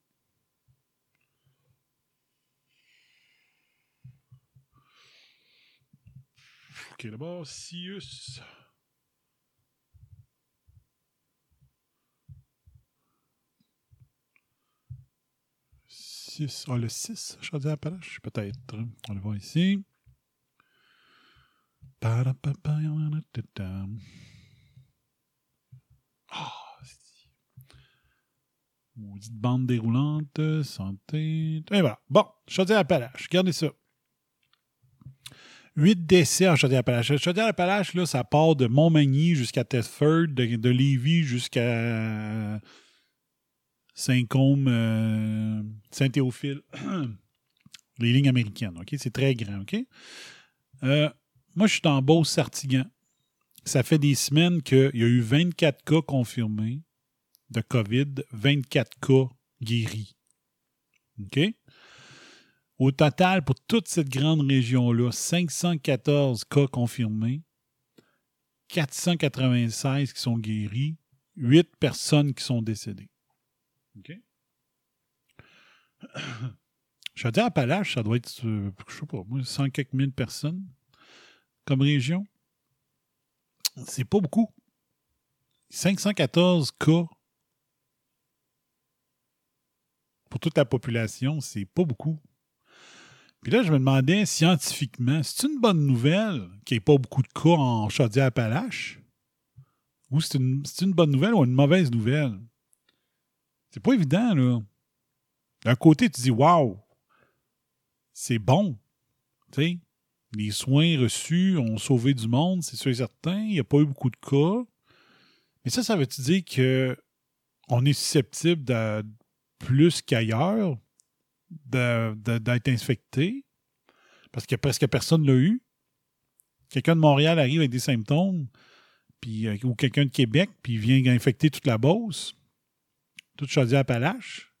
OK, d'abord, Sius. Six. Ah, le 6, Chaudière-Appalaches, peut-être. On le voit ici. Ah, c'est- Maudite bande déroulante, santé. Et voilà. Bon, Chaudière-Appalaches, regardez ça. 8 décès en Chaudière-Appalaches. Chaudière-Appalaches, là, ça part de Montmagny jusqu'à Thetford, de, de Lévis jusqu'à Saint-Côme, euh, Saint-Théophile. Les lignes américaines, OK? C'est très grand, OK? Euh, moi, je suis en Beauce-Sartigan. Ça fait des semaines qu'il y a eu 24 cas confirmés de COVID, 24 cas guéris. OK? Au total, pour toute cette grande région-là, 514 cas confirmés, 496 qui sont guéris, 8 personnes qui sont décédées. OK? Chaudière-Appalaches, ça doit être, euh, je sais pas, moi, 100 quelques mille personnes comme région. C'est pas beaucoup. 514 cas pour toute la population, c'est pas beaucoup. Puis là, je me demandais scientifiquement, c'est une bonne nouvelle qu'il n'y ait pas beaucoup de cas en Chaudière-Appalaches? Ou c'est une, c'est une bonne nouvelle ou une mauvaise nouvelle? C'est pas évident, là. D'un côté, tu dis, waouh, c'est bon. Les soins reçus ont sauvé du monde, c'est sûr et certain. Il n'y a pas eu beaucoup de cas. Mais ça, ça veut-tu dire que on est susceptible plus qu'ailleurs d'être infecté? Parce que presque personne l'a eu. Quelqu'un de Montréal arrive avec des symptômes, euh, ou quelqu'un de Québec, puis il vient infecter toute la Beauce, toute Chaudière-Appalaches.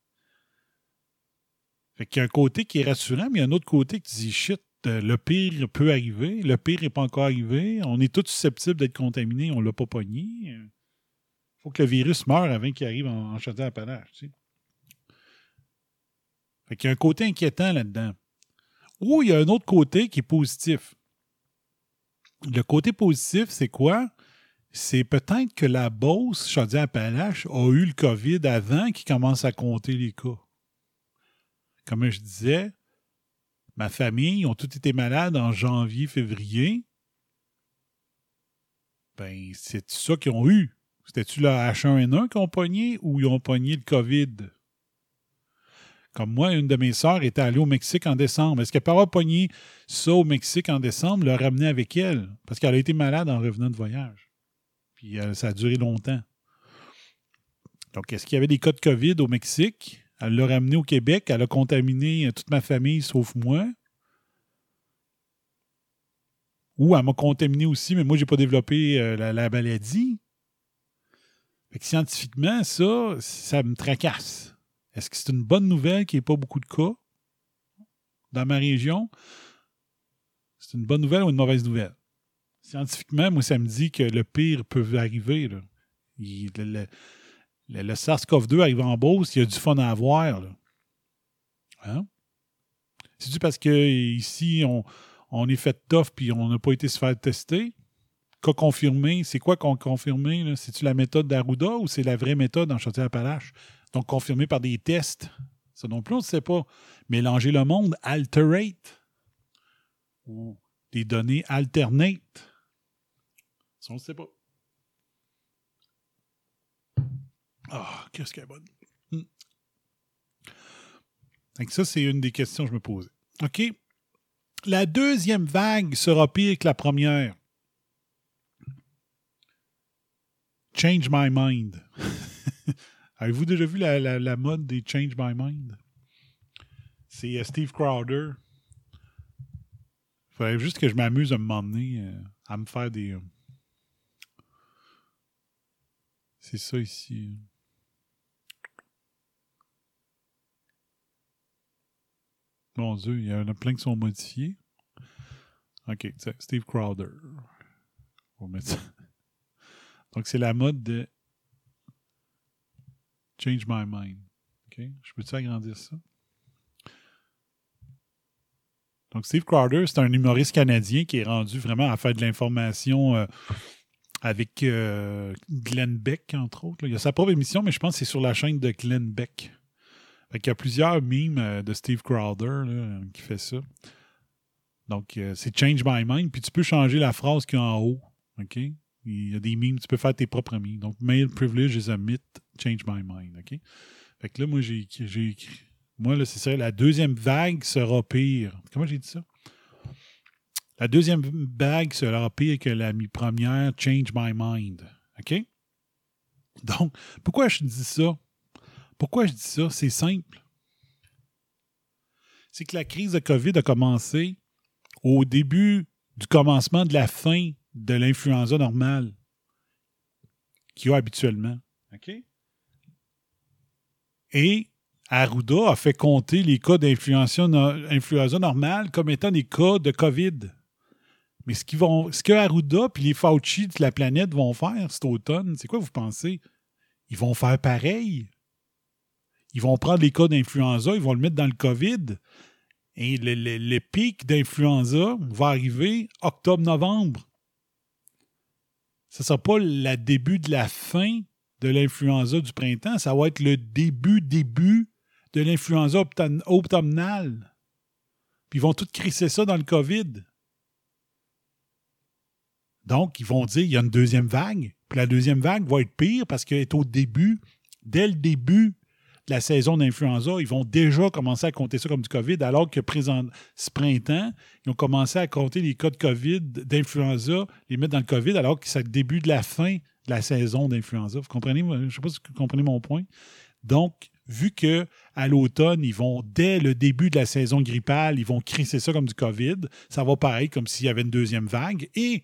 Fait qu'il y a un côté qui est rassurant, mais il y a un autre côté qui dit shit, euh, le pire peut arriver, le pire n'est pas encore arrivé, on est tous susceptibles d'être contaminés, on l'a pas pogné. Faut que le virus meure avant qu'il arrive en, en Chaudière-Appalaches. Tu sais. Fait qu'il y a un côté inquiétant là-dedans. Ou il y a un autre côté qui est positif. Le côté positif, c'est quoi? C'est peut-être que la Beauce, Chaudière-Appalaches, a eu le COVID avant qu'il commence à compter les cas. Comme je disais, ma famille ont tous été malades en janvier, février. Ben, c'est ça qu'ils ont eu. C'était-tu le H1N1 qu'ils ont pogné ou ils ont pogné le COVID? Comme moi, une de mes sœurs était allée au Mexique en décembre. Est-ce qu'elle peut avoir pogné ça au Mexique en décembre, le ramener avec elle? Parce qu'elle a été malade en revenant de voyage. Puis euh, ça a duré longtemps. Donc, est-ce qu'il y avait des cas de COVID au Mexique? Elle l'a ramené au Québec. Elle a contaminé euh, toute ma famille sauf moi. Ou elle m'a contaminé aussi, mais moi, je n'ai pas développé euh, la, la maladie. Fait que scientifiquement, ça, ça me tracasse. Est-ce que c'est une bonne nouvelle qu'il n'y ait pas beaucoup de cas dans ma région? C'est une bonne nouvelle ou une mauvaise nouvelle? Scientifiquement, moi, ça me dit que le pire peut arriver. le, le- le- le SARS-CoV-2 arrive en Beauce, il y a du fun à avoir. Hein? C'est-tu parce que ici, on, on est fait tough puis on n'a pas été se faire tester? Cas confirmé, c'est quoi qu'on confirmé? C'est-tu la méthode d'Arruda ou c'est la vraie méthode en Chaudière-Appalaches? Donc, confirmé par des tests. Ça non plus, on ne sait pas. Mélanger le monde, alterate. Ou des données alternate. On ne sait pas. Ah, qu'est-ce qu'elle est bonne. Hmm. Fait que ça, c'est une des questions que je me posais. OK? La deuxième vague sera pire que la première. Change my mind. Avez-vous déjà vu la, la- mode des Change my mind? C'est euh, Steve Crowder. Il faudrait juste que je m'amuse à me m'emmener euh, à me faire des. euh, C'est ça ici. Mon Dieu, il y en a plein qui sont modifiés. OK, Steve Crowder. On va mettre ça. Donc, c'est la mode de Change My Mind. OK? Je peux-tu agrandir ça? Donc, Steve Crowder, c'est un humoriste canadien qui est rendu vraiment à faire de l'information euh, avec euh, Glenn Beck, entre autres. Il a sa propre émission, mais je pense que c'est sur la chaîne de Glenn Beck. Fait qu'il y a plusieurs memes euh, de Steve Crowder qui fait ça. Donc, euh, c'est Change My Mind, puis tu peux changer la phrase qu'il y a en haut. OK? Il y a des memes, tu peux faire tes propres memes. Donc, Male privilege is a myth, change my mind. OK? Fait que là, moi, j'ai écrit. Moi, là, c'est ça. La deuxième vague sera pire. Comment j'ai dit ça? La deuxième vague sera pire que la mi- première, change my mind. OK? Donc, pourquoi je dis ça? Pourquoi je dis ça? C'est simple. C'est que la crise de COVID a commencé au début du commencement de la fin de l'influenza normale qu'il y a habituellement. OK? Et Arruda a fait compter les cas d'influenza no- influenza normale comme étant des cas de COVID. Mais ce, vont, ce que Arruda puis les Fauci de la planète vont faire cet automne, c'est quoi vous pensez? Ils vont faire pareil. ils vont prendre les cas d'influenza, ils vont le mettre dans le COVID. Et le, pic d'influenza va arriver octobre-novembre. Ce ne sera pas le début de la fin de l'influenza du printemps, ça va être le début, début de l'influenza automn- automnale. Puis ils vont tout crisser ça dans le COVID. Donc, ils vont dire il y a une deuxième vague. Puis la deuxième vague va être pire parce qu'elle est au début, dès le début de la saison d'influenza, ils vont déjà commencer à compter ça comme du COVID, alors que présent, ce printemps, ils ont commencé à compter les cas de COVID, d'influenza, les mettre dans le COVID, alors que c'est le début de la fin de la saison d'influenza. Vous comprenez? Je ne sais pas si vous comprenez mon point. Donc, vu que à l'automne, ils vont, dès le début de la saison grippale, ils vont crisser ça comme du COVID, ça va pareil comme s'il y avait une deuxième vague, et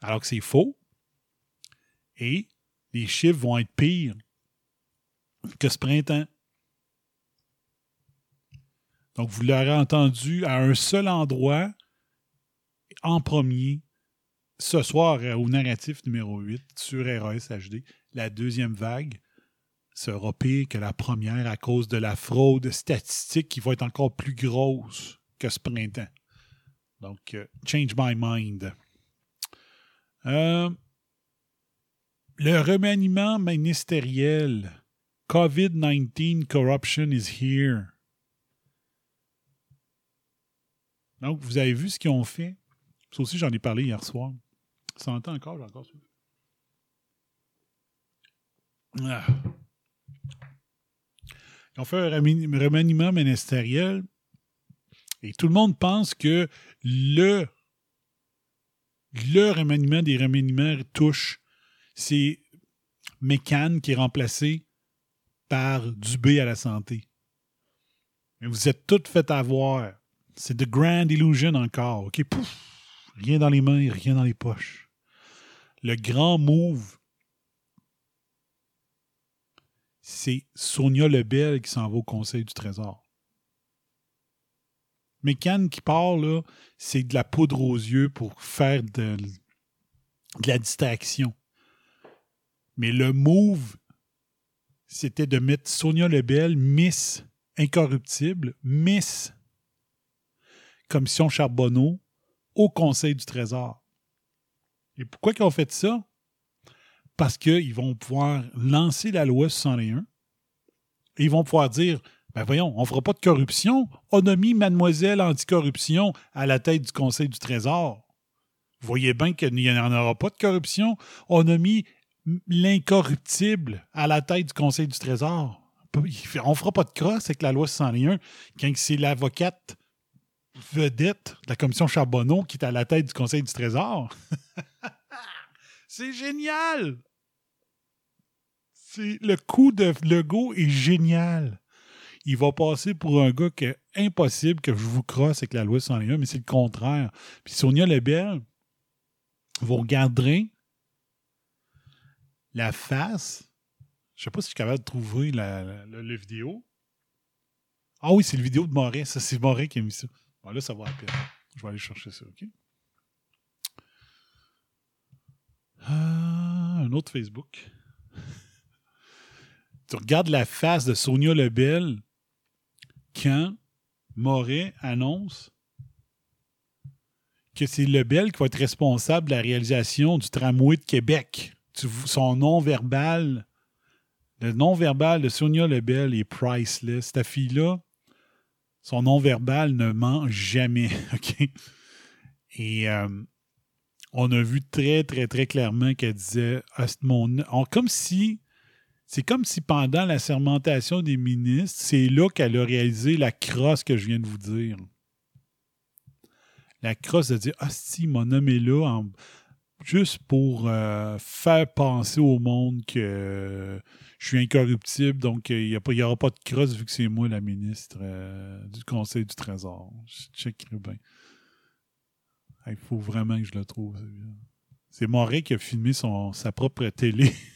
alors que c'est faux, et les chiffres vont être pires que ce printemps. Donc, vous l'aurez entendu à un seul endroit, en premier, ce soir euh, au narratif numéro 8 sur RAS HD. La deuxième vague sera pire que la première à cause de la fraude statistique qui va être encore plus grosse que ce printemps. Donc, euh, change my mind. Euh, le remaniement ministériel. COVID-19 corruption is here. Donc, vous avez vu ce qu'ils ont fait? Ça aussi, j'en ai parlé hier soir. Ça entend encore, j'ai encore. Ah. Ils ont fait un remani- remaniement ministériel et tout le monde pense que le, le remaniement des remaniements touche, c'est Mécan qui est remplacé par Dubé à la santé. Mais vous êtes toutes fait avoir. C'est The Grand Illusion encore. OK, pouf, rien dans les mains, rien dans les poches. Le grand move, c'est Sonia Lebel qui s'en va au Conseil du Trésor. Mécan qui part, là, c'est de la poudre aux yeux pour faire de, de la distraction. Mais le move, c'était de mettre Sonia Lebel, Miss Incorruptible, Miss Commission Charbonneau, au Conseil du Trésor. Et pourquoi ils ont fait ça? Parce qu'ils vont pouvoir lancer la loi 61 et ils vont pouvoir dire ben voyons, on ne fera pas de corruption. On a mis mademoiselle anticorruption à la tête du Conseil du Trésor. Vous voyez bien qu'il n'y en aura pas de corruption. On a mis l'incorruptible à la tête du Conseil du Trésor. On ne fera pas de crosse avec la loi 61 quand c'est l'avocate vedette de la commission Charbonneau qui est à la tête du Conseil du Trésor. c'est génial! Le coup de Legault est génial. Il va passer pour un gars que impossible que je vous crosse avec la loi 101, mais c'est le contraire. Puis Sonia Lebel, vous regarderez la face. Je sais pas si je suis capable de trouver la, vidéo. Ah oui, c'est le vidéo de Moret. Ça, c'est Moret qui a mis ça. Bon, là, ça va à. Je vais aller chercher ça, OK? Ah, un autre Facebook. tu regardes la face de Sonia Lebel quand Moret annonce que c'est Lebel qui va être responsable de la réalisation du tramway de Québec. Son nom verbal, le nom verbal de Sonia Lebel est priceless. Cette fille-là, son nom verbal ne ment jamais. Et euh, on a vu très, très, très clairement qu'elle disait Ah, mon. on- comme si. C'est comme si pendant la sermentation des ministres, c'est là qu'elle a réalisé la crosse que je viens de vous dire. La crosse de dire Ah, si, mon homme est là juste pour euh, faire penser au monde que je suis incorruptible, donc euh, il n'y aura pas de crosse vu que c'est moi la ministre euh, du Conseil du Trésor. Je checkerai bien. Il faut vraiment que je le trouve. C'est Moret qui a filmé son, sa propre télé.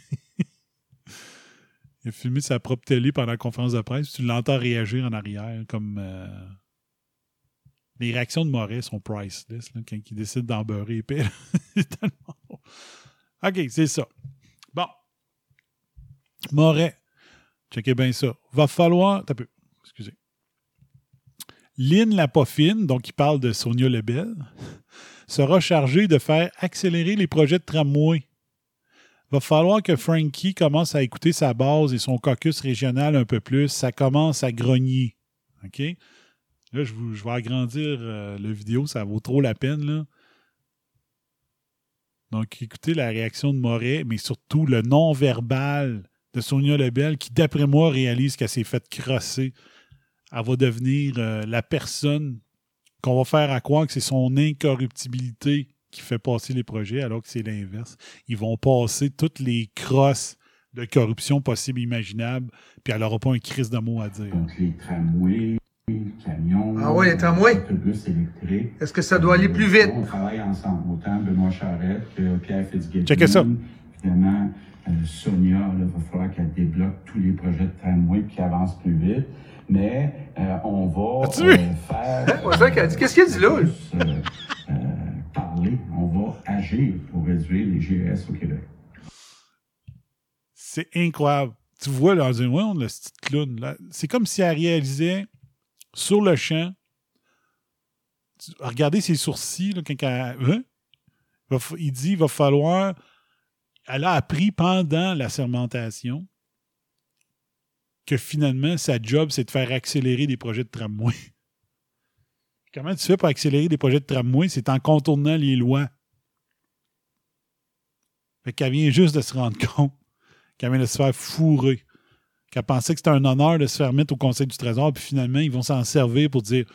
Il a filmé sa propre télé pendant la conférence de presse. Tu l'entends réagir en arrière comme. euh, Les réactions de Moret sont priceless là, quand il décide d'en beurrer épais. OK, c'est ça. Bon. Moret. Checkez bien ça. Va falloir. T'as peu. Excusez. Lynn la Poffine, donc il parle de Sonia Lebel, sera chargée de faire accélérer les projets de tramway. Va falloir que Frankie commence à écouter sa base et son caucus régional un peu plus. Ça commence à grogner. OK? Là, je, vous- vais agrandir euh, le vidéo, ça vaut trop la peine. Là. Donc, écoutez la réaction de Moret, mais surtout le non-verbal de Sonia Lebel, qui, d'après moi, réalise qu'elle s'est faite crosser. Elle va devenir euh, la personne qu'on va faire à croire que c'est son incorruptibilité qui fait passer les projets, alors que c'est l'inverse. Ils vont passer toutes les crosses de corruption possibles et imaginables, puis elle n'aura pas un crise de mots à dire. Donc, les tramways, les camions. Ah ouais, les tramways? autobus électriques. Est-ce que ça doit aller plus vite? On travaille ensemble, autant Benoît Charette que Pierre Fitzgibbon. Checkez ça. Évidemment, euh, Sonia, il va falloir qu'elle débloque tous les projets de tramway puis qu'elle avance plus vite. Mais euh, on va euh, faire. C'est ça qu'elle dit. Qu'est-ce qu'elle dit là? Parler, on va agir pour réduire les GES au Québec. C'est incroyable. Tu vois, là, dans a ce petit clown. C'est comme si elle réalisait sur le champ. Regardez ses sourcils, quand elle- hein? Il fa- il dit il va falloir. Elle a appris pendant la sermentation que finalement, sa job, c'est de faire accélérer des projets de tramway. Comment tu fais pour accélérer des projets de tramway? C'est en contournant les lois. Fait qu'elle vient juste de se rendre compte qu'elle vient de se faire fourrer. Qu'elle pensait que c'était un honneur de se faire mettre au Conseil du Trésor, puis finalement, ils vont s'en servir pour dire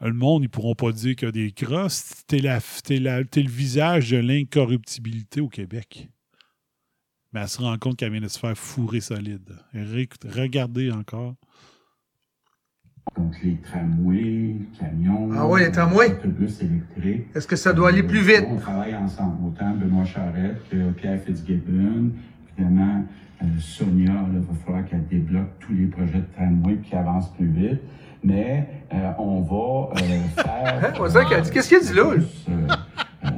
le monde, ils pourront pas dire qu'il y a des crosses. T'es, t'es, le visage de l'incorruptibilité au Québec. Mais elle se rend compte qu'elle vient de se faire fourrer solide. Regardez encore. Donc, les tramways, les camions. Ah ouais, les tramways? autobus électriques. Est-ce que ça doit aller plus vite? On travaille ensemble, autant Benoît Charette que Pierre Fitzgibbon. Évidemment, euh, Sonia, il va falloir qu'elle débloque tous les projets de tramway puis qu'elle avance plus vite. Mais euh, on va euh, faire. Hein. Qu'est-ce qu'elle dit là? euh, euh,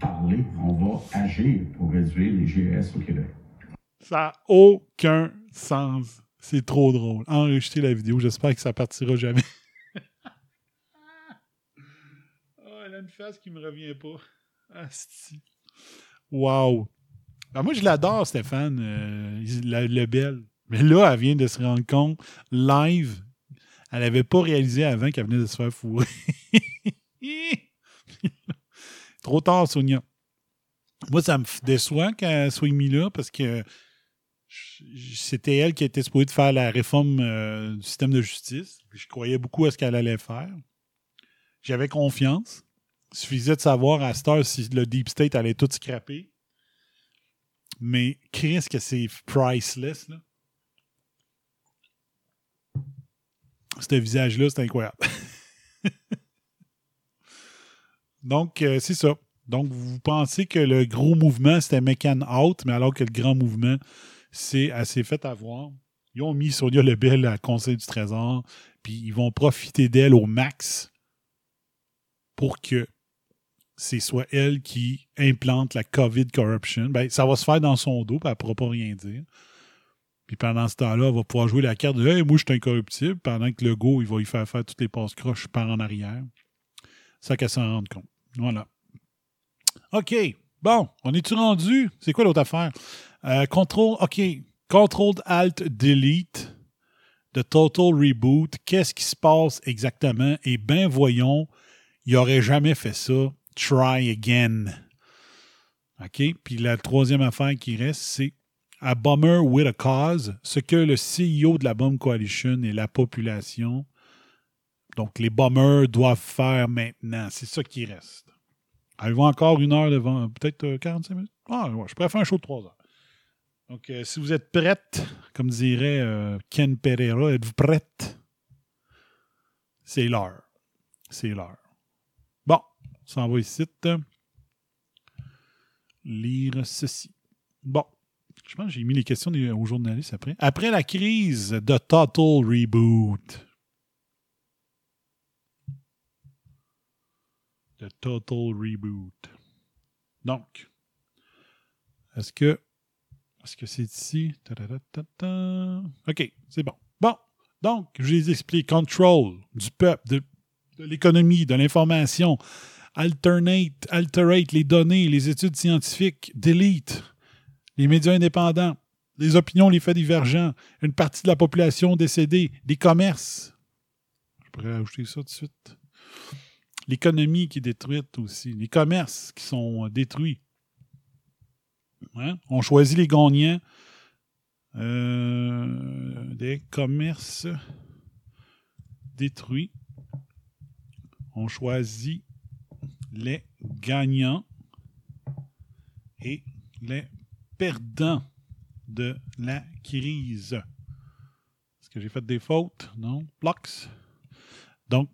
parler, on va agir pour réduire les GES au Québec. Ça n'a aucun sens. C'est trop drôle. Enregistrez la vidéo. J'espère que ça partira jamais. oh, elle a une face qui me revient pas. Asti. Wow. Ben, moi, je l'adore, Stéphane, euh, la- le bel. Mais là, elle vient de se rendre compte, live, elle n'avait pas réalisé avant qu'elle venait de se faire fourrer. Trop tard, Sonia. Moi, ça me déçoit qu'elle soit mise là parce que c'était elle qui était supposée de faire la réforme euh, du système de justice. Je croyais beaucoup à ce qu'elle allait faire. J'avais confiance. Il suffisait de savoir à cette heure si le Deep State allait tout scraper. Mais Chris, que c'est priceless, là. Ce visage-là, c'est incroyable. Donc, euh, c'est ça. Donc, vous pensez que le gros mouvement, c'était McCann out, mais alors que le grand mouvement, c'est assez fait avoir. Ils ont mis Sonia Lebel à Conseil du Trésor, puis ils vont profiter d'elle au max pour que c'est soit elle qui implante la COVID corruption. Ben, ça va se faire dans son dos, puis elle ne pourra pas rien dire. Puis pendant ce temps-là, elle va pouvoir jouer la carte de Hey, moi, je suis incorruptible, pendant que le go, il va y faire faire toutes les passes croches par en arrière. Ça qu'elle s'en rende compte. Voilà. OK. Bon, on est-tu rendu? C'est quoi l'autre affaire? Euh, contrôle, OK. Control Alt Delete de Total Reboot. Qu'est-ce qui se passe exactement? Et ben voyons, il n'aurait jamais fait ça. Try again. OK? Puis la troisième affaire qui reste, c'est A Bomber with a Cause, ce que le CEO de la Bomb Coalition et la population, donc les bombers, doivent faire maintenant. C'est ça qui reste. Avez-vous encore une heure devant, peut-être euh, 45 minutes? Ah, je préfère un show de 3 heures. Donc, euh, si vous êtes prête, comme dirait euh, Ken Pereira, êtes-vous prête? C'est l'heure. C'est l'heure. Bon, on s'en va ici. Lire ceci. Bon, je pense que j'ai mis les questions aux journalistes après. Après la crise de Total Reboot. De Total Reboot. Donc, est-ce que Est-ce que c'est ici? OK, c'est bon. Bon, donc, je les explique. Control du peuple, de, l'économie, de l'information. Alternate, alterate les données, les études scientifiques. Delete les médias indépendants. Les opinions, les faits divergents. Une partie de la population décédée. Les commerces. Je pourrais ajouter ça tout de suite. L'économie qui est détruite aussi. Les commerces qui sont euh, détruits. On choisit les gagnants euh, des commerces détruits. On choisit les gagnants et les perdants de la crise. Est-ce que j'ai fait des fautes? Non. Blocks? Donc,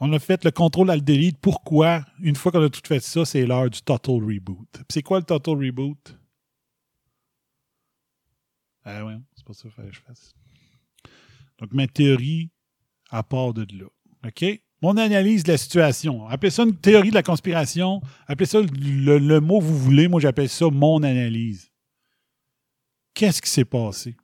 on a fait le contrôle alt delete. Pourquoi? Une fois qu'on a tout fait ça, c'est l'heure du total reboot? C'est quoi le total reboot? Ah ouais, c'est pas ça qu'il fallait que je fasse. Donc, ma théorie à part de là. OK? Mon analyse de la situation. Appelez ça une théorie de la conspiration. Appelez ça le, le mot que vous voulez. Moi, j'appelle ça mon analyse. Qu'est-ce qui s'est passé?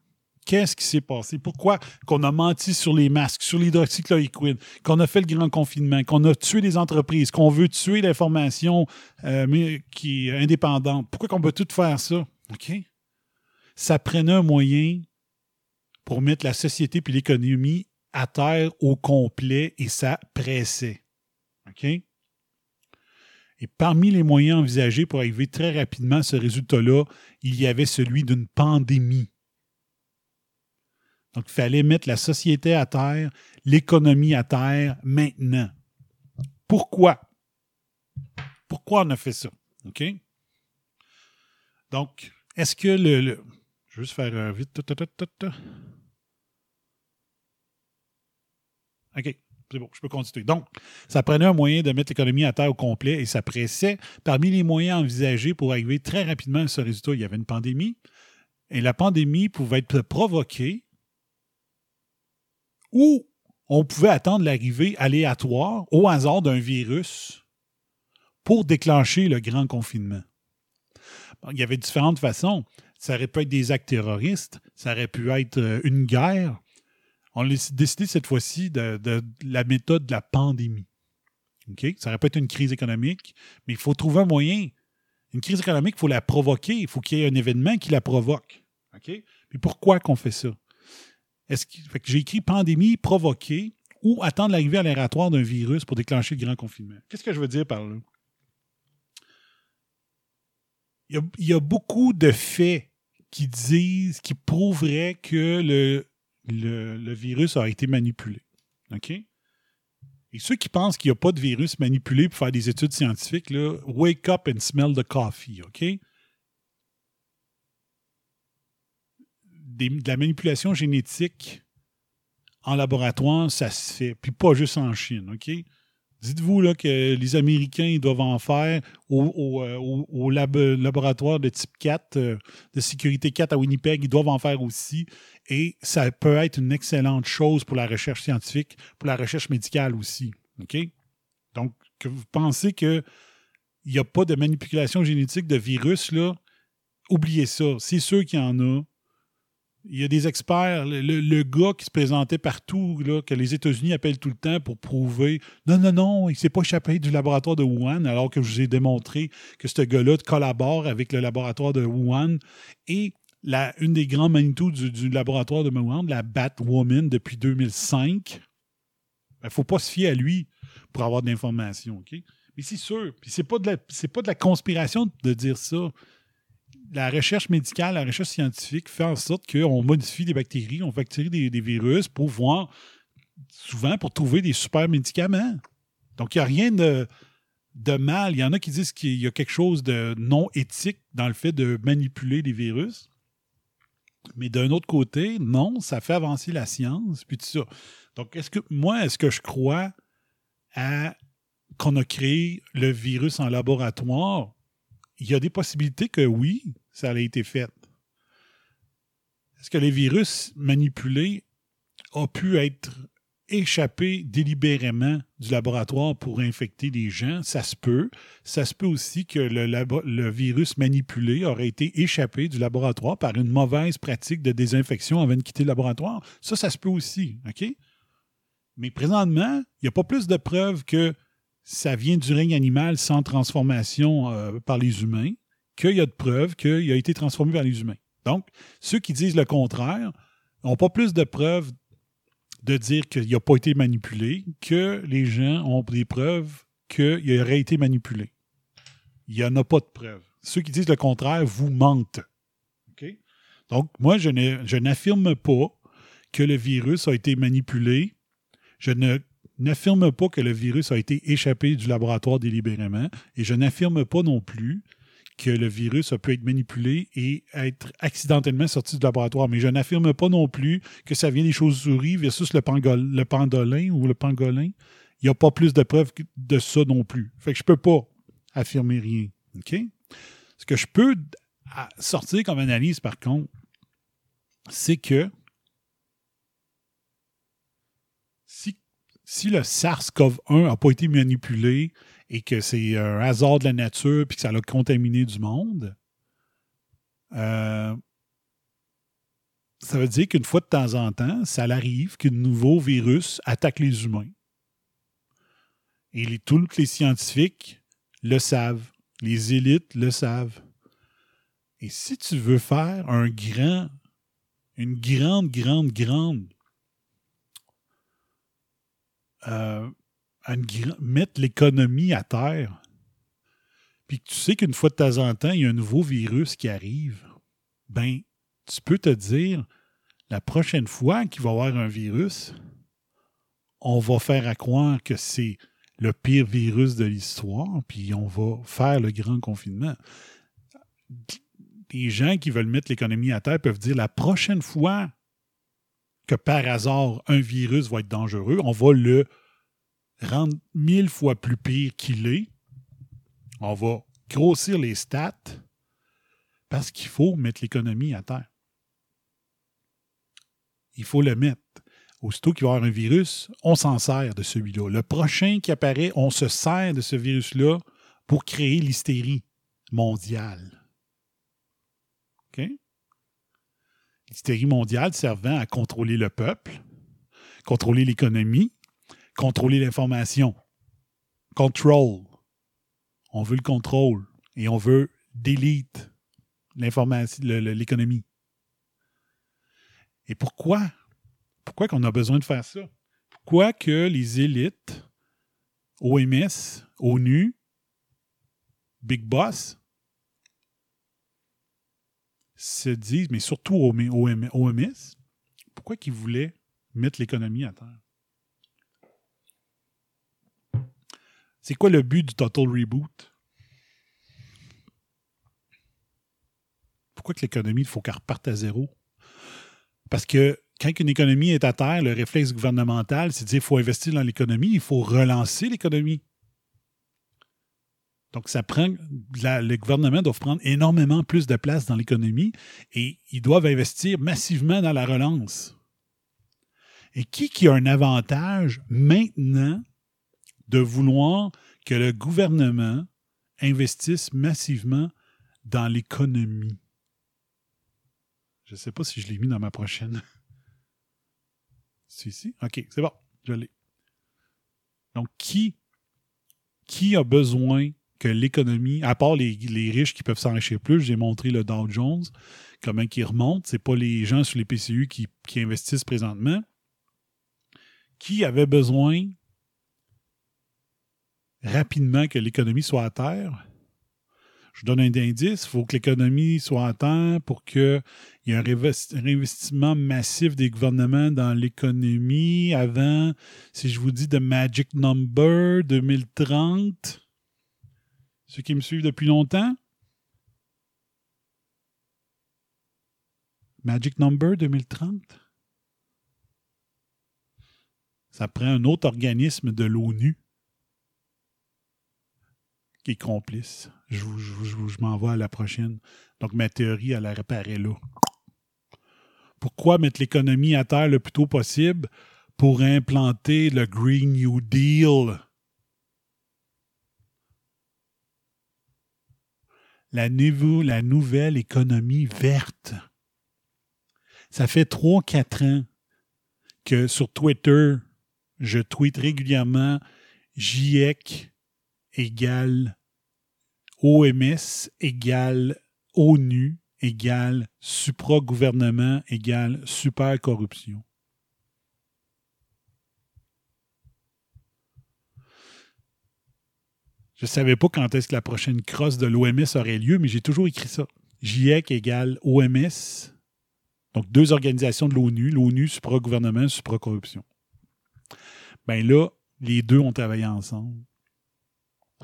Qu'est-ce qui s'est passé? Pourquoi qu'on a menti sur les masques, sur l'hydroxychloroquine, qu'on a fait le grand confinement, qu'on a tué des entreprises, qu'on veut tuer l'information euh, qui est indépendante? Pourquoi qu'on veut tout faire ça? OK? Ça prenait un moyen pour mettre la société puis l'économie à terre au complet et ça pressait. Et parmi les moyens envisagés pour arriver très rapidement à ce résultat-là, il y avait celui d'une pandémie. Donc, il fallait mettre la société à terre, l'économie à terre maintenant. Pourquoi? Pourquoi on a fait ça? OK? Donc, est-ce que le. je vais juste faire euh, vite. OK, c'est bon, je peux continuer. Donc, ça prenait un moyen de mettre l'économie à terre au complet et ça pressait. Parmi les moyens envisagés pour arriver très rapidement à ce résultat, il y avait une pandémie. Et la pandémie pouvait être provoquée ou on pouvait attendre l'arrivée aléatoire, au hasard d'un virus, pour déclencher le grand confinement. Il y avait différentes façons. Ça aurait pu être des actes terroristes, ça aurait pu être euh, une guerre. On a décidé cette fois-ci de, la méthode de la pandémie. OK? Ça aurait pu être une crise économique, mais il faut trouver un moyen. Une crise économique, il faut la provoquer. Il faut qu'il y ait un événement qui la provoque. OK? Mais pourquoi qu'on fait ça? J'ai écrit pandémie provoquée ou attendre l'arrivée aléatoire d'un virus pour déclencher le grand confinement? Qu'est-ce que je veux dire par là? Il y a, beaucoup de faits qui disent, qui prouveraient que le, virus a été manipulé. OK? Et ceux qui pensent qu'il n'y a pas de virus manipulé pour faire des études scientifiques, wake up and smell the coffee. OK? De la manipulation génétique en laboratoire, ça se fait. Puis pas juste en Chine. OK? Dites-vous là, que les Américains ils doivent en faire au, au, euh, au- au lab- laboratoire de type 4, euh, de sécurité 4 à Winnipeg, ils doivent en faire aussi. Et ça peut être une excellente chose pour la recherche scientifique, pour la recherche médicale aussi. OK? Donc, que vous pensez qu'il n'y a pas de manipulation génétique de virus, là, oubliez ça. C'est sûr qu'il y en a. Il y a des experts, le, gars qui se présentait partout, là, que les États-Unis appellent tout le temps pour prouver non, non, non, il ne s'est pas échappé du laboratoire de Wuhan, alors que je vous ai démontré que ce gars-là collabore avec le laboratoire de Wuhan. Et la, une des grandes magnitudes du, laboratoire de Wuhan, la Batwoman, depuis 2005, il ne faut pas se fier à lui pour avoir de l'information. OK? Mais c'est sûr, puis c'est pas pas de la conspiration de dire ça la recherche médicale, la recherche scientifique fait en sorte qu'on modifie des bactéries, on bactérie des, des virus pour voir, souvent pour trouver des super médicaments. Donc, il n'y a rien de, mal. Il y en a qui disent qu'il y a quelque chose de non éthique dans le fait de manipuler des virus. Mais d'un autre côté, non, ça fait avancer la science, puis tout ça. Donc, est-ce que moi, est-ce que je crois à qu'on a créé le virus en laboratoire? Il y a des possibilités que oui, ça a été fait. Est-ce que les virus manipulés ont pu être échapper délibérément du laboratoire pour infecter les gens? Ça se peut. Ça se peut aussi que le virus manipulé aurait été échappé du laboratoire par une mauvaise pratique de désinfection avant de quitter le laboratoire. Ça, ça se peut aussi. OK? Mais présentement, il n'y a pas plus de preuves que ça vient du règne animal sans transformation euh, par les humains qu'il y a de preuves qu'il a été transformé par les humains. Donc, ceux qui disent le contraire n'ont pas plus de preuves de dire qu'il n'a pas été manipulé que les gens ont des preuves qu'il aurait été manipulé. Il n'y en a pas de preuves. Ceux qui disent le contraire vous mentent. Donc, moi, je n'affirme pas que le virus a été manipulé. Je n'affirme pas que le virus a été échappé du laboratoire délibérément. Et je n'affirme pas non plus que le virus a pu être manipulé et être accidentellement sorti du laboratoire. Mais je n'affirme pas non plus que ça vient des chauves-souris versus le, le pendolin ou le pangolin. Il n'y a pas plus de preuves de ça non plus. Fait que je peux pas affirmer rien. Ce que je peux sortir comme analyse, par contre, c'est que si, si le SARS-CoV-1 n'a pas été manipulé et que c'est un hasard de la nature puis que ça a contaminé du monde, euh, ça veut dire qu'une fois de temps en temps, ça arrive qu'un nouveau virus attaque les humains. Et tous les scientifiques le savent. Les élites le savent. Et si tu veux faire un grand, une grande, grande, grande, euh, mettre l'économie à terre, puis que tu sais qu'une fois de temps en temps, il y a un nouveau virus qui arrive, ben, tu peux te dire, la prochaine fois qu'il va y avoir un virus, on va faire à croire que c'est le pire virus de l'histoire, puis on va faire le grand confinement. Les gens qui veulent mettre l'économie à terre peuvent dire la prochaine fois que par hasard un virus va être dangereux, on va le rendre mille fois plus pire qu'il est. On va grossir les stats parce qu'il faut mettre l'économie à terre. Il faut le mettre. Aussitôt qu'il va y avoir un virus, on s'en sert de celui-là. Le prochain qui apparaît, on se sert de ce virus-là pour créer l'hystérie mondiale. L'hystérie mondiale servant à contrôler le peuple, contrôler l'économie, contrôler l'information. Control. On veut le contrôle et on veut delete l'information, l'économie. Et pourquoi? Pourquoi qu'on a besoin de faire ça? Pourquoi que les élites, OMS, ONU, Big Boss, se disent, mais surtout OM- OM- OMS, pourquoi qu'ils voulaient mettre l'économie à terre? C'est quoi le but du Total Reboot? Pourquoi que l'économie, il faut qu'elle reparte à zéro? Parce que quand une économie est à terre, le réflexe gouvernemental, c'est de dire qu'il faut investir dans l'économie, il faut relancer l'économie. Donc, ça prend. la- le gouvernement doit prendre énormément plus de place dans l'économie et ils doivent investir massivement dans la relance. Et qui qui a un avantage maintenant de vouloir que le gouvernement investisse massivement dans l'économie? Je ne sais pas si je l'ai mis dans ma prochaine. C'est ici? OK, c'est bon, je l'ai. Donc, qui, qui a besoin que l'économie, à part les, riches qui peuvent s'enrichir plus, j'ai montré le Dow Jones, comment il remonte, c'est pas les gens sur les PCU qui investissent présentement. Qui avait besoin rapidement que l'économie soit à terre? Je donne un indice, il faut que l'économie soit à terre pour qu'il y ait un réinvest- un investissement massif des gouvernements dans l'économie avant, si je vous dis de Magic Number 2030. Ceux qui me suivent depuis longtemps? Magic Number 2030? Ça prend un autre organisme de l'ONU qui est complice. Je, je m'en vais à la prochaine. Donc, ma théorie, elle apparaît là. Pourquoi mettre l'économie à terre le plus tôt possible? pour implanter le Green New Deal? La, la nouvelle économie verte. Ça fait 3-4 ans que sur Twitter, je tweete régulièrement GIEC égale OMS égale ONU égale supra-gouvernement égale super-corruption. Je ne savais pas quand est-ce que la prochaine crosse de l'OMS aurait lieu, mais j'ai toujours écrit ça. GIEC égale OMS. Donc, deux organisations de l'ONU, l'ONU, supra-gouvernement, supra-corruption. Ben là, les deux ont travaillé ensemble.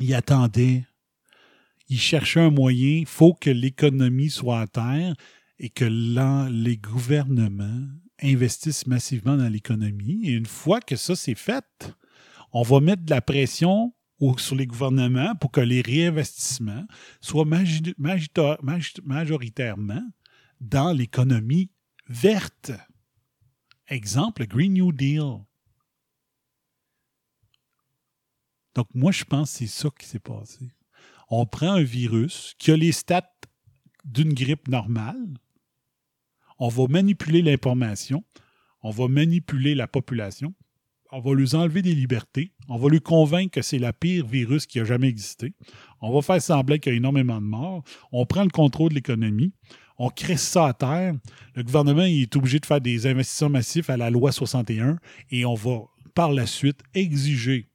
Ils attendaient. Ils cherchaient un moyen. Il faut que l'économie soit à terre et que les gouvernements investissent massivement dans l'économie. Et une fois que ça c'est fait, on va mettre de la pression sur les gouvernements pour que les réinvestissements soient majoritairement dans l'économie verte. Exemple, le Green New Deal. Donc, moi, je pense que c'est ça qui s'est passé. On prend un virus qui a les stats d'une grippe normale, on va manipuler l'information, on va manipuler la population, on va lui enlever des libertés, on va lui convaincre que c'est la pire virus qui a jamais existé, on va faire semblant qu'il y a énormément de morts, on prend le contrôle de l'économie, on crée ça à terre, le gouvernement il est obligé de faire des investissements massifs à la loi 61 et on va par la suite exiger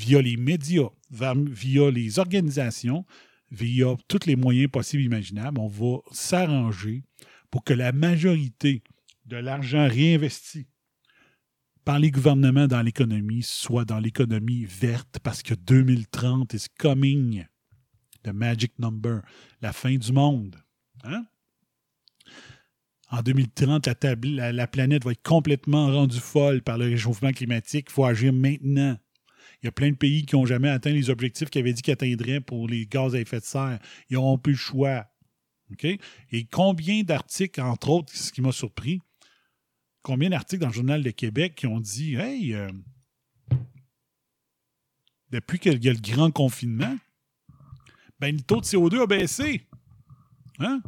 via les médias, via les organisations, via tous les moyens possibles imaginables, on va s'arranger pour que la majorité de l'argent réinvesti par les gouvernements dans l'économie soit dans l'économie verte parce que 2030 is coming. The magic number. La fin du monde. Hein? En 2030, la, tabl- la- la planète va être complètement rendue folle par le réchauffement climatique. Il faut agir maintenant. Il y a plein de pays qui n'ont jamais atteint les objectifs qu'ils avaient dit qu'ils atteindraient pour les gaz à effet de serre. Ils n'auront plus le choix. Et combien d'articles, entre autres, ce qui m'a surpris, combien d'articles dans le Journal de Québec qui ont dit Hey, euh, depuis qu'il y a le grand confinement, ben, le taux de CO2 a baissé. Hein?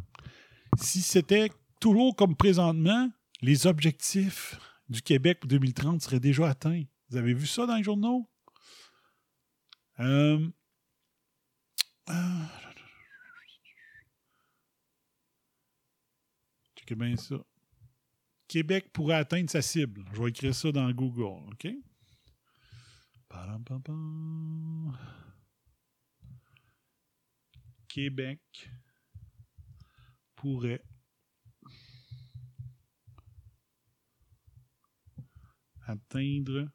Si c'était toujours comme présentement, les objectifs du Québec pour 2030 seraient déjà atteints. Vous avez vu ça dans les journaux? Euh, ah, bien ça. Québec pourrait atteindre sa cible. Je vais écrire ça dans Google, OK? Québec pourrait atteindre.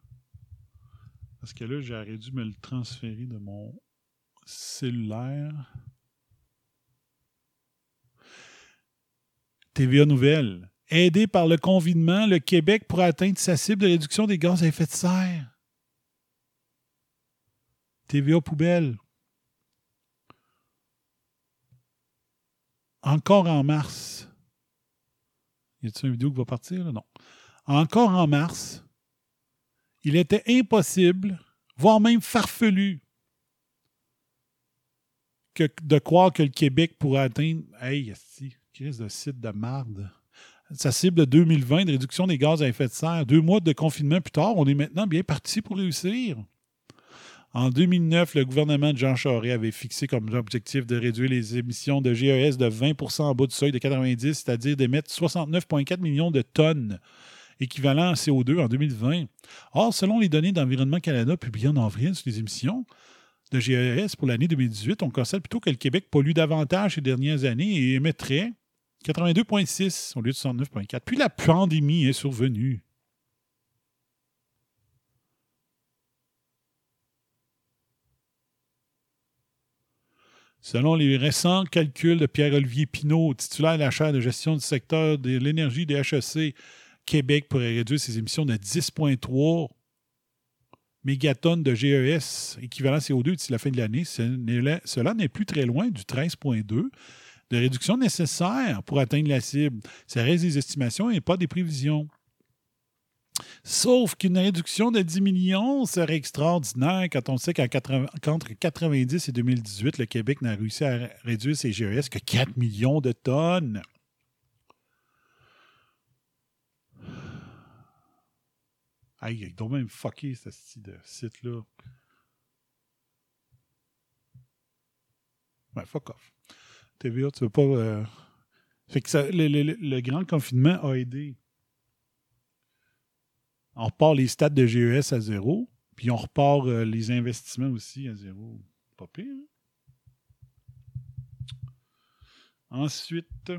Parce que là, j'aurais dû me le transférer de mon cellulaire. TVA Nouvelle. Aidé par le confinement, le Québec pourrait atteindre sa cible de réduction des gaz à effet de serre. TVA Poubelle. Encore en mars. Y a-t-il une vidéo qui va partir? Là? Non. Encore en mars, il était impossible, voire même farfelu, de croire que le Québec pourrait atteindre. Hey, crise de site de marde. Sa cible de 2020 de réduction des gaz à effet de serre. Deux mois de confinement plus tard, on est maintenant bien parti pour réussir. En 2009, le gouvernement de Jean Charest avait fixé comme objectif de réduire les émissions de GES de 20% en bas du seuil de 90, c'est-à-dire d'émettre 69,4 millions de tonnes équivalent à CO2 en 2020. Or, selon les données d'Environnement Canada publiées en avril sur les émissions de GES pour l'année 2018, on constate plutôt que le Québec pollue davantage ces dernières années et émettrait 82,6 au lieu de 69,4. Puis la pandémie est survenue. Selon les récents calculs de Pierre-Olivier Pinault, titulaire de la chaire de gestion du secteur de l'énergie des HEC, Québec pourrait réduire ses émissions de 10,3 mégatonnes de GES, équivalent CO2 d'ici la fin de l'année. Cela n'est plus très loin du 13,2 de réduction nécessaire pour atteindre la cible. Ça reste des estimations et pas des prévisions. Sauf qu'une réduction de 10 millions serait extraordinaire quand on sait qu'en 80 qu'entre 90 et 2018, le Québec n'a réussi à réduire ses GES que 4 millions de tonnes. Aïe, il doit même fucker ce de site-là. Ouais, fuck off. TVA, tu veux pas. euh, Fait que le grand confinement a aidé. On repart les stats de GES à zéro, puis on repart euh, les investissements aussi à zéro. Pas pire. hein? Ensuite,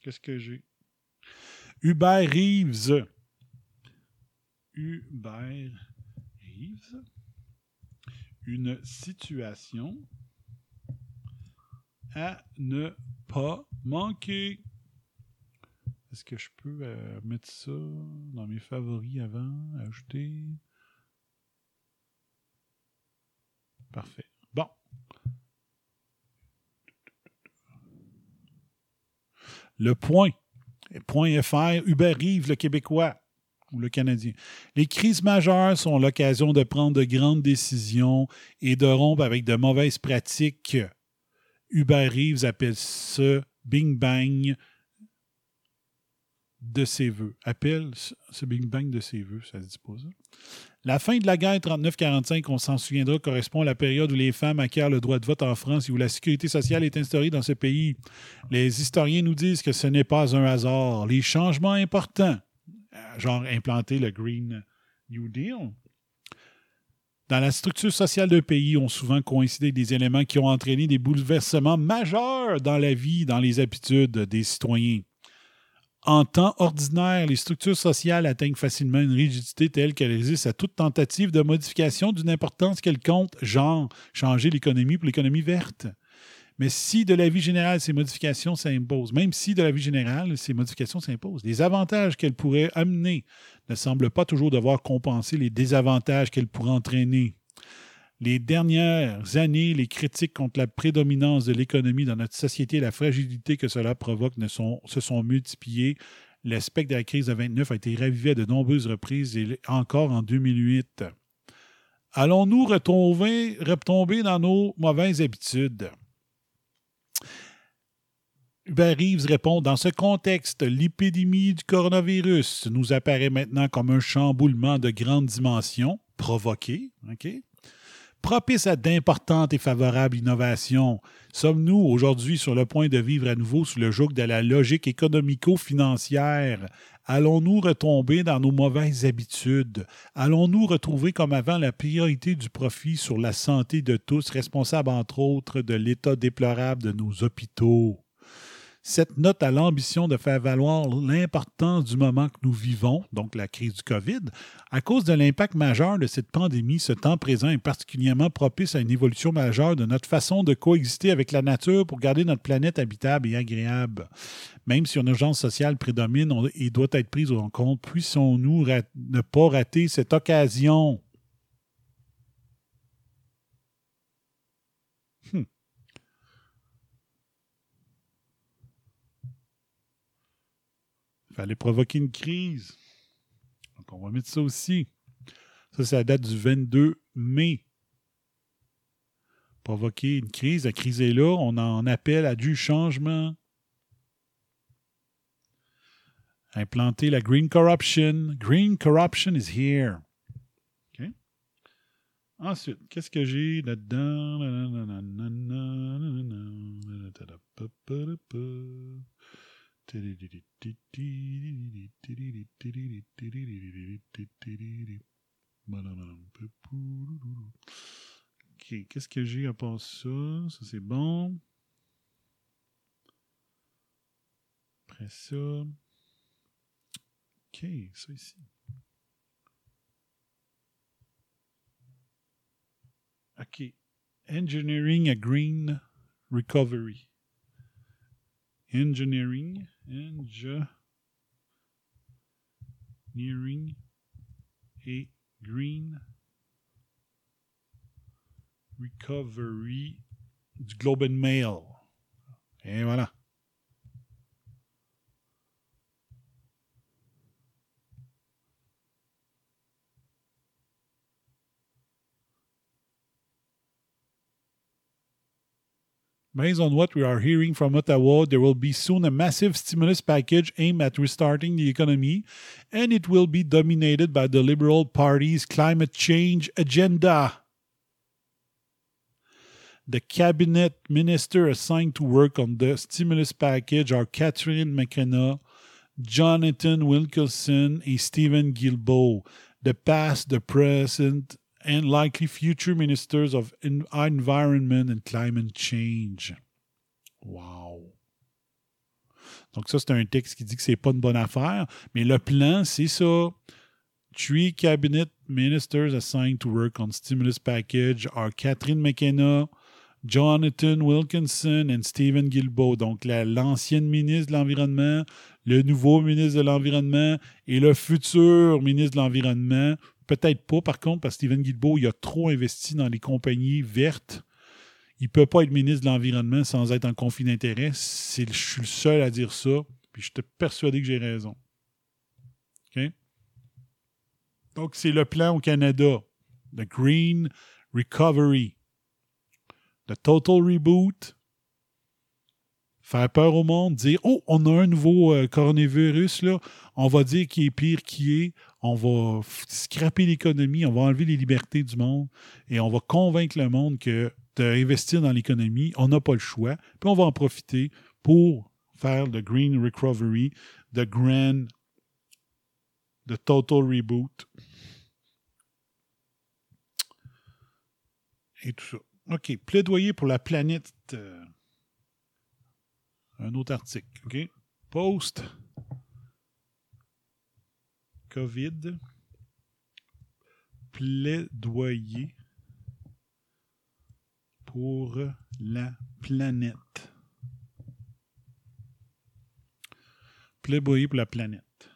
qu'est-ce que j'ai? Hubert Reeves. Hubert Reeves. Une situation à ne pas manquer. Est-ce que je peux euh, mettre ça dans mes favoris avant, ajouter? Parfait. Bon. Le point. Point FR, Hubert Rive, le Québécois ou le Canadien. Les crises majeures sont l'occasion de prendre de grandes décisions et de rompre avec de mauvaises pratiques. Hubert Reeves appelle ça Bing Bang de ses voeux. Appelle ce- ce Bing Bang de ses voeux, ça se dit. La fin de la guerre 39-45, on s'en souviendra, correspond à la période où les femmes acquièrent le droit de vote en France et où la sécurité sociale est instaurée dans ce pays. Les historiens nous disent que ce n'est pas un hasard. Les changements importants, genre implanter le Green New Deal, dans la structure sociale d'un pays ont souvent coïncidé des éléments qui ont entraîné des bouleversements majeurs dans la vie, dans les habitudes des citoyens. En temps ordinaire, les structures sociales atteignent facilement une rigidité telle qu'elle résiste à toute tentative de modification d'une importance quelconque, genre changer l'économie pour l'économie verte. Mais si de la vie générale, ces modifications s'imposent, même si de la vie générale, ces modifications s'imposent, les avantages qu'elles pourraient amener ne semblent pas toujours devoir compenser les désavantages qu'elles pourraient entraîner. Les dernières années, les critiques contre la prédominance de l'économie dans notre société et la fragilité que cela provoque se sont multipliées. L'aspect de la crise de 29 a été ravivé à de nombreuses reprises et encore en 2008. Allons-nous retomber dans nos mauvaises habitudes? Hubert Reeves répond Dans ce contexte, l'épidémie du coronavirus nous apparaît maintenant comme un chamboulement de grande dimension, provoqué, OK? propice à d'importantes et favorables innovations. Sommes-nous aujourd'hui sur le point de vivre à nouveau sous le joug de la logique économico-financière? Allons-nous retomber dans nos mauvaises habitudes? Allons-nous retrouver comme avant la priorité du profit sur la santé de tous, responsable entre autres de l'état déplorable de nos hôpitaux? Cette note a l'ambition de faire valoir l'importance du moment que nous vivons, donc la crise du COVID. À cause de l'impact majeur de cette pandémie, ce temps présent est particulièrement propice à une évolution majeure de notre façon de coexister avec la nature pour garder notre planète habitable et agréable. Même si une urgence sociale prédomine et doit être prise en compte, puissons-nous ra- ne pas rater cette occasion? Hmm. Fallait provoquer une crise. Donc, on va mettre ça aussi. Ça, c'est la date du 22 mai. Provoquer une crise. La crise est là. On en appelle à du changement. Implanter la green corruption. Green corruption is here. Ensuite, qu'est-ce que j'ai là-dedans? OK, qu'est-ce que j'ai à part ça? Ça, c'est bon. Après ça. OK, ça ici. OK. Engineering a green recovery. Engineering. Engineering a green recovery du Globe and Mail. Et voilà. Based on what we are hearing from Ottawa, there will be soon a massive stimulus package aimed at restarting the economy, and it will be dominated by the Liberal Party's climate change agenda. The cabinet minister assigned to work on the stimulus package are Catherine McKenna, Jonathan Wilkinson, and Stephen Guilbeault, the past, the present, and likely future ministers of En- environment and climate change. Wow. Donc ça, c'est un texte qui dit que c'est pas une bonne affaire, mais le plan, c'est ça. Three cabinet ministers assigned to work on stimulus package are Catherine McKenna, Jonathan Wilkinson and Stephen Guilbeault. Donc la- l'ancienne ministre de l'Environnement, le nouveau ministre de l'Environnement et le futur ministre de l'Environnement. Peut-être pas, par contre, parce que Stephen Guilbeault, il a trop investi dans les compagnies vertes. Il ne peut pas être ministre de l'Environnement sans être en conflit d'intérêts. C'est- Je suis le seul à dire ça. Puis je suis persuadé que j'ai raison. Donc, c'est le plan au Canada. The Green Recovery. The Total Reboot. Faire peur au monde, dire Oh, on a un nouveau euh, coronavirus, là. On va dire qui est pire qui est. On va scraper l'économie, on va enlever les libertés du monde et on va convaincre le monde que d'investir dans l'économie, on n'a pas le choix. Puis on va en profiter pour faire le Green Recovery, the Grand, the Total Reboot. Et tout ça. OK. Plaidoyer pour la planète. euh, un autre article. OK? Post. COVID. Plaidoyer pour la planète. Plaidoyer pour la planète.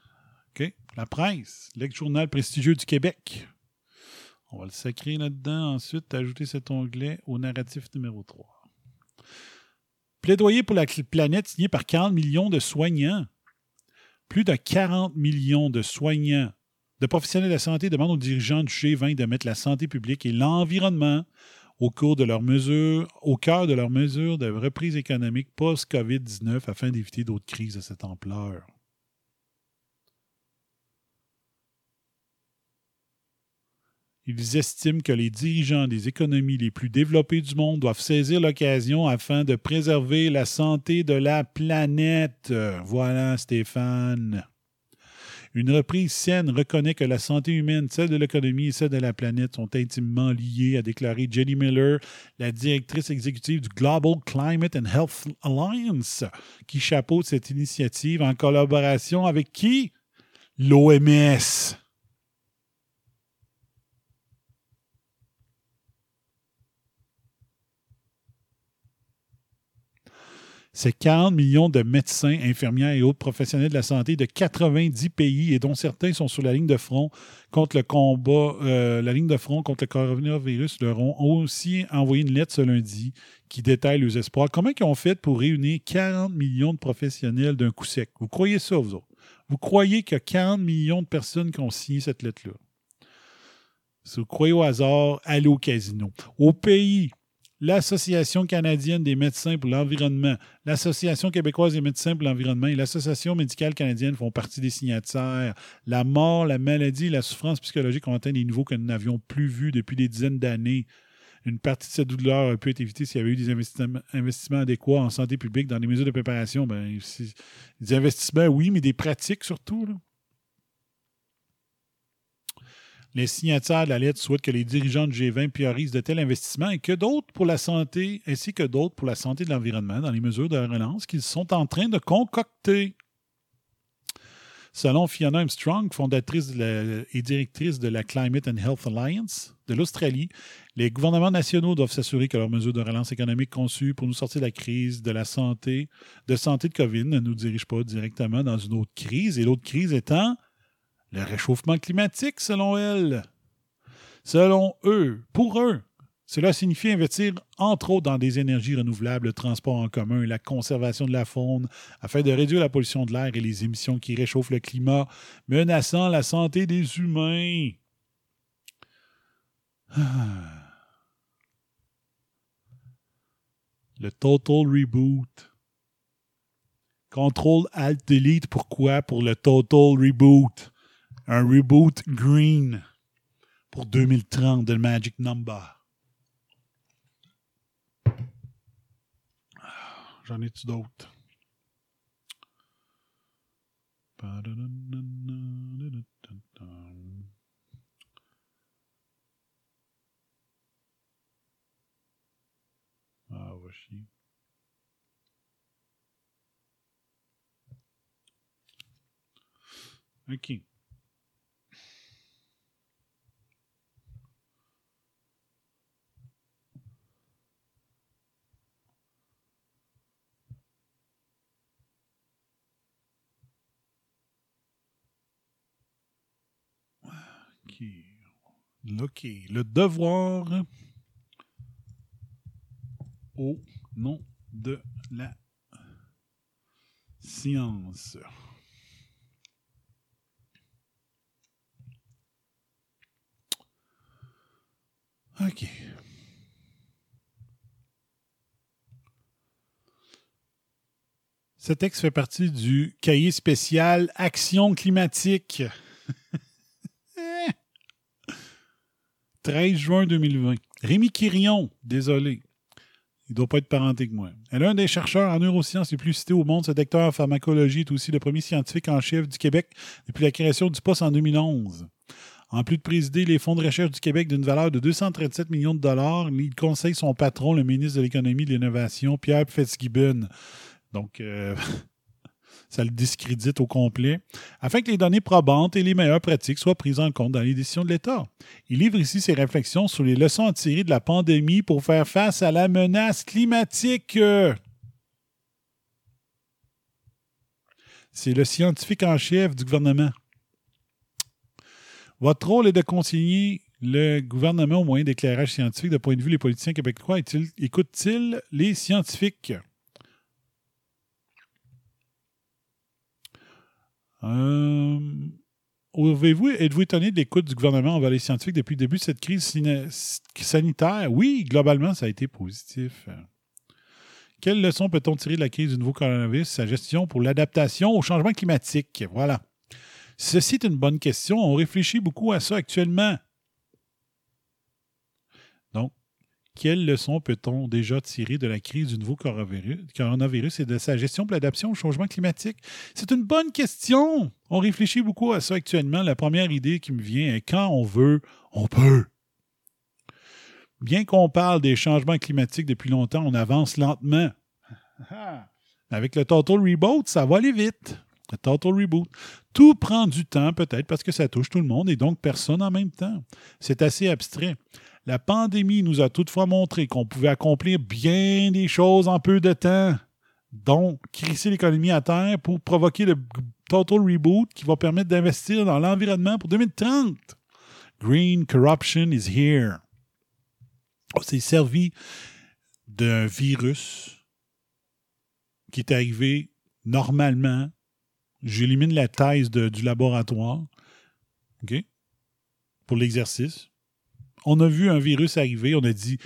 OK? La presse, l'ex-journal prestigieux du Québec. On va le sacrer là-dedans. Ensuite, ajouter cet onglet au narratif numéro 3. Plaidoyer pour la planète signé par 40 millions de soignants. Plus de 40 millions de soignants, de professionnels de la santé demandent aux dirigeants du G20 de mettre la santé publique et l'environnement au, cœur de leurs mesures de reprise économique post-COVID-19 afin d'éviter d'autres crises de cette ampleur. Ils estiment que les dirigeants des économies les plus développées du monde doivent saisir l'occasion afin de préserver la santé de la planète. Voilà, Stéphane. Une reprise saine reconnaît que la santé humaine, celle de l'économie et celle de la planète sont intimement liées, a déclaré Jenny Miller, la directrice exécutive du Global Climate and Health Alliance, qui chapeaute cette initiative en collaboration avec qui? L'OMS. C'est 40 millions de médecins, infirmières et autres professionnels de la santé de 90 pays et dont certains sont sur la ligne de front contre le combat, euh, la ligne de front contre le coronavirus, leur ont aussi envoyé une lettre ce lundi qui détaille leurs espoirs. Comment ils ont fait pour réunir 40 millions de professionnels d'un coup sec? Vous croyez ça, vous autres? Vous croyez qu'il y a 40 millions de personnes qui ont signé cette lettre-là? Si vous croyez au hasard, allez au casino. Au pays, l'Association canadienne des médecins pour l'environnement, l'Association québécoise des médecins pour l'environnement et l'Association médicale canadienne font partie des signataires. La mort, la maladie la souffrance psychologique ont atteint des niveaux que nous n'avions plus vus depuis des dizaines d'années. Une partie de cette douleur aurait pu être évitée s'il y avait eu des investissements, adéquats en santé publique dans les mesures de préparation. Ben, des investissements, oui, mais des pratiques surtout. Les signataires de la lettre souhaitent que les dirigeants du G20 priorisent de tels investissements et que d'autres pour la santé, ainsi que d'autres pour la santé de l'environnement dans les mesures de relance qu'ils sont en train de concocter. Selon Fiona Armstrong, fondatrice et directrice de la Climate and Health Alliance de l'Australie, les gouvernements nationaux doivent s'assurer que leurs mesures de relance économique conçues pour nous sortir de la crise de la santé, de santé de COVID ne nous dirigent pas directement dans une autre crise, et l'autre crise étant le réchauffement climatique, selon elle. Selon eux, pour eux, cela signifie investir entre autres dans des énergies renouvelables, le transport en commun la conservation de la faune afin de réduire la pollution de l'air et les émissions qui réchauffent le climat, menaçant la santé des humains. Ah. Le Total Reboot. Control Alt Delete, pourquoi? Pour le Total Reboot. Un reboot green pour 2030 de Magic Number. J'en ai-tu d'autres? Ah, va chier. OK. OK. Le devoir au nom de la science. OK. Ce texte fait partie du cahier spécial Action climatique. 13 juin 2020. Rémi Quirion, désolé. Il ne doit pas être parenté que moi. Elle est un des chercheurs en neurosciences les plus cités au monde. Ce docteur en pharmacologie est aussi le premier scientifique en chef du Québec depuis la création du poste en 2011. En plus de présider les fonds de recherche du Québec d'une valeur de 237 millions de dollars, il conseille son patron, le ministre de l'Économie et de l'Innovation, Pierre Fitzgibbon. Donc, euh, ça le discrédite au complet, afin que les données probantes et les meilleures pratiques soient prises en compte dans les décisions de l'État. Il livre ici ses réflexions sur les leçons à tirer de la pandémie pour faire face à la menace climatique. C'est le scientifique en chef du gouvernement. Votre rôle est de conseiller le gouvernement au moyen d'éclairage scientifique. De point de vue, les politiciens québécois écoutent-ils les scientifiques? Euh, Êtes-vous êtes étonné de l'écoute du gouvernement envers les scientifiques depuis le début de cette crise sanitaire? Oui, globalement, ça a été positif. Quelles leçons peut-on tirer de la crise du nouveau coronavirus, sa gestion pour l'adaptation au changement climatique? Voilà. Ceci est une bonne question. On réfléchit beaucoup à ça actuellement. Donc, quelles leçons peut-on déjà tirer de la crise du nouveau coronavirus et de sa gestion pour l'adaptation au changement climatique? C'est une bonne question. On réfléchit beaucoup à ça actuellement. La première idée qui me vient est quand on veut, on peut. Bien qu'on parle des changements climatiques depuis longtemps, on avance lentement. Avec le Total Reboot, ça va aller vite. Le Total Reboot. Tout prend du temps, peut-être, parce que ça touche tout le monde et donc personne en même temps. C'est assez abstrait. La pandémie nous a toutefois montré qu'on pouvait accomplir bien des choses en peu de temps, dont crisser l'économie à terre pour provoquer le Total Reboot qui va permettre d'investir dans l'environnement pour 2030. Green corruption is here. On s'est servi d'un virus qui est arrivé normalement. J'élimine la thèse du laboratoire. OK? Pour l'exercice. On a vu un virus arriver, on a dit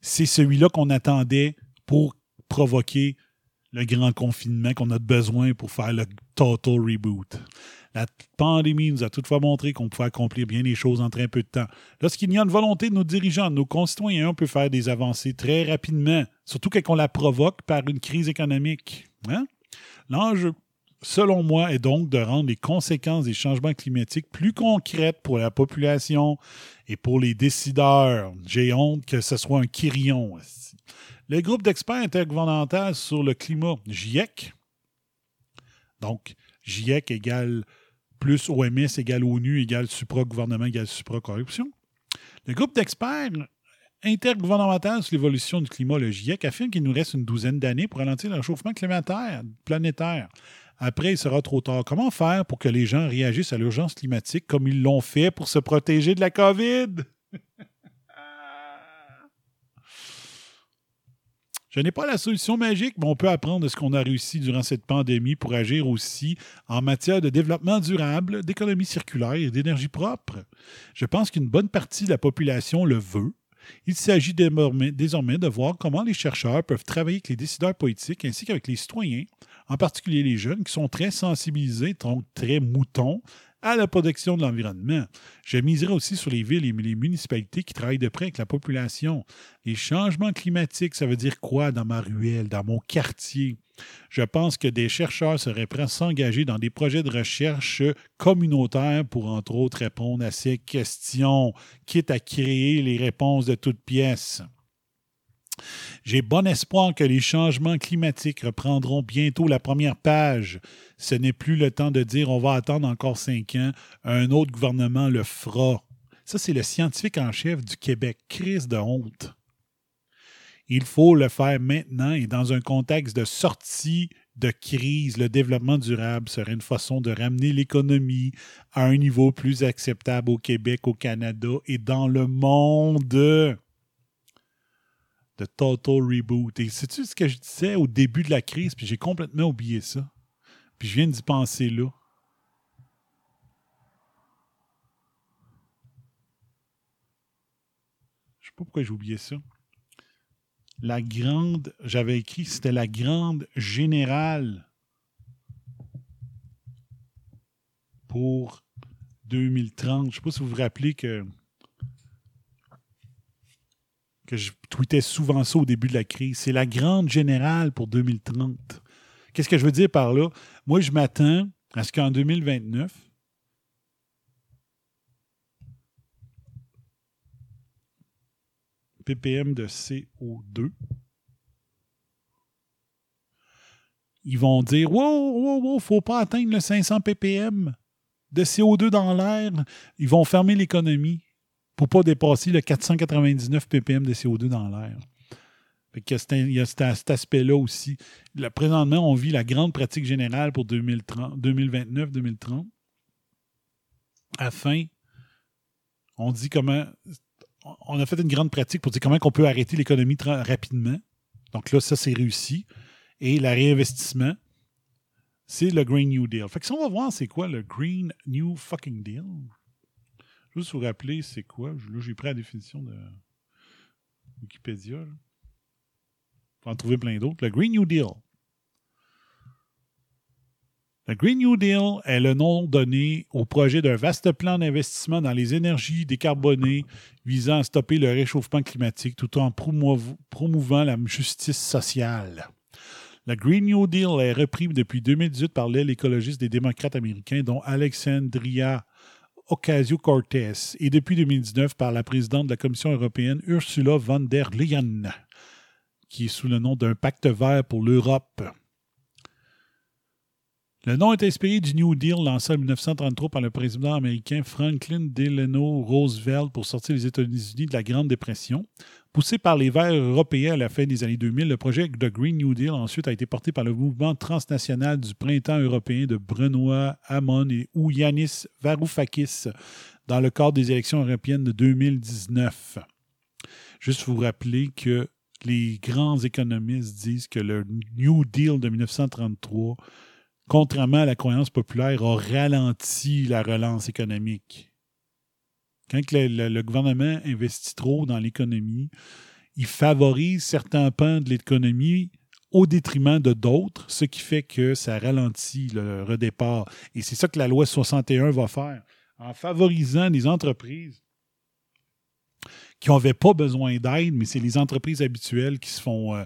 c'est celui-là qu'on attendait pour provoquer le grand confinement qu'on a besoin pour faire le total reboot. La pandémie nous a toutefois montré qu'on pouvait accomplir bien les choses en très peu de temps. Lorsqu'il y a une volonté de nos dirigeants, de nos concitoyens, on peut faire des avancées très rapidement, surtout quand on la provoque par une crise économique. Hein? L'enjeu, selon moi, est donc de rendre les conséquences des changements climatiques plus concrètes pour la population et pour les décideurs. J'ai honte que ce soit un quirion. Le groupe d'experts intergouvernemental sur le climat, GIEC, donc GIEC égale plus OMS égale ONU égale supra-gouvernement égale supra-corruption. Le groupe d'experts intergouvernemental sur l'évolution du climat, le GIEC, affirme qu'il nous reste une douzaine d'années pour ralentir le réchauffement planétaire. Après, il sera trop tard. Comment faire pour que les gens réagissent à l'urgence climatique comme ils l'ont fait pour se protéger de la COVID? Je n'ai pas la solution magique, mais on peut apprendre de ce qu'on a réussi durant cette pandémie pour agir aussi en matière de développement durable, d'économie circulaire et d'énergie propre. Je pense qu'une bonne partie de la population le veut Il s'agit désormais, de voir comment les chercheurs peuvent travailler avec les décideurs politiques ainsi qu'avec les citoyens, en particulier les jeunes qui sont très sensibilisés, donc très moutons, à la protection de l'environnement. Je miserai aussi sur les villes et les municipalités qui travaillent de près avec la population. Les changements climatiques, ça veut dire quoi dans ma ruelle, dans mon quartier? Je pense que des chercheurs seraient prêts à s'engager dans des projets de recherche communautaires pour, entre autres, répondre à ces questions, quitte à créer les réponses de toutes pièces. J'ai bon espoir que les changements climatiques reprendront bientôt la première page. Ce n'est plus le temps de dire on va attendre encore cinq ans, un autre gouvernement le fera. Ça, c'est le scientifique en chef du Québec, crise de honte. Il faut le faire maintenant et dans un contexte de sortie de crise, le développement durable serait une façon de ramener l'économie à un niveau plus acceptable au Québec, au Canada et dans le monde de Total Reboot. Et sais-tu ce que je disais au début de la crise, puis j'ai complètement oublié ça. Puis je viens d'y penser là. Je sais pas pourquoi j'ai oublié ça. La grande, j'avais écrit, c'était la grande générale pour 2030. Je sais pas si vous vous rappelez que que je tweetais souvent ça au début de la crise. C'est la grande générale pour 2030. Qu'est-ce que je veux dire par là? Moi, je m'attends à ce qu'en 2029, ppm de CO2, ils vont dire Wow, wow, wow, faut pas atteindre le 500 ppm de CO2 dans l'air. Ils vont fermer l'économie pour pas dépasser le 499 ppm de CO2 dans l'air. Il y a cet, aspect-là aussi. Présentement, on vit la grande pratique générale pour 2030 2029-2030. Afin, on dit comment. On a fait une grande pratique pour dire comment on peut arrêter l'économie rapidement. Donc là, ça, c'est réussi. Et le réinvestissement, c'est le Green New Deal. Fait que si on va voir c'est quoi le Green New fucking Deal, juste vous rappeler c'est quoi. Là, j'ai pris la définition de Wikipédia. là. En trouver plein d'autres. Le Green New Deal. Le Green New Deal est le nom donné au projet d'un vaste plan d'investissement dans les énergies décarbonées visant à stopper le réchauffement climatique tout en promouv- promouvant la justice sociale. Le Green New Deal est repris depuis 2018 par l'aile écologiste des démocrates américains, dont Alexandria Ocasio-Cortez, et depuis 2019 par la présidente de la Commission européenne, Ursula von der Leyen, qui est sous le nom d'un pacte vert pour l'Europe. Le nom est inspiré du New Deal lancé en 1933 par le président américain Franklin Delano Roosevelt pour sortir les États-Unis de la Grande Dépression. Poussé par les Verts européens à la fin des années 2000, le projet de Green New Deal ensuite a été porté par le mouvement transnational du printemps européen de Benoît Hamon et ou Yanis Varoufakis dans le cadre des élections européennes de 2019. Juste vous rappeler que les grands économistes disent que le New Deal de 1933 contrairement à la croyance populaire, a ralenti la relance économique. Quand le gouvernement investit trop dans l'économie, il favorise certains pans de l'économie au détriment de d'autres, ce qui fait que ça ralentit le redépart. Et c'est ça que la loi 61 va faire. En favorisant les entreprises qui n'avaient pas besoin d'aide, mais c'est les entreprises habituelles qui se font euh,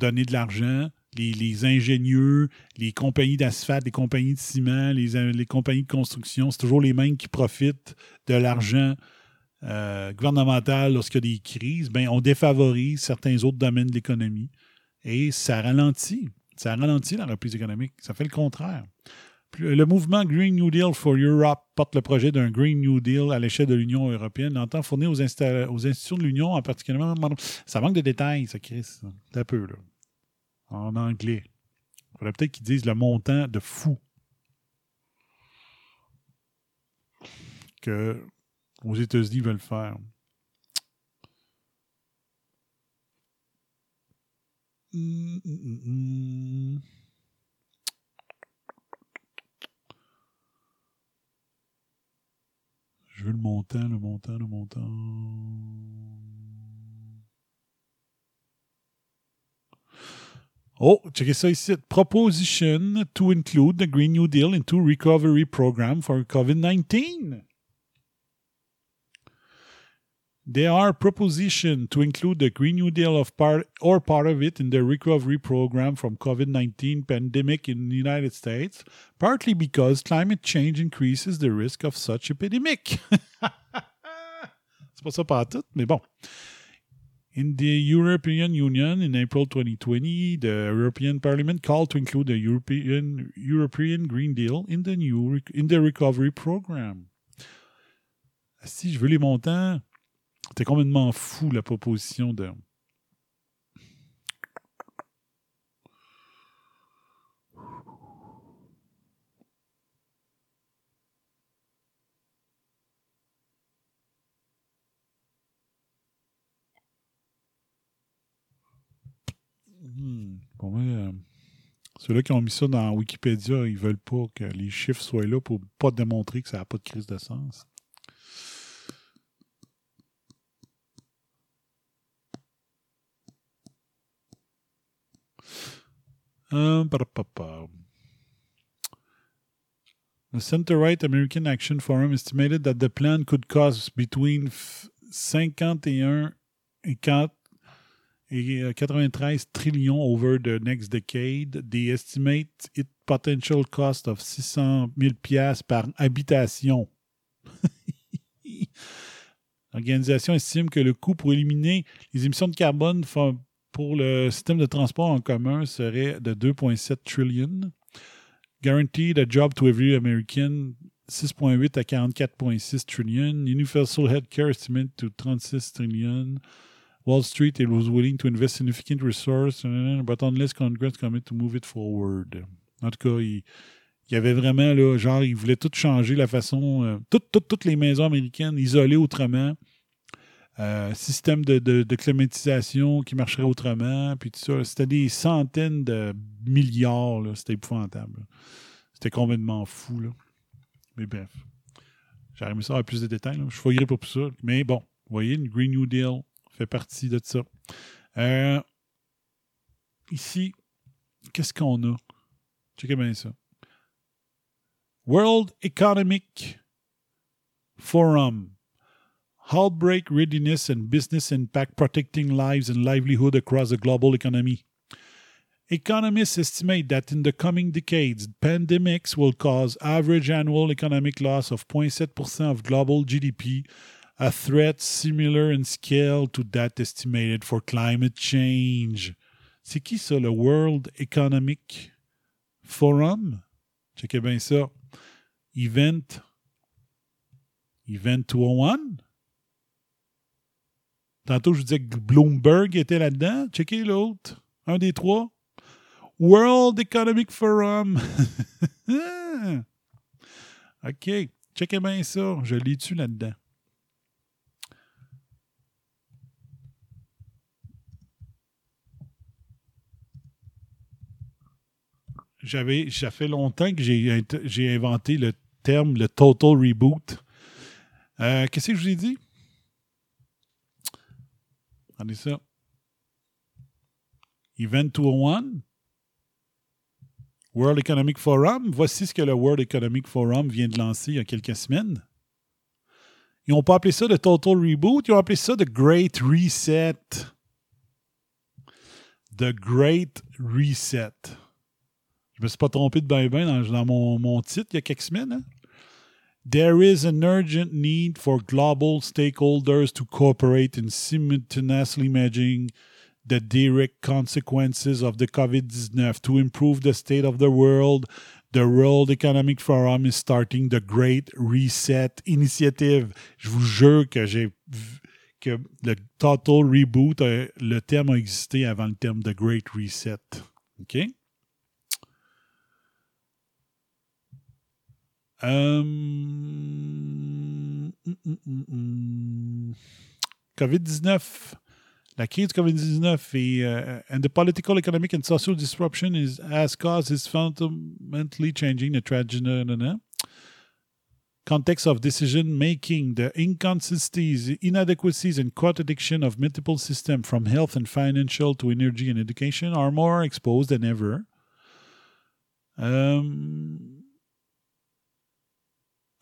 donner de l'argent, les, les ingénieux, les compagnies d'asphalte, les compagnies de ciment, les, euh, les compagnies de construction, c'est toujours les mêmes qui profitent de l'argent euh, gouvernemental lorsqu'il y a des crises. Ben, on défavorise certains autres domaines de l'économie et ça ralentit. Ça ralentit la reprise économique. Ça fait le contraire. Le mouvement Green New Deal for Europe porte le projet d'un Green New Deal à l'échelle de l'Union européenne. Entend fournir aux, aux institutions de l'Union, en particulier. Ça manque de détails, ça, Chris. Un peu, là. En anglais. Il faudrait peut-être qu'ils disent le montant de fou que aux États-Unis veulent faire. Je veux le montant, le montant, le montant. Oh, checkez ça ici. Proposition to include the Green New Deal into recovery program for COVID-19. There are proposition to include the Green New Deal of part or part of it in the recovery program from COVID-19 pandemic in the United States, partly because climate change increases the risk of such epidemic. C'est pas ça pas tout, mais bon. In the European Union in April 2020, the European Parliament called to include the European European Green Deal in the new in the recovery program. Si je veux les montants, c'était complètement fou la proposition de. Euh, ceux-là qui ont mis ça dans Wikipédia, ils veulent pas que les chiffres soient là pour pas démontrer que ça n'a pas de crise de sens. Um, ba-da-ba-ba. The center-right American Action Forum estimated that the plan could cost between f- 51 et 4 et euh, 93 trillions over the next decade. They estimate its potential cost of 600 000 piastres par habitation. L'organisation estime que le coût pour éliminer les émissions de carbone pour le système de transport en commun serait de 2,7 trillion. Guaranteed a job to every American, 6,8 à 44,6 trillion. Universal Healthcare estimate to 36 trillion. Wall Street it was willing to invest significant resources, but unless Congress commit to move it forward. En tout cas, il, il y avait vraiment, là, genre, ils voulaient tout changer la façon. euh, toutes, toutes, les maisons américaines isolées autrement. Euh, système de, de, de climatisation qui marcherait autrement, puis tout ça. C'était des centaines de milliards. C'était épouvantable. C'était complètement fou, là. Mais bref. J'aurais aimé ça avoir plus de détails, là. Je fouillerai pour ça. Mais bon, vous voyez, le Green New Deal fait partie de ça. Euh, ici, qu'est-ce qu'on a? Checkez bien ça. World Economic Forum. Outbreak readiness and business impact protecting lives and livelihood across the global economy. Economists estimate that in the coming decades, pandemics will cause average annual economic loss of 0.7% of global GDP, a threat similar in scale to that estimated for climate change. C'est qui ça, le World Economic Forum? Checkez bien ça. Event. Event 201? Tantôt, je vous disais que Bloomberg était là-dedans. Checkez l'autre. Un des trois. World Economic Forum. OK. Checkez bien ça. Je l'ai tu là-dedans? J'avais, ça fait longtemps que j'ai, inventé le terme, le total reboot. Euh, qu'est-ce que je vous ai dit? Regardez ça. Event 201. World Economic Forum. Voici ce que le World Economic Forum vient de lancer il y a quelques semaines. Ils n'ont pas appelé ça le Total Reboot, ils ont appelé ça The Great Reset. The Great Reset. Je me suis pas trompé de ben ben dans, dans mon, mon titre il y a quelques semaines. hein. There is an urgent need for global stakeholders to cooperate in simultaneously managing the direct consequences of the COVID-19 to improve the state of the world. The World Economic Forum is starting the Great Reset Initiative. Je vous jure que j'ai que le Total Reboot, euh, le terme a existé avant le terme de Great Reset. OK? Mm, mm, mm, euh, hum, hum, hum, hum. COVID-19. La crise du COVID-19 et euh, and the political, economic and social disruption is, has caused is fundamentally changing the tragedy. context of decision making, the inconsistencies, inadequacies, and contradiction of multiple systems from health and financial to energy and education are more exposed than ever. Um,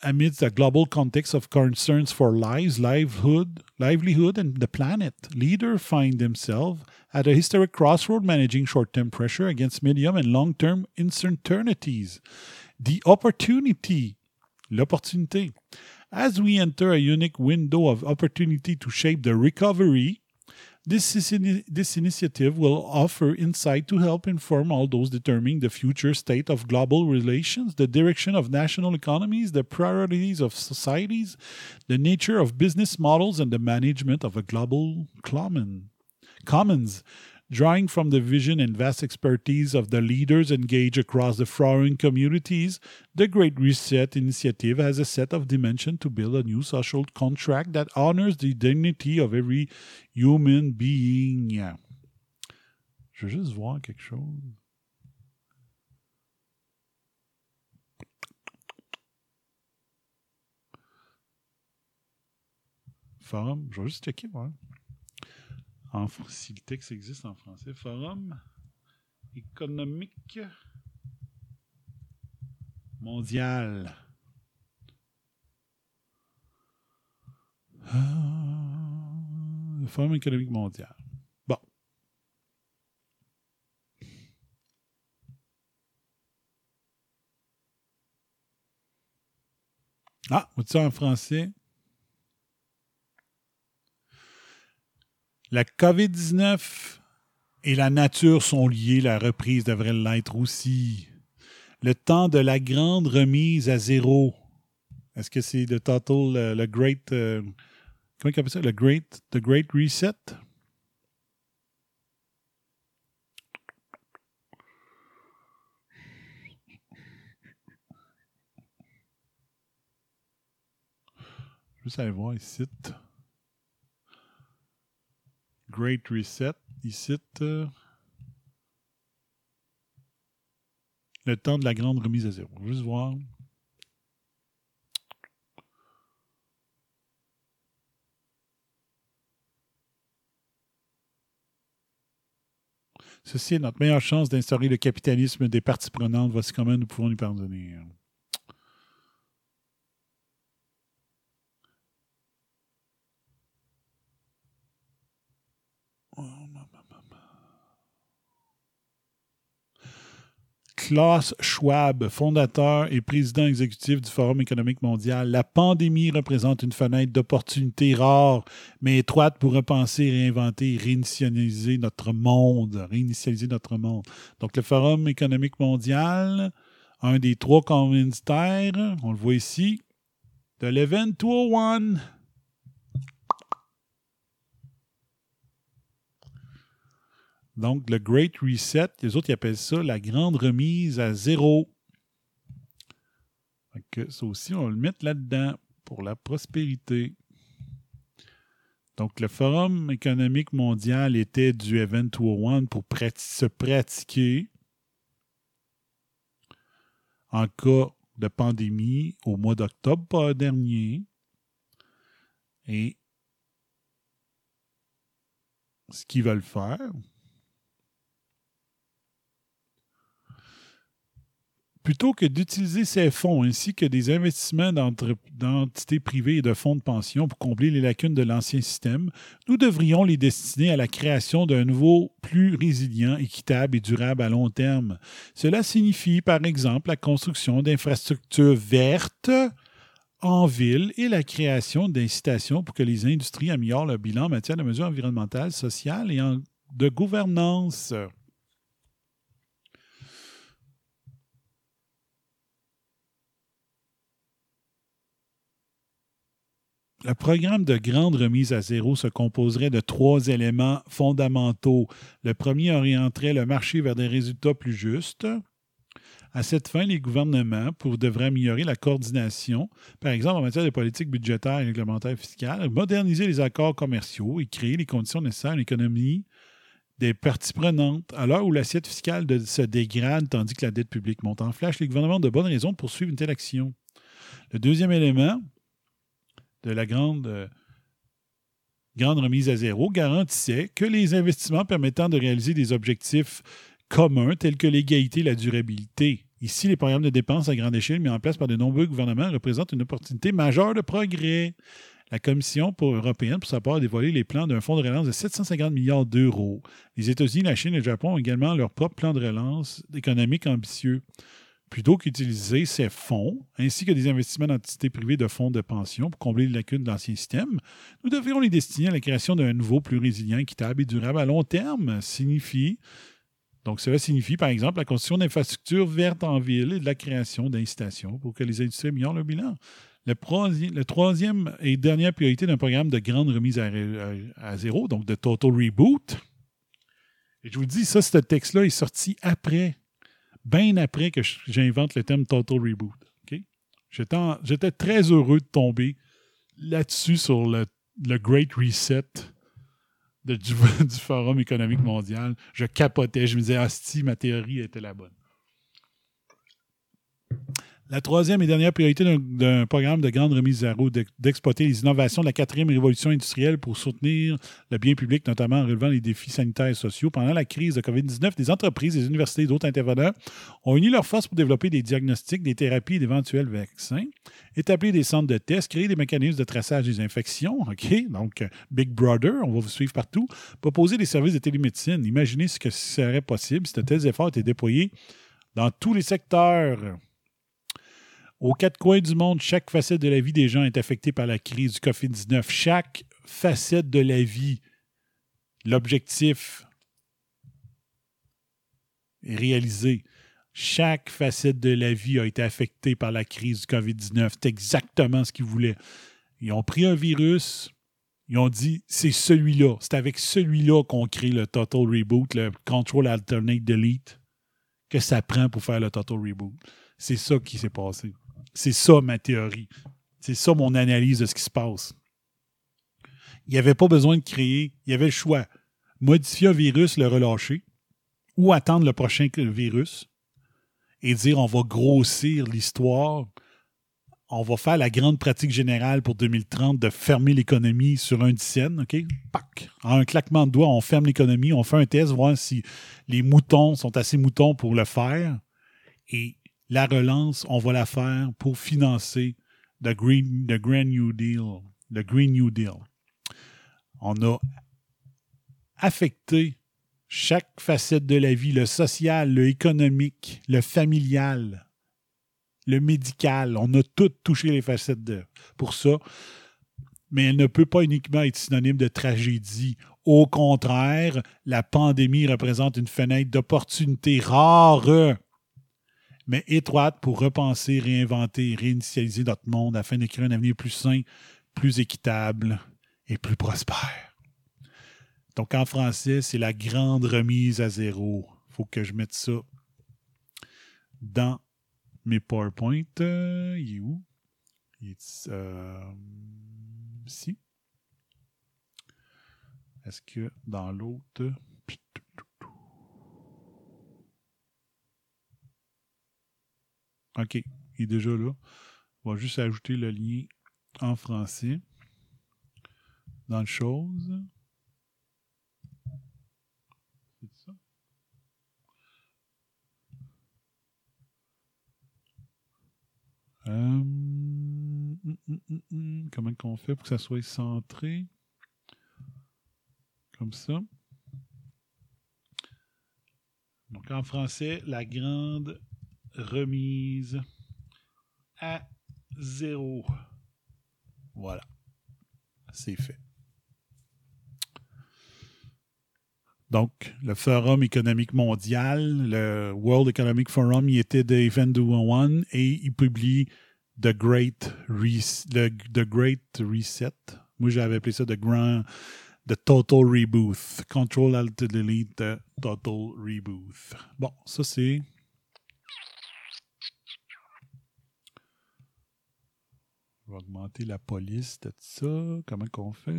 amidst the global context of concerns for lives, livelihood, livelihood, and the planet, leaders find themselves at a historic crossroad managing short-term pressure against medium and long-term uncertainties. The opportunity, l'opportunité, as we enter a unique window of opportunity to shape the recovery, this, is this initiative will offer insight to help inform all those determining the future state of global relations, the direction of national economies, the priorities of societies, the nature of business models, and the management of a global common, commons. Drawing from the vision and vast expertise of the leaders engaged across the foreign communities, the Great Reset Initiative has a set of dimensions to build a new social contract that honors the dignity of every human being. Je veux juste voir quelque chose. Forum, je vais juste checker, ouais. Si le texte existe en français. Forum économique mondial. Ah, le Forum économique mondial. Bon. Ah, vous ça en français? La COVID-19 et la nature sont liées, la reprise devrait l'être aussi. Le temps de la grande remise à zéro. Est-ce que c'est le total, le, le great, euh, comment il appelle ça? Le great, the great reset? Juste aller voir ici. Great Reset, ici. euh, le temps de la grande remise à zéro. Juste voir. Ceci est notre meilleure chance d'instaurer le capitalisme des parties prenantes. Voici comment nous pouvons y parvenir. Klaus Schwab, fondateur et président exécutif du Forum économique mondial, la pandémie représente une fenêtre d'opportunité rare, mais étroite pour repenser, réinventer réinitialiser notre monde. Réinitialiser notre monde. Donc, le Forum économique mondial, un des trois commanditaires, on le voit ici, de l'Event 201. Donc, le Great Reset, les autres ils appellent ça la grande remise à zéro. Que ça aussi, on va le mettre là-dedans pour la prospérité. Donc, le Forum économique mondial était du Event 201 pour se pratiquer en cas de pandémie au mois d'octobre dernier. Et ce qu'ils veulent faire, plutôt que d'utiliser ces fonds ainsi que des investissements d'entités privées et de fonds de pension pour combler les lacunes de l'ancien système, nous devrions les destiner à la création d'un nouveau plus résilient, équitable et durable à long terme. Cela signifie, par exemple, la construction d'infrastructures vertes en ville et la création d'incitations pour que les industries améliorent leur bilan en matière de mesures environnementales, sociales et de gouvernance. Le programme de grande remise à zéro se composerait de trois éléments fondamentaux. Le premier orienterait le marché vers des résultats plus justes. À cette fin, les gouvernements devraient améliorer la coordination, par exemple en matière de politique budgétaire et réglementaire fiscale, moderniser les accords commerciaux et créer les conditions nécessaires à une économie des parties prenantes. À l'heure où l'assiette fiscale se dégrade tandis que la dette publique monte en flèche, les gouvernements de bonnes raisons de poursuivre une telle action. Le deuxième élément de la grande, euh, grande remise à zéro garantissait que les investissements permettant de réaliser des objectifs communs tels que l'égalité et la durabilité. Ici, les programmes de dépenses à grande échelle mis en place par de nombreux gouvernements représentent une opportunité majeure de progrès. La Commission européenne, pour sa part, a dévoilé les plans d'un fonds de relance de 750 milliards d'euros. Les États-Unis, la Chine et le Japon ont également leur propre plan de relance économique ambitieux. Plutôt qu'utiliser ces fonds, ainsi que des investissements d'entités privées de fonds de pension pour combler les lacunes de l'ancien système, nous devrions les destiner à la création d'un nouveau, plus résilient, équitable et durable à long terme. Signifie, donc cela signifie, par exemple, la construction d'infrastructures vertes en ville et de la création d'incitations pour que les industries améliorent leur bilan. Le, le troisième et dernière priorité d'un programme de grande remise à zéro, donc de Total Reboot. Et je vous dis, ça, ce texte-là est sorti après, bien après que j'invente le terme Total Reboot. J'étais très heureux de tomber là-dessus sur le, le Great Reset du, Forum économique mondial. Je capotais. Je me disais, Asti, ma théorie était la bonne. La troisième et dernière priorité d'un- programme de grande remise à d'ex- d'exploiter les innovations de la quatrième révolution industrielle pour soutenir le bien public, notamment en relevant les défis sanitaires et sociaux. Pendant la crise de COVID-19, des entreprises, des universités et d'autres intervenants ont uni leurs forces pour développer des diagnostics, des thérapies et d'éventuels vaccins, établir des centres de tests, créer des mécanismes de traçage des infections, OK? Donc, Big Brother, on va vous suivre partout, proposer des services de télémédecine. Imaginez ce que serait possible si de tels efforts étaient déployés dans tous les secteurs. Aux quatre coins du monde, chaque facette de la vie des gens est affectée par la crise du COVID-19. Chaque facette de la vie, l'objectif est réalisé. Chaque facette de la vie a été affectée par la crise du COVID-19. C'est exactement ce qu'ils voulaient. Ils ont pris un virus, ils ont dit c'est celui-là. C'est avec celui-là qu'on crée le Total Reboot, le Control Alternate Delete, que ça prend pour faire le Total Reboot. C'est ça qui s'est passé. C'est ça ma théorie. C'est ça mon analyse de ce qui se passe. Il n'y avait pas besoin de créer, il y avait le choix. Modifier un virus, le relâcher, ou attendre le prochain virus et dire on va grossir l'histoire, on va faire la grande pratique générale pour 2030 de fermer l'économie sur un dixième, OK? Pac! En un claquement de doigts, on ferme l'économie, on fait un test, voir si les moutons sont assez moutons pour le faire. Et la relance, on va la faire pour financer le Green, New Deal. On a affecté chaque facette de la vie, le social, le économique, le familial, le médical. On a tout touché les facettes de, pour ça. Mais elle ne peut pas uniquement être synonyme de tragédie. Au contraire, la pandémie représente une fenêtre d'opportunité rare, mais étroite pour repenser, réinventer, réinitialiser notre monde afin d'écrire un avenir plus sain, plus équitable et plus prospère. Donc en français, c'est la grande remise à zéro. Il faut que je mette ça dans mes PowerPoint. Euh, il est où? Il est euh, ici. Est-ce que dans l'autre? OK, il est déjà là. On va juste ajouter le lien en français dans le chose. C'est ça? Hum, hum, hum. Comment qu'on fait pour que ça soit centré? Comme ça. Donc en français, la grande remise à zéro. Voilà. C'est fait. Donc, le Forum économique mondial, le World Economic Forum, il était de Event 201 et il publie The Great Reset. Moi, j'avais appelé ça The Grand, The Total Reboot. Control Alt Delete, The Total Reboot. Bon, ça c'est. augmenter la police, de ça. Comment qu'on fait?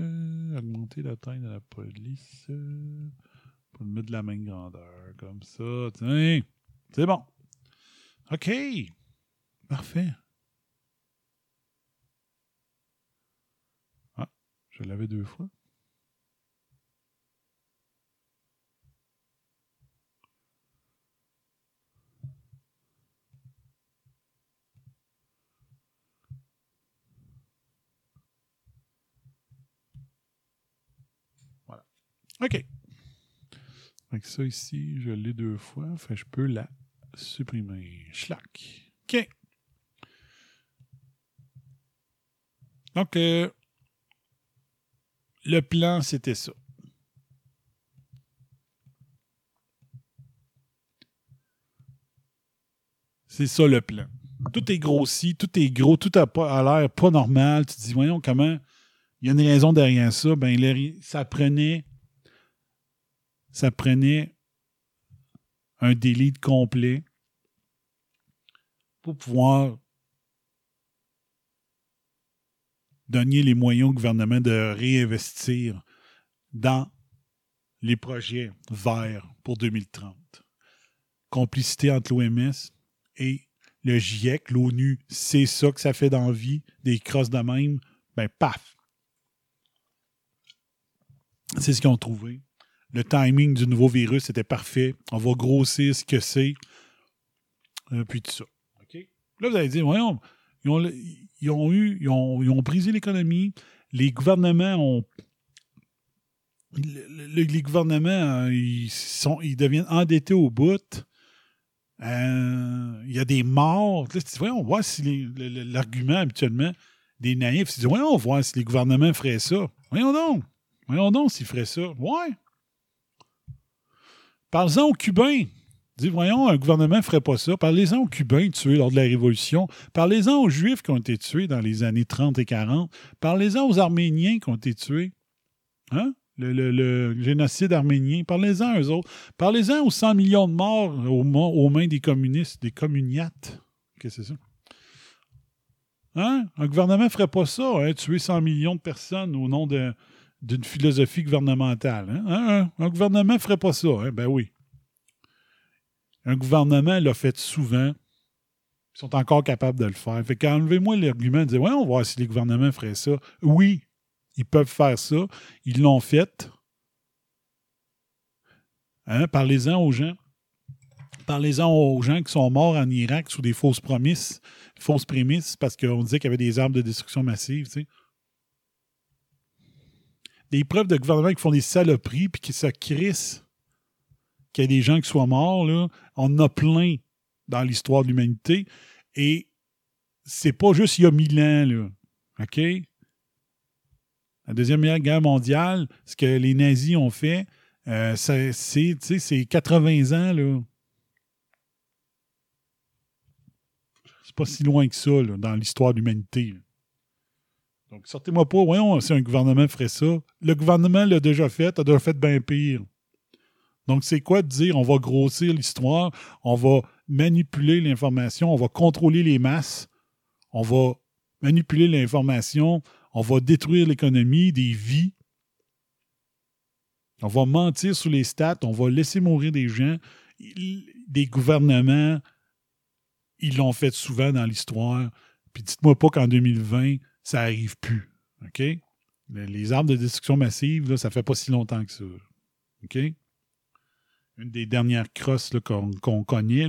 Augmenter la taille de la police. Pour le mettre de la même grandeur. Comme ça. Tiens. C'est bon. OK. Parfait. Ah, je l'avais deux fois. OK. Avec ça ici, je l'ai deux fois. Fait je peux la supprimer. Schlack. OK. Donc, euh, le plan, c'était ça. C'est ça le plan. Tout est grossi, tout est gros, tout a, a l'air pas normal. Tu te dis, voyons comment. Il y a une raison derrière ça. Ben, ça prenait. Ça prenait un délit complet pour pouvoir donner les moyens au gouvernement de réinvestir dans les projets verts pour 2030. Complicité entre l'OMS et le GIEC, l'ONU, c'est ça que ça fait d'envie, des crosses de même, ben paf! C'est ce qu'ils ont trouvé. Le timing du nouveau virus était parfait. On va grossir ce que c'est. Euh, puis tout ça. Là, vous allez dire, voyons, ils ont, eu, ils ont, ils ont brisé l'économie. Les gouvernements ont. le- le- les gouvernements, euh, ils, sont, ils deviennent endettés au bout. Euh, il y a des morts. Là, tu dis, voyons, on voit si l'argument habituellement des naïfs, de dire, voyons, on voir si les gouvernements feraient ça. Voyons donc. Voyons donc s'ils feraient ça. Ouais. Parlez-en aux Cubains. Dis, voyons, un gouvernement ne ferait pas ça. Parlez-en aux Cubains tués lors de la Révolution. Parlez-en aux Juifs qui ont été tués dans les années 30 et 40. Parlez-en aux Arméniens qui ont été tués. Hein? Le, génocide arménien. Parlez-en à eux autres. Parlez-en aux 100 millions de morts aux, mo- aux mains des communistes, des communiates. Qu'est-ce que c'est ça? Hein? Un gouvernement ne ferait pas ça, hein, tuer 100 millions de personnes au nom de- d'une philosophie gouvernementale. hein? Un, gouvernement ne ferait pas ça. hein? Ben oui. Un gouvernement l'a fait souvent. Ils sont encore capables de le faire. Fait qu'enlevez-moi l'argument de dire Ouais, on va voir si les gouvernements feraient ça. Oui, ils peuvent faire ça. Ils l'ont fait. Hein? Parlez-en aux gens. Parlez-en aux gens qui sont morts en Irak sous des fausses promises, fausses prémices, parce qu'on disait qu'il y avait des armes de destruction massive. Des preuves de gouvernement qui font des saloperies puis qui se crissent qu'il y a des gens qui soient morts, là, on en a plein dans l'histoire de l'humanité. Et c'est pas juste il y a mille ans, là. OK? La Deuxième Guerre mondiale, ce que les nazis ont fait, euh, c'est 80 ans, là. C'est pas si loin que ça, là, dans l'histoire de l'humanité. Donc, sortez-moi pas, voyons si un gouvernement ferait ça. Le gouvernement l'a déjà fait, a déjà fait bien pire. Donc, c'est quoi de dire on va grossir l'histoire, on va manipuler l'information, on va contrôler les masses, on va manipuler l'information, on va détruire l'économie, des vies, on va mentir sur les stats, on va laisser mourir des gens. Des gouvernements, ils l'ont fait souvent dans l'histoire. Puis dites-moi pas qu'en 2020, ça arrive plus. Les- armes de destruction massive, là, ça fait pas si longtemps que ça. OK? Une des dernières crosses qu'on connaît.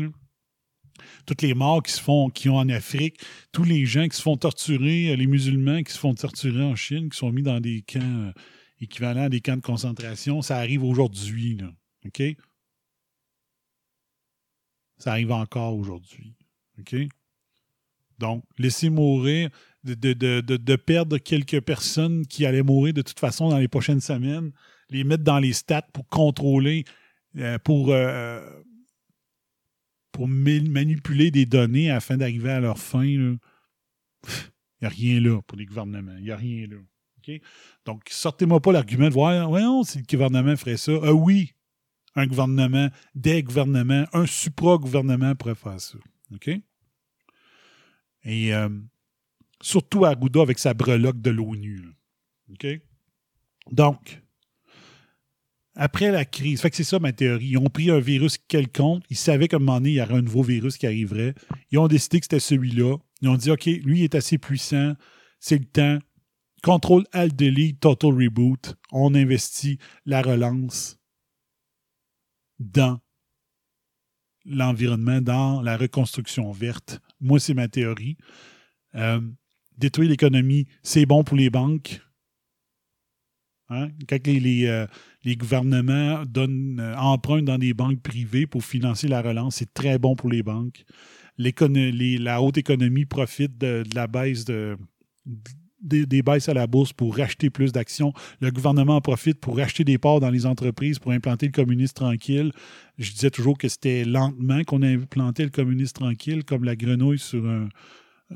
Toutes les morts qui se font, qui ont en Afrique, tous les gens qui se font torturer, euh, les musulmans qui se font torturer en Chine, qui sont mis dans des camps euh, équivalents à des camps de concentration, ça arrive aujourd'hui. OK? Ça arrive encore aujourd'hui. OK? Donc, laisser mourir, de, de- de- de- perdre quelques personnes qui allaient mourir de toute façon dans les prochaines semaines, les mettre dans les stats pour contrôler, euh, pour, euh, pour ma- manipuler des données afin d'arriver à leur fin. Il n'y a rien là pour les gouvernements. Il n'y a rien là. Donc, sortez-moi pas l'argument de voir, si le gouvernement ferait ça. Ah oui, un gouvernement, des gouvernements, un supra-gouvernement pourrait faire ça. OK? Et surtout Arruda avec sa breloque de l'ONU. OK? Donc, après la crise, c'est ça ma théorie. Ils ont pris un virus quelconque. Ils savaient qu'à un moment donné, il y aurait un nouveau virus qui arriverait. Ils ont décidé que c'était celui-là. Ils ont dit, OK, lui il est assez puissant. C'est le temps Contrôle Alt Delete, Total Reboot. On investit la relance dans l'environnement, dans la reconstruction verte. Moi, c'est ma théorie. Euh, détruire l'économie, c'est bon pour les banques. Hein? Quand euh, les gouvernements donnent, euh, empruntent dans des banques privées pour financer la relance, c'est très bon pour les banques. La haute économie profite de, la baisse de, des, baisses à la bourse pour racheter plus d'actions. Le gouvernement en profite pour racheter des parts dans les entreprises pour implanter le communisme tranquille. Je disais toujours que c'était lentement qu'on a implanté le communisme tranquille, comme la grenouille sur un,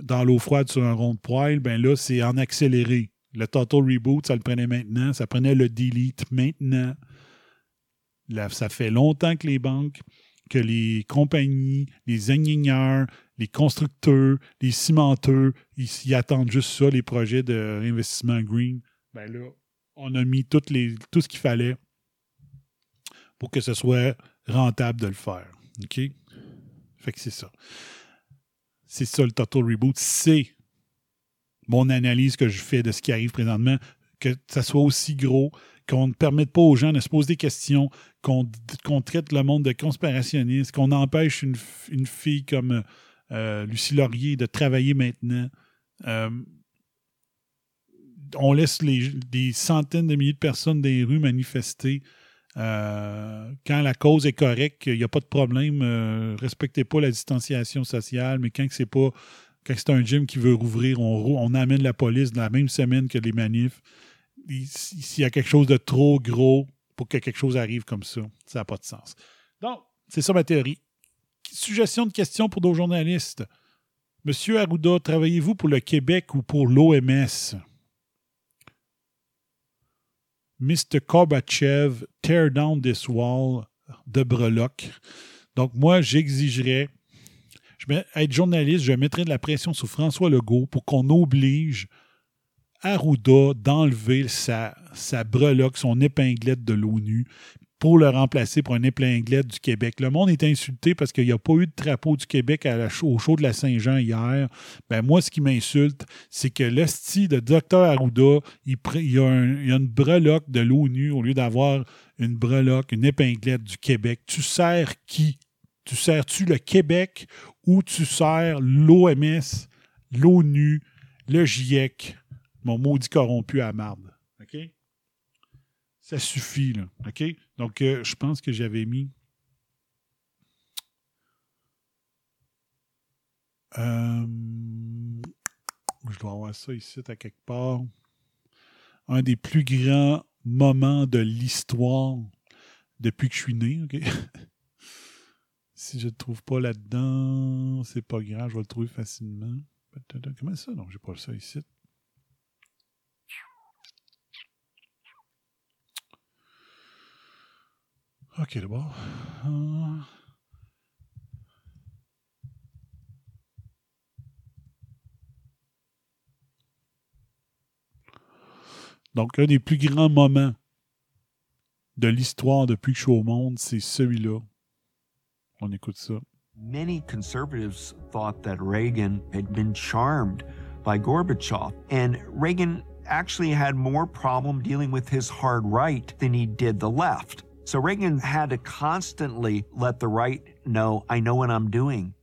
dans l'eau froide sur un rond de poêle. Ben là, c'est en accéléré. Le total reboot, ça le prenait maintenant. Ça prenait le delete maintenant. Là, ça fait longtemps que les banques, que les compagnies, les ingénieurs, les constructeurs, les cimenteurs, ils, attendent juste ça, les projets de réinvestissement green. Ben là, on a mis tout ce qu'il fallait pour que ce soit rentable de le faire. OK? Fait que c'est ça. C'est ça le total reboot. C'est mon analyse que je fais de ce qui arrive présentement, que ça soit aussi gros, qu'on ne permette pas aux gens de se poser des questions, qu'on traite le monde de conspirationniste, qu'on empêche une, une fille comme euh, Lucie Laurier de travailler maintenant. Euh, on laisse les, des centaines de milliers de personnes dans les rues manifester. Euh, quand la cause est correcte, il n'y a pas de problème. euh, respectez pas la distanciation sociale, mais quand c'est pas quand c'est un gym qui veut rouvrir, on, amène la police dans la même semaine que les manifs. S'il y a quelque chose de trop gros pour que quelque chose arrive comme ça, ça n'a pas de sens. Donc, c'est ça ma théorie. Suggestion de questions pour nos journalistes. Monsieur Arruda, travaillez-vous pour le Québec ou pour l'OMS? Mr. Gorbachev, tear down this wall de breloque. Donc, moi, j'exigerais, je être journaliste, je mettrais de la pression sur François Legault pour qu'on oblige Arruda d'enlever sa, sa breloque, son épinglette de l'ONU, pour le remplacer pour une épinglette du Québec. Le monde est insulté parce qu'il n'y a pas eu de drapeau du Québec au show de la Saint-Jean hier. Ben moi, ce qui m'insulte, c'est que l'hostie de Dr Arruda, il, pr- il y a un- il y a une breloque de l'ONU au lieu d'avoir une breloque, une épinglette du Québec. Tu sers qui? Tu sers-tu le Québec ou tu sers l'OMS, l'ONU, le GIEC, mon maudit corrompu à marde? Ça suffit, là. OK? Donc, euh, je pense que j'avais mis. Euh, je dois avoir ça ici à quelque part. Un des plus grands moments de l'histoire depuis que je suis né. Si je ne le trouve pas là-dedans, c'est pas grave, je vais le trouver facilement. Comment ça? Non, j'ai pas ça ici. OK, d'abord. Euh, Donc, un des plus grands moments de l'histoire depuis que je suis au monde, c'est celui-là. On écoute ça. Many conservatives thought that Reagan had been charmed by Gorbachev, and Reagan actually had more problem dealing with his hard right than he did the left. So Reagan had to constantly let the right know, I know what I'm doing.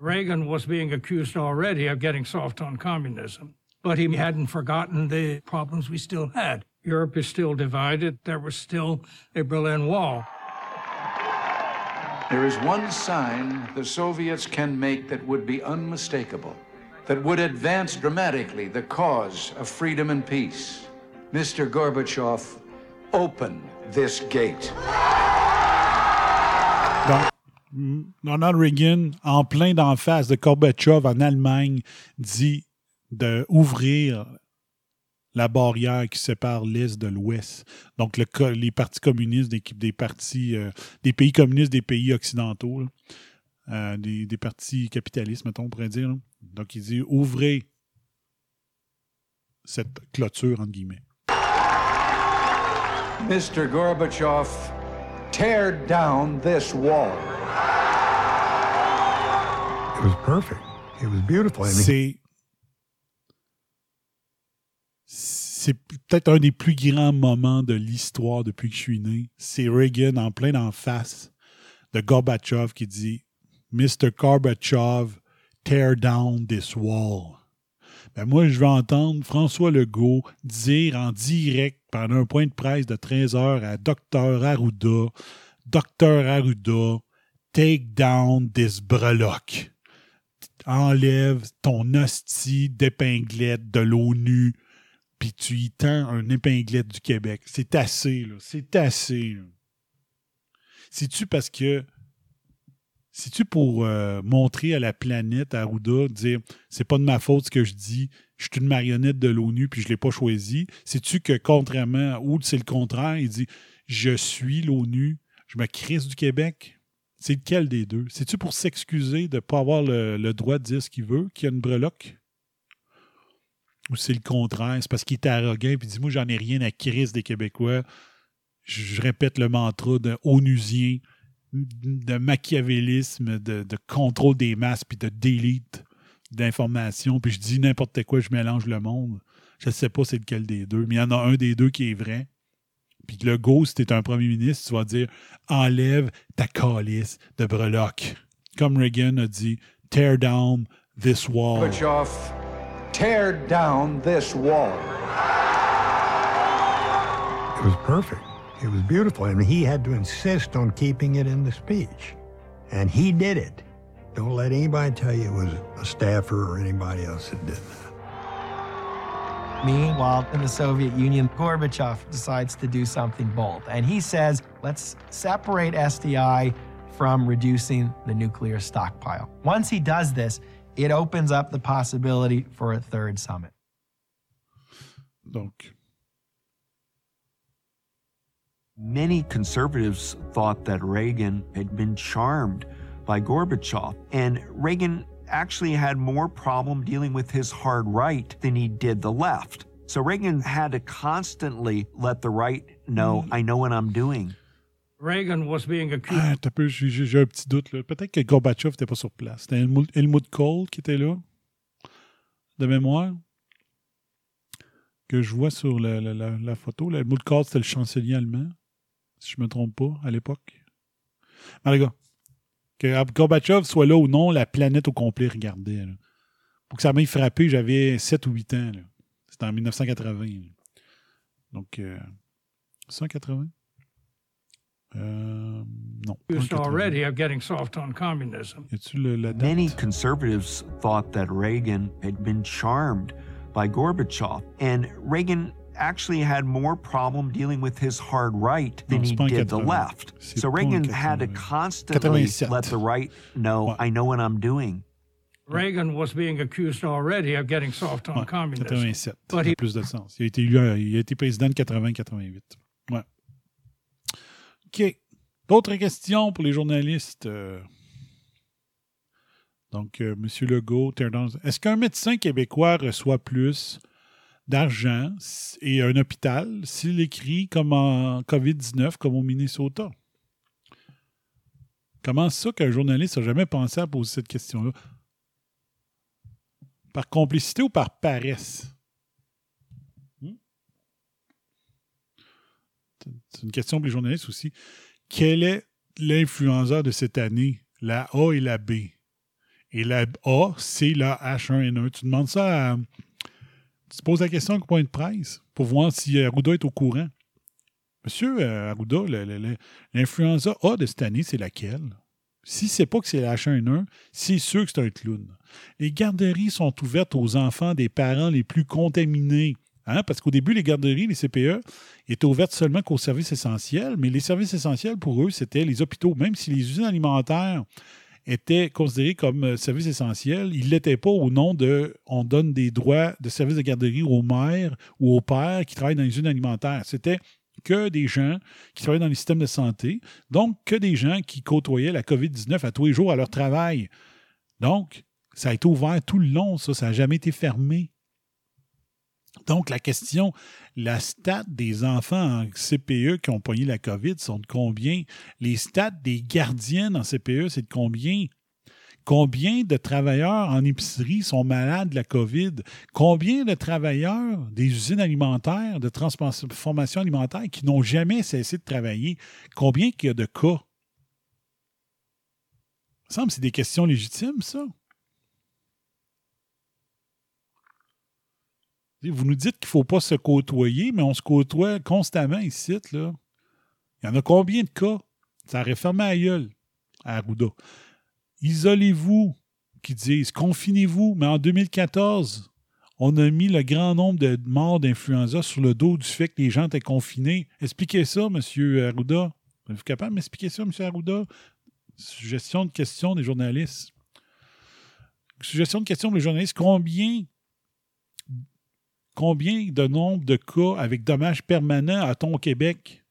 Reagan was being accused already of getting soft on communism, but he hadn't forgotten the problems we still had. Europe is still divided. There was still a Berlin Wall. There is one sign the Soviets can make that would be unmistakable, that would advance dramatically the cause of freedom and peace. Mr. Gorbachev, open this gate. Donc, Ronald Reagan, en plein d'en face de Gorbatchev en Allemagne, dit d'ouvrir la barrière qui sépare l'Est de l'Ouest. Donc, le les partis communistes des, partis, euh, des pays communistes des pays occidentaux. Euh, des, partis capitalistes, mettons, on pourrait dire. Donc, il dit ouvrez cette clôture, entre guillemets. Mr. Gorbachev, tear down this wall. It was perfect. It was beautiful. I mean, C'est. c'est peut-être un des plus grands moments de l'histoire depuis que je suis né. C'est Reagan en plein en face de Gorbachev qui dit Mr. Gorbachev, tear down this wall. Ben moi, je veux entendre François Legault dire en direct pendant un point de presse de 13 heures à Dr. Arruda, Dr. Arruda, take down this breloque. Enlève ton hostie d'épinglette de l'ONU, puis tu y tends un épinglette du Québec. C'est assez, là. C'est assez. C'est-tu parce que. C'est-tu pour euh, montrer à la planète, à Arruda, dire c'est pas de ma faute ce que je dis, je suis une marionnette de l'ONU puis je l'ai pas choisi. C'est-tu que contrairement, ou c'est le contraire, il dit je suis l'ONU, je me crisse du Québec? C'est lequel des deux? C'est-tu pour s'excuser de ne pas avoir le, droit de dire ce qu'il veut, qu'il y a une breloque? Ou c'est le contraire? C'est parce qu'il est arrogant et dit Moi, j'en ai rien à crise des Québécois. Je, je répète le mantra de onusien, de machiavélisme, de, de contrôle des masses puis de d'élite d'informations. Puis je dis n'importe quoi, je mélange le monde. Je ne sais pas c'est lequel des deux, mais il y en a un des deux qui est vrai. Puis le go, si tu es un premier ministre, tu vas dire enlève ta calice de breloque. Comme Reagan a dit tear down this wall. Gorbachev, tear down this wall. It was perfect. It was beautiful. And he had to insist on keeping it in the speech. And he did it. Don't let anybody tell you it was a staffer or anybody else that did that. Meanwhile, in the Soviet Union, Gorbachev decides to do something bold. And he says, let's separate SDI from reducing the nuclear stockpile. Once he does this, it opens up the possibility for a third summit. Donc, Many conservatives thought that Reagan had been charmed by Gorbachev, and Reagan actually had more problem dealing with his hard right than he did the left. So Reagan had to constantly let the right know, I know what I'm doing. Reagan was being accused. ah, t'as peu, j'ai j'ai- j'ai un petit doute. là. Peut-être que Gorbatchev n'était pas sur place. C'était Helmut, Helmut Kohl qui était là, de mémoire, que je vois sur la, la- la- la photo. Là. Helmut Kohl, c'était le chancelier allemand, si je ne me trompe pas, à l'époque. Mais les gars, que Gorbatchev soit là ou non, la planète au complet regardait. là. Pour que ça m'ait frappé, j'avais 7 ou 8 ans. C'était en 1980. là. Donc, euh, 180? Euh, non. pas en accused 80. already of getting soft on communism. Y a-tu le- la date? Many conservatives thought that Reagan had been charmed by Gorbachev, and Reagan actually had more problem dealing with his hard right than Non, he did the 80. left. So Reagan had to 80. constantly 87. let the right know, I know what I'm doing. Reagan was being accused already of getting soft on Ouais, communism. 87. But Ça a he plus de sens. Il a été, élu, euh, il a été président de 80-88. Ouais. OK. D'autres questions pour les journalistes? euh? Donc, euh, M. Legault, est-ce qu'un médecin québécois reçoit plus d'argent et un hôpital s'il écrit comme en COVID-19, comme au Minnesota? Comment ça qu'un journaliste n'a jamais pensé à poser cette question-là? Par complicité ou par paresse? Hmm? C'est une question pour les journalistes aussi. Quel est l'influenceur de cette année? La A et la B. Et la A, c'est la H1N1. Tu demandes ça à. Tu poses la question au point de presse pour voir si Arruda est au courant. Monsieur euh, Arruda, l'influenza A de cette année, c'est laquelle? Si c'est pas que c'est la H1N1, c'est sûr que c'est un clown. Les garderies sont ouvertes aux enfants des parents les plus contaminés. Hein? Parce qu'au début, les garderies, les CPE, étaient ouvertes seulement qu'aux services essentiels, mais les services essentiels, pour eux, c'était les hôpitaux. Même si les usines alimentaires étaient considérés comme euh, services essentiels, ils ne l'étaient pas au nom de on donne des droits de services de garderie aux mères ou aux pères qui travaillent dans les usines alimentaires. C'était que des gens qui travaillaient dans les systèmes de santé, donc que des gens qui côtoyaient la COVID-19 à tous les jours à leur travail. Donc, ça a été ouvert tout le long, ça, ça n'a jamais été fermé. Donc, la question, la stat des enfants en CPE qui ont pogné la COVID sont de combien? Les stats des gardiennes en CPE, c'est de combien? Combien de travailleurs en épicerie sont malades de la COVID? Combien de travailleurs des usines alimentaires, de transformation alimentaire qui n'ont jamais cessé de travailler? Combien qu'il y a de cas? Il me semble que c'est des questions légitimes, ça. Vous nous dites qu'il ne faut pas se côtoyer, mais on se côtoie constamment ici. Là. Il y en a combien de cas? Ça aurait fermé la gueule à Arruda. Isolez-vous, qui disent, confinez-vous. Mais en 2014, on a mis le grand nombre de morts d'influenza sur le dos du fait que les gens étaient confinés. Expliquez ça, M. Arruda. Êtes-vous capable de m'expliquer ça, M. Arruda? Suggestion de questions des journalistes. Suggestion de questions des journalistes. Combien combien de nombre de cas avec dommages permanents a-t-on au Québec?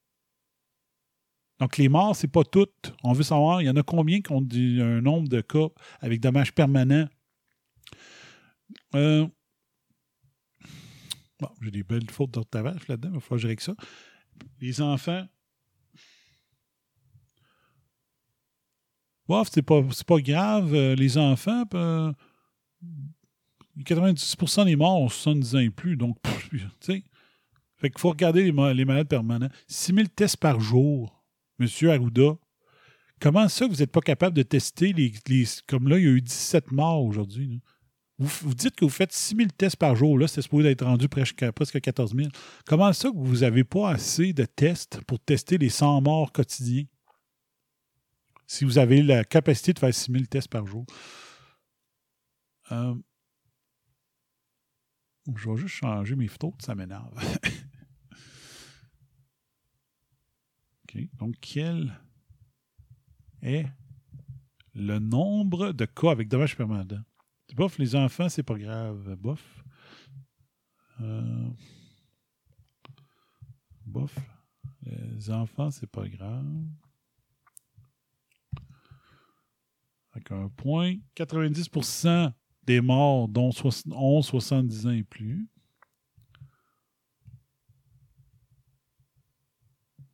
Donc, les morts, c'est pas toutes. On veut savoir, il y en a combien qui ont un nombre de cas avec dommages permanents? Euh, Bon, j'ai des belles fautes d'orthographe là-dedans, il va falloir que je règle ça. Les enfants. Bof, c'est pas, pas grave. euh, les enfants, euh, 90% des morts ont 70 ans et plus. Donc, tu sais. Faut regarder les, ma- les malades permanents. 6000 tests par jour, Monsieur Arruda. Comment ça vous n'êtes pas capable de tester les, Comme là, il y a eu 17 morts aujourd'hui. Vous, dites que vous faites 6000 tests par jour. Là, c'est supposé être rendu presque, presque 14 000. Comment ça que vous n'avez pas assez de tests pour tester les 100 morts quotidiens? Si vous avez la capacité de faire 6000 tests par jour. Euh, je vais juste changer mes photos, ça m'énerve. OK. Donc, quel est le nombre de cas avec dommages permanents? Bof, les enfants, c'est pas grave. Bof. Euh, bof. Les enfants, c'est pas grave. Avec un point. 90% des morts, dont soix- ont 70 ans et plus.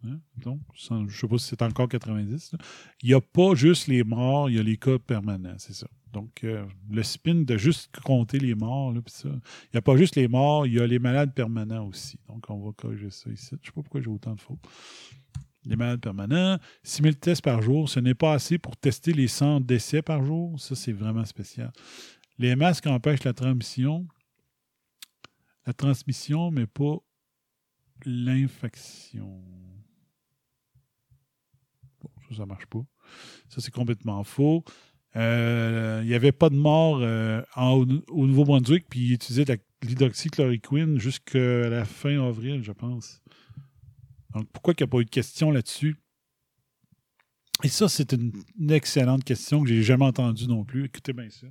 Hein? Donc, je ne sais pas si c'est encore 90. là. Il n'y a pas juste les morts, il y a les cas permanents, c'est ça. Donc, euh, le spin de juste compter les morts, là, ça, il n'y a pas juste les morts, il y a les malades permanents aussi. Donc, on va corriger ça ici. Je ne sais pas pourquoi j'ai autant de fautes. Les malades permanents, 6 000 tests par jour, ce n'est pas assez pour tester les 100 décès par jour? Ça, c'est vraiment spécial. Les masques empêchent la transmission. La transmission, mais pas l'infection. Bon, ça, ça marche pas. Ça, c'est complètement faux. Euh, Il n'y avait pas de mort euh, au Nouveau-Brunswick, puis ils utilisaient l'hydroxychloroquine jusqu'à la fin avril, je pense. Donc, pourquoi il n'y a pas eu de question là-dessus? Et ça, c'est une, une excellente question que j'ai jamais entendue non plus. Écoutez bien ça.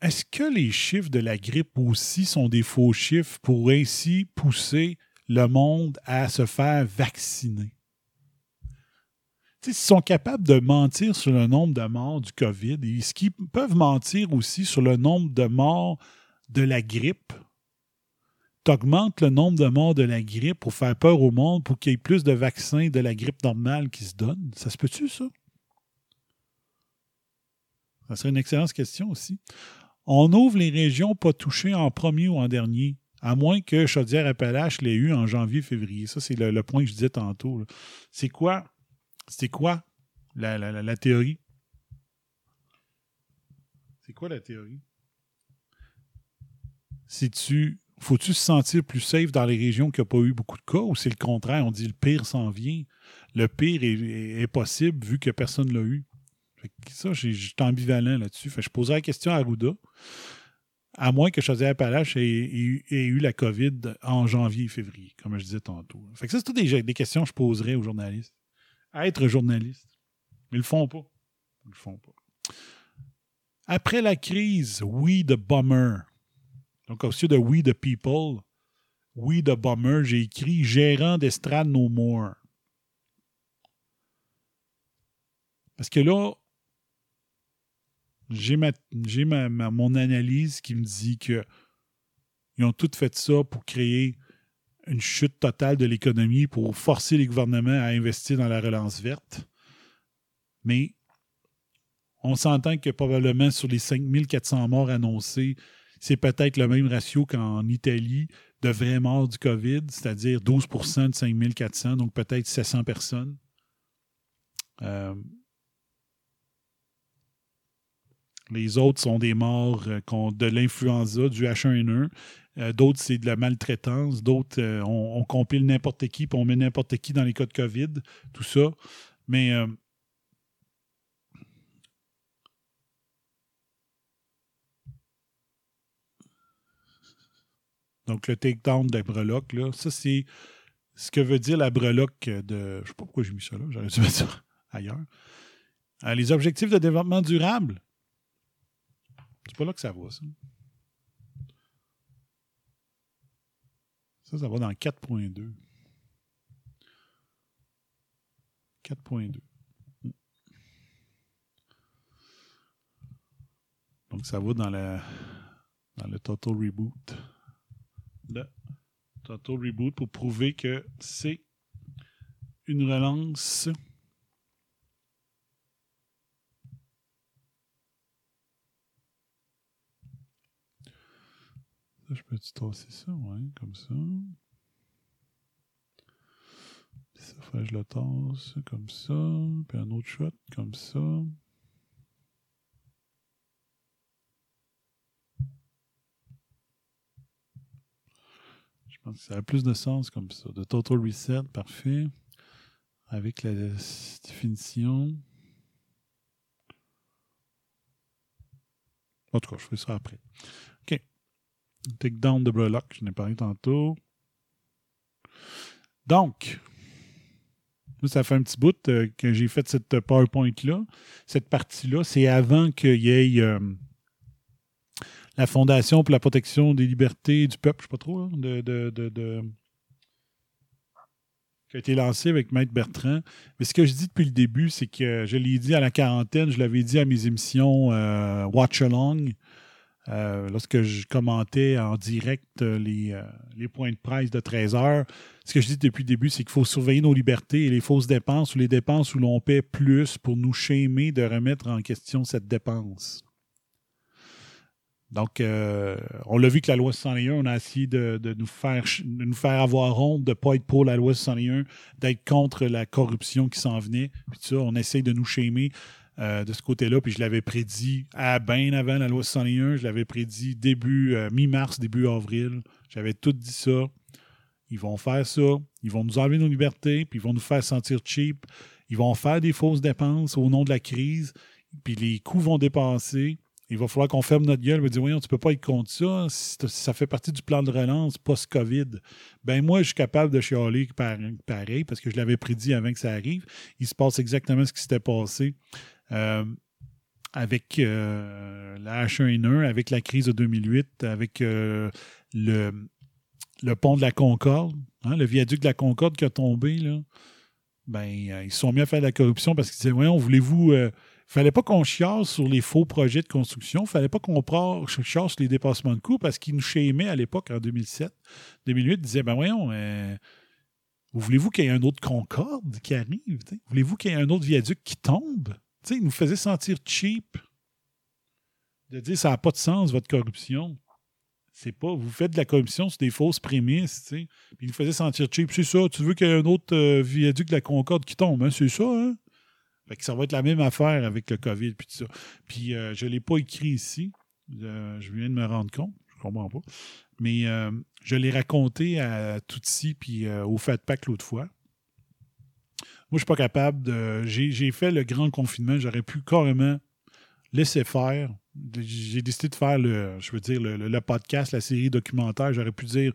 Est-ce que les chiffres de la grippe aussi sont des faux chiffres pour ainsi pousser le monde à se faire vacciner? S'ils sont capables de mentir sur le nombre de morts du COVID, est-ce qu'ils peuvent mentir aussi sur le nombre de morts de la grippe? Tu augmentes le nombre de morts de la grippe pour faire peur au monde, pour qu'il y ait plus de vaccins de la grippe normale qui se donnent. Ça se peut-tu, ça? Ça serait une excellente question aussi. On ouvre les régions pas touchées en premier ou en dernier, à moins que Chaudière-Appalaches l'ait eu en janvier-février. Ça, c'est le, point que je disais tantôt. C'est quoi? C'est quoi la, théorie? C'est quoi la théorie? Si-tu. Faut-tu se sentir plus safe dans les régions qui n'ont pas eu beaucoup de cas ou c'est le contraire? On dit le pire s'en vient? Le pire est, est- est possible vu que personne ne l'a eu. Ça, j'ai- j'étais ambivalent là-dessus. Je poserais la question à Arruda, à moins que Chaudière-Appalaches ait, eu la COVID en janvier et février, comme je disais tantôt. Fait que ça, c'est toutes des, questions que je poserais aux journalistes. Être journaliste. Ils le font pas. Ils le font pas. Après la crise, We the Bummer. Donc, au de We the People, We the Bummer, j'ai écrit Gérant d'estrade No More. Parce que là, j'ai ma, ma- mon analyse qui me dit que ils ont tout fait ça pour créer une chute totale de l'économie pour forcer les gouvernements à investir dans la relance verte. Mais on s'entend que probablement sur les 5400 morts annoncés, c'est peut-être le même ratio qu'en Italie de vrais morts du COVID, c'est-à-dire 12% de 5400, donc peut-être 700 personnes. Euh, les autres sont des morts euh, de l'influenza, du H1N1. Euh, d'autres, c'est de la maltraitance. D'autres, euh, on, compile n'importe qui, puis on met n'importe qui dans les cas de COVID, tout ça. Mais Donc, le takedown de la breloque, là, ça, c'est ce que veut dire la breloque de. Je sais pas pourquoi j'ai mis ça là, j'aurais dû mettre ça ailleurs. Les objectifs de développement durable. C'est pas là que ça va, ça. Ça, ça va dans 4.2. 4.2. Donc, ça va dans, la, dans le Total Reboot. Le Total Reboot pour prouver que c'est une relance. Je peux-tu tasser ça? Ouais, comme ça. Ça fait je le tasse comme ça. Puis un autre shot comme ça. Je pense que ça a plus de sens comme ça. De Total Reset, parfait. Avec la définition. En tout cas, je ferai ça après. Take down de Brelock, je n'ai parlé tantôt. Donc, ça fait un petit bout euh, que j'ai fait cette PowerPoint-là. Cette partie-là, c'est avant qu'il y ait euh, la Fondation pour la protection des libertés du peuple, je ne sais pas trop, là, de, de, de- qui a été lancé avec Maître Bertrand. Mais ce que je dis depuis le début, c'est que je l'ai dit à la quarantaine, je l'avais dit à mes émissions euh, Watch Along, euh, lorsque je commentais en direct euh, les, euh, les points de presse de 13 heures. Ce que je dis depuis le début, c'est qu'il faut surveiller nos libertés et les fausses dépenses ou les dépenses où l'on paie plus pour nous shamer de remettre en question cette dépense. Donc, on l'a vu que la loi 61, on a essayé de, nous, faire, de nous faire avoir honte de ne pas être pour la loi 61, d'être contre la corruption qui s'en venait. Puis ça, on essaye de nous shamer euh, de ce côté-là. Puis je l'avais prédit à bien avant la loi 61. Je l'avais prédit début, euh, mi-mars, début avril. J'avais tout dit ça. Ils vont faire ça. Ils vont nous enlever nos libertés, puis ils vont nous faire sentir cheap. Ils vont faire des fausses dépenses au nom de la crise, puis les coûts vont dépasser. Il va falloir qu'on ferme notre gueule et dire Voyons, tu peux pas être contre ça. T- Ça fait partie du plan de relance post-COVID. Ben moi, je suis capable de chialer par- pareil parce que je l'avais prédit avant que ça arrive. Il se passe exactement ce qui s'était passé avec euh, la H1N1, avec la crise de 2008, avec euh, le, pont de la Concorde, hein, le viaduc de la Concorde qui a tombé. Là. Ben, euh, ils se sont mis à faire de la corruption parce qu'ils disaient Voyons, voulez-vous. euh, fallait pas qu'on chiasse sur les faux projets de construction. fallait pas qu'on chiasse sur les dépassements de coûts parce qu'ils nous chémaient à l'époque, en 2007. 2008, ils disaient, ben voyons, euh, voulez-vous qu'il y ait un autre Concorde qui arrive? Voulez-vous qu'il y ait un autre viaduc qui tombe? T'sais, ils nous faisaient sentir cheap de dire ça n'a pas de sens, votre corruption. C'est pas, vous faites de la corruption sur des fausses prémices, tu sais. Puis ils nous faisaient sentir cheap. C'est ça, tu veux qu'il y ait un autre euh, viaduc de la Concorde qui tombe, hein? C'est ça, hein? Fait que ça va être la même affaire avec le COVID puis tout ça. Puis euh, je ne l'ai pas écrit ici. Euh, je viens de me rendre compte. Je comprends pas. Mais je l'ai raconté à Tutsi puis au Fat Pack l'autre fois. Moi, je suis pas capable de. J'ai fait le grand confinement. J'aurais pu carrément laisser faire. J'ai décidé de faire le, je veux dire, le, podcast, la série documentaire. J'aurais pu dire,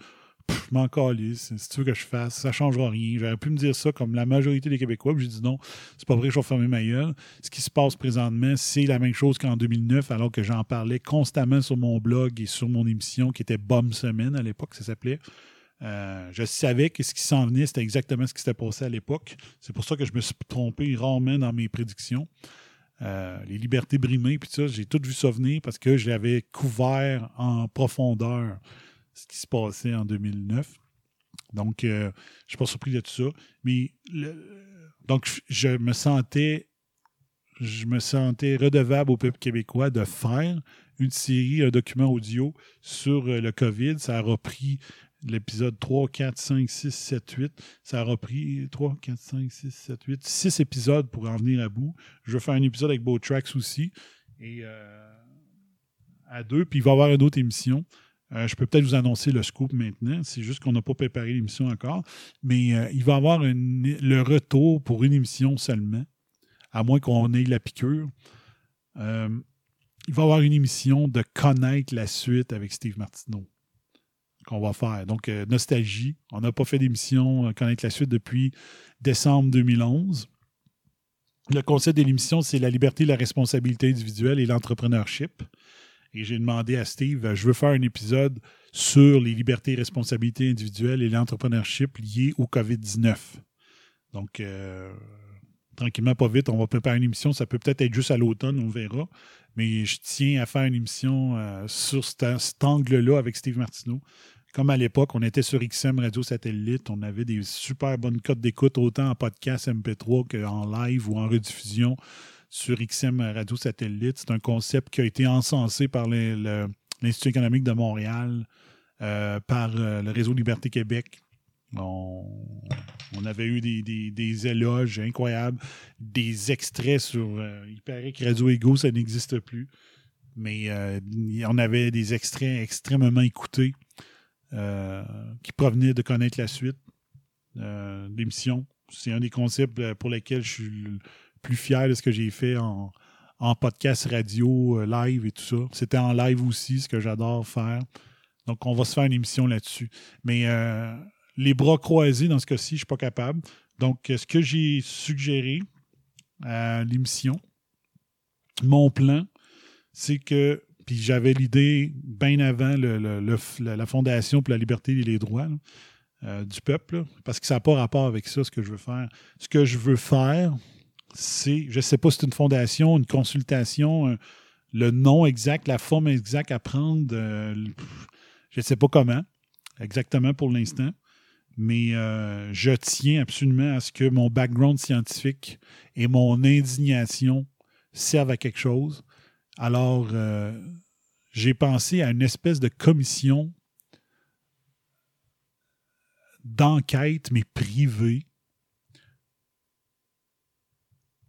je m'en calisse, si tu veux que je fasse, ça ne changera rien. J'aurais pu me dire ça comme la majorité des Québécois. J'ai dit non, c'est pas vrai, je vais fermer ma gueule. Ce qui se passe présentement, c'est la même chose qu'en 2009, alors que j'en parlais constamment sur mon blog et sur mon émission qui était Bombe Semaine à l'époque, ça s'appelait. Euh, je savais que ce qui s'en venait, c'était exactement ce qui s'était passé à l'époque. C'est pour ça que je me suis trompé rarement dans mes prédictions. Euh, les libertés brimées, puis ça, j'ai tout vu ça venir parce que j'avais couvert en profondeur ce qui se passait en 2009. Donc, euh, je ne suis pas surpris de tout ça. Mais donc, je me sentais je me sentais redevable au peuple québécois de faire une série, un document audio sur le COVID. Ça a repris l'épisode 3, 4, 5, 6, 7, 8. Ça a repris 3, 4, 5, 6, 7, 8. 6 épisodes pour en venir à bout. Je vais faire un épisode avec Beau Tracks aussi. Et euh, à deux. Puis il va y avoir une autre émission. Euh, je peux peut-être vous annoncer le scoop maintenant. C'est juste qu'on n'a pas préparé l'émission encore. Mais euh, il va y avoir le retour pour une émission seulement, à moins qu'on ait la piqûre. Il va y avoir une émission de connaître la suite avec Steve Martineau qu'on va faire. Donc, euh, Nostalgie. On n'a pas fait d'émission euh, Connaître la suite depuis décembre 2011. Le concept de l'émission, c'est la liberté, la responsabilité individuelle et l'entrepreneurship. Et j'ai demandé à Steve, euh, je veux faire un épisode sur les libertés responsabilités individuelles et l'entrepreneurship liées au COVID-19. Donc, tranquillement, pas vite, on va préparer une émission. Ça peut peut-être être juste à l'automne, on verra. Mais je tiens à faire une émission sur cet, cet angle-là avec Steve Martineau. Comme à l'époque, on était sur XM Radio Satellite, on avait des super bonnes cotes d'écoute, autant en podcast MP3 qu'en live ou en rediffusion sur XM Radio Satellite. C'est un concept qui a été encensé par l'Institut économique de Montréal, euh, par euh, le Réseau Liberté Québec. On, avait eu des, éloges incroyables, des extraits sur. euh, il paraît que Radio Ego, ça n'existe plus. Mais on avait des extraits extrêmement écoutés qui provenaient de connaître la suite euh, de l'émission. C'est un des concepts euh, pour lesquels je suis le plus fier de ce que j'ai fait en, podcast radio, euh, live et tout ça. C'était en live aussi, ce que j'adore faire. Donc, on va se faire une émission là-dessus. Mais euh, les bras croisés, dans ce cas-ci, je ne suis pas capable. Donc, euh, ce que j'ai suggéré à l'émission, mon plan, c'est que, puis j'avais l'idée bien avant la, Fondation pour la liberté et les droits euh, du peuple, parce que ça n'a pas rapport avec ça, ce que je veux faire. Ce que je veux faire, c'est, je ne sais pas si c'est une fondation, une consultation, un- le nom exact, la forme exacte à prendre, euh, je ne sais pas comment, exactement pour l'instant, mais euh, je tiens absolument à ce que mon background scientifique et mon indignation servent à quelque chose. Alors, euh, j'ai pensé à une espèce de commission d'enquête, mais privée,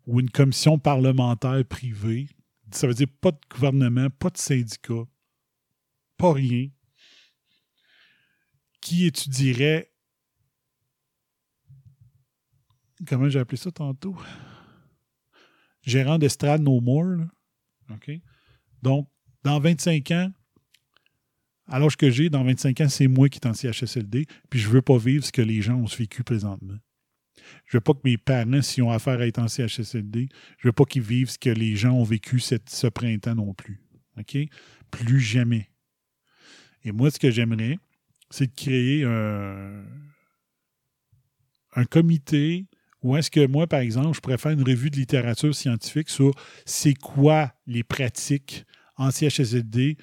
ou une commission parlementaire privée. Ça veut dire pas de gouvernement, pas de syndicat, pas rien, qui étudierait. Comment j'ai appelé ça tantôt? Gérant d'estrade No More. là. Donc, dans 25 ans, à l'âge que j'ai, dans 25 ans, c'est moi qui est en CHSLD, puis je veux pas vivre ce que les gens ont vécu présentement. Je veux pas que mes parents, s'ils ont affaire à être en CHSLD, je veux pas qu'ils vivent ce que les gens ont vécu ce printemps non plus. OK? Plus jamais. Et moi, ce que j'aimerais, c'est de créer un comité où est-ce que moi, par exemple, je pourrais faire une revue de littérature scientifique sur c'est quoi les pratiques en CHSLD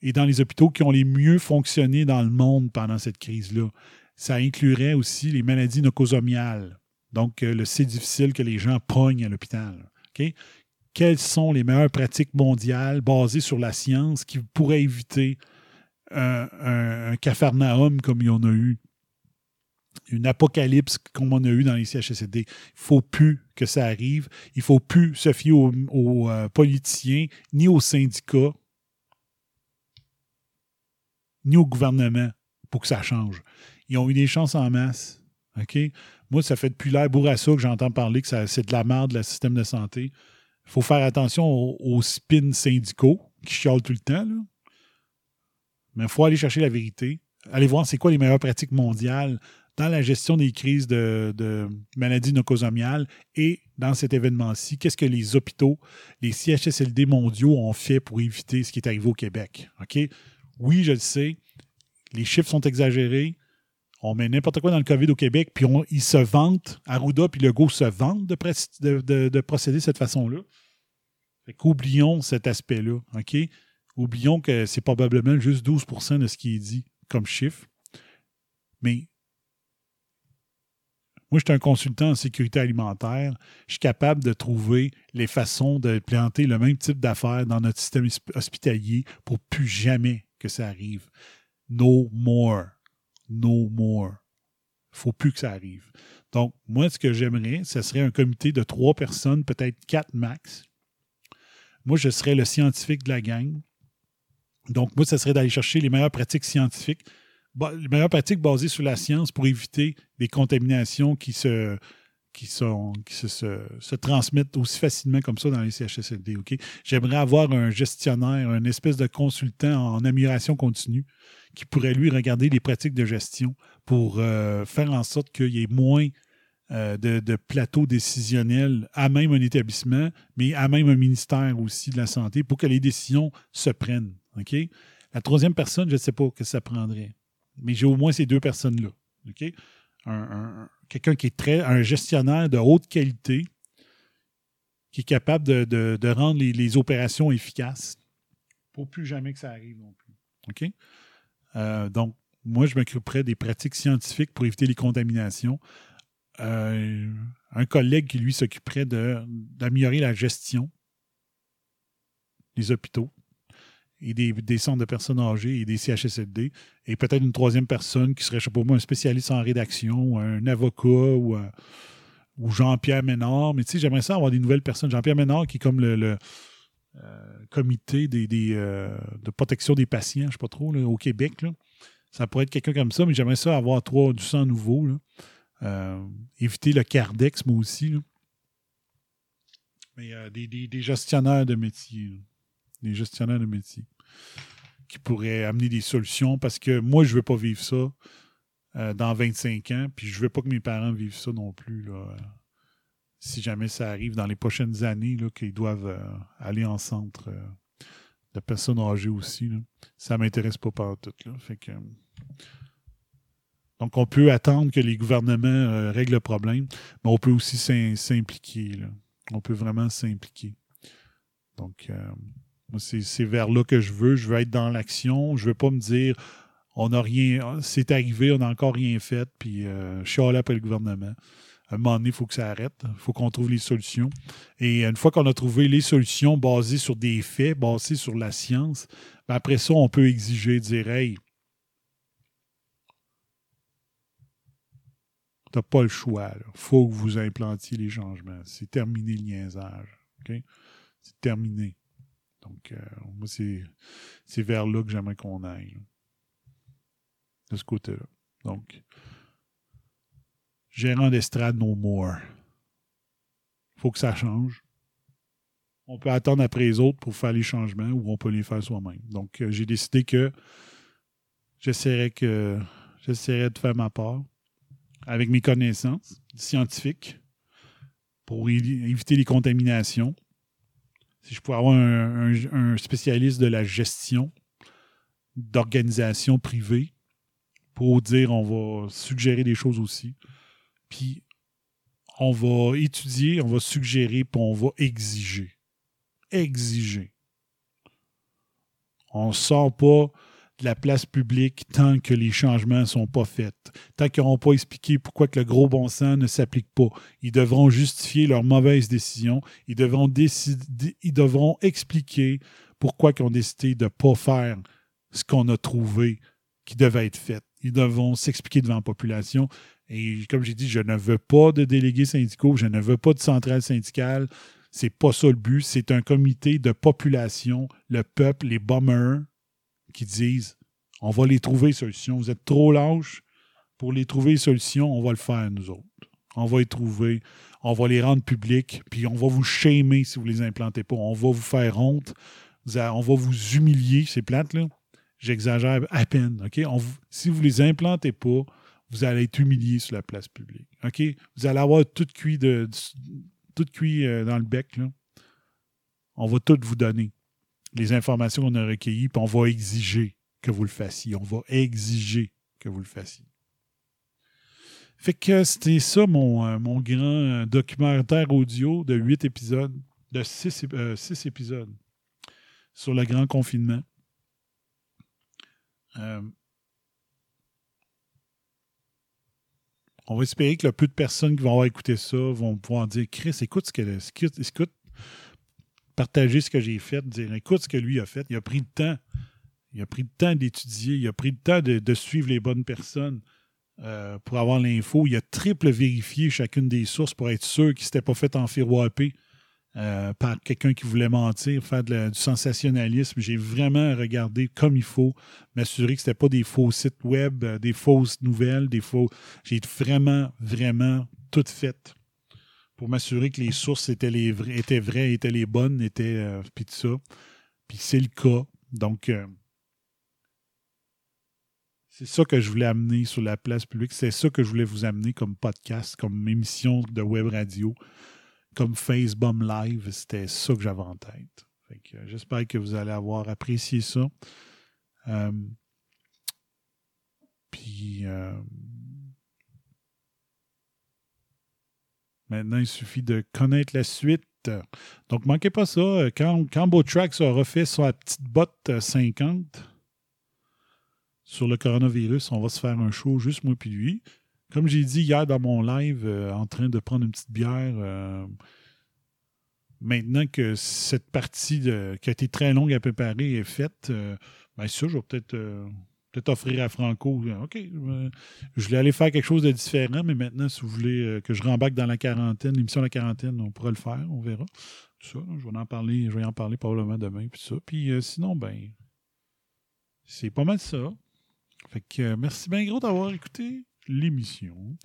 et dans les hôpitaux qui ont les mieux fonctionné dans le monde pendant cette crise-là? Ça inclurait aussi les maladies nocosomiales, donc euh, le c'est difficile que les gens pognent à l'hôpital. Quelles sont les meilleures pratiques mondiales basées sur la science qui pourraient éviter un, un, un capharnaüm comme il y en a eu, une apocalypse comme on a eu dans les CHSLD. Il ne faut plus que ça arrive. Il ne faut plus se fier aux, euh, politiciens ni aux syndicats ni au gouvernement pour que ça change. Ils ont eu des chances en masse. Moi, ça fait depuis l'ère Bourassa que j'entends parler que c'est de la merde, le système de santé. Il faut faire attention aux, spins syndicaux qui chialent tout le temps. Mais il faut aller chercher la vérité. Aller voir c'est quoi les meilleures pratiques mondiales dans la gestion des crises de, maladies nocosomiales et dans cet événement-ci, qu'est-ce que les hôpitaux, les CHSLD mondiaux ont fait pour éviter ce qui est arrivé au Québec. Oui, je le sais, les chiffres sont exagérés. On met n'importe quoi dans le COVID au Québec, puis ils se vantent, Arruda puis Legault se vantent de procéder de cette façon-là. Fait qu'oublions cet aspect-là, OK? Oublions que c'est probablement juste 12% de ce qui est dit comme chiffre. Mais Moi, je suis un consultant en sécurité alimentaire. Je suis capable de trouver les façons de planter le même type d'affaires dans notre système hosp- hospitalier pour plus jamais que ça arrive. No more. No more. faut plus que ça arrive. Donc, moi, ce que j'aimerais, ce serait un comité de trois personnes, peut-être quatre max. Moi, je serais le scientifique de la gang. Donc, moi, ce serait d'aller chercher les meilleures pratiques scientifiques, les meilleures pratiques basées sur la science pour éviter des contaminations qui se, qui sont, qui se, se- transmettent aussi facilement comme ça dans les CHSLD. J'aimerais avoir un gestionnaire, un espèce de consultant en amélioration continue qui pourrait, lui, regarder les pratiques de gestion pour euh, faire en sorte qu'il y ait moins euh, de, de plateaux décisionnels à même un établissement, mais à même un ministère aussi de la Santé pour que les décisions se prennent. La troisième personne, je ne sais pas que ça prendrait, mais j'ai au moins ces deux personnes-là. Un- un- un- Quelqu'un qui est très. un gestionnaire de haute qualité qui est capable de, de- rendre les, les opérations efficaces pour plus jamais que ça arrive non plus. Euh, donc, moi, je m'occuperais des pratiques scientifiques pour éviter les contaminations. Euh, un collègue qui, lui, s'occuperait d'améliorer la gestion des hôpitaux et des, des centres de personnes âgées et des CHSLD. Et peut-être une troisième personne qui serait, je sais pas moi, un spécialiste en rédaction, un avocat ou, un- ou Jean-Pierre Ménard. Mais tu sais, j'aimerais ça avoir des nouvelles personnes. Jean-Pierre Ménard qui est comme le, euh, comité euh, de protection des patients, je ne sais pas trop, au Québec. Ça pourrait être quelqu'un comme ça, mais j'aimerais ça avoir trois, du sang nouveau. Euh, éviter le Cardex, moi aussi. Mais euh, des- des gestionnaires de métier. Des gestionnaires de métier qui pourraient amener des solutions parce que moi, je ne veux pas vivre ça euh, dans 25 ans, puis je ne veux pas que mes parents vivent ça non plus. Là, euh, si jamais ça arrive dans les prochaines années, qu'ils doivent euh, aller en centre de personnes âgées aussi. Ça ne m'intéresse pas par tout. Là. Donc, on peut attendre que les gouvernements règlent le problème, mais on peut aussi s'im- s'impliquer. On peut vraiment s'impliquer. Donc, c'est vers là que je veux. Je veux être dans l'action. Je veux pas me dire on n'a rien, c'est arrivé, on n'a encore rien fait, puis euh, je suis allé après le gouvernement. À un moment donné, il faut que ça arrête. Il faut qu'on trouve les solutions. Et une fois qu'on a trouvé les solutions basées sur des faits, basées sur la science, ben après ça, on peut exiger, dire Hey, t'as pas le choix. Il faut que vous implantiez les changements. C'est terminé le niaisage. C'est terminé. Donc, euh, moi, c'est vers là que j'aimerais qu'on aille. De ce côté-là. Donc, gérant d'estrade no more. faut que ça change. On peut attendre après les autres pour faire les changements ou on peut les faire soi-même. Donc, euh, j'ai décidé que j'essaierai que j'essaierai de faire ma part avec mes connaissances scientifiques pour éviter les contaminations. Si je pouvais avoir un, spécialiste de la gestion d'organisations privées pour dire on va suggérer des choses aussi. Puis on va étudier, on va suggérer, puis on va exiger. Exiger. On ne sort pas la place publique tant que les changements ne sont pas faits, tant qu'ils n'auront pas expliqué pourquoi que le gros bon sens ne s'applique pas. Ils devront justifier leurs mauvaises décisions. Ils devront, expliquer pourquoi ils ont décidé de ne pas faire ce qu'on a trouvé qui devait être fait. Ils devront s'expliquer devant la population. Et comme j'ai dit, je ne veux pas de délégués syndicaux, je ne veux pas de centrale syndicale. C'est pas ça le but. C'est un comité de population, le peuple, les bombers, qui disent on va les trouver solutions. Vous êtes trop lâches pour les trouver solutions, on va le faire nous autres. On va les trouver, on va les rendre publics, puis on va vous shamer si vous ne les implantez pas. On va vous faire honte, on va vous humilier, c'est plate là. J'exagère à peine, si vous ne les implantez pas, vous allez être humilié sur la place publique. Vous allez avoir tout cuit, de, tout cuit euh, dans le bec. On va tout vous donner. Les informations qu'on a recueillies, puis on va exiger que vous le fassiez. On va exiger que vous le fassiez. Fait que c'était ça mon, euh, mon grand euh, documentaire audio de huit épisodes, de six, euh, six épisodes sur le grand confinement. On va espérer que le peu de personnes qui vont avoir écouté ça vont pouvoir dire Chris, écoute ce que écoute, écoute partager ce que j'ai fait, dire écoute ce que lui a fait. Il a pris le temps. Il a pris le temps d'étudier, il a pris le temps de, suivre les bonnes personnes euh, pour avoir l'info. Il a triple vérifié chacune des sources pour être sûr qu'il ne s'était pas fait enfiroiper euh, par quelqu'un qui voulait mentir, faire du sensationnalisme. J'ai vraiment regardé comme il faut, m'assurer que ce n'était pas des faux sites web, euh, des fausses nouvelles, des faux. J'ai vraiment, vraiment tout fait pour m'assurer que les sources étaient, les étaient vraies, étaient les bonnes, étaient. euh, puis tout ça. Puis c'est le cas. Donc. euh, c'est ça que je voulais amener sur la place publique. C'est ça que je voulais vous amener comme podcast, comme émission de web radio, comme Facebomb Live. C'était ça que j'avais en tête. Euh, J'espère que vous allez avoir apprécié ça. Euh, puis euh, maintenant, il suffit de connaître la suite. Donc, manquez pas ça. Quand, quand Botrax aura fait sa petite botte euh, 50, sur le coronavirus. On va se faire un show, juste moi puis lui. Comme j'ai dit hier dans mon live, euh, en train de prendre une petite bière, euh, maintenant que cette partie de- qui a été très longue à préparer est faite, euh, bien sûr, je vais peut-être euh, peut-être offrir à Franco. euh, OK, euh, je voulais aller faire quelque chose de différent, mais maintenant, si vous voulez euh, que je rembarque dans la quarantaine, l'émission de la quarantaine, on pourra le faire, on verra. Tout ça, je vais en parler, je vais en parler probablement demain, puis ça. Puis sinon, ben, c'est pas mal ça. Fait que merci bien gros d'avoir écouté l'émission.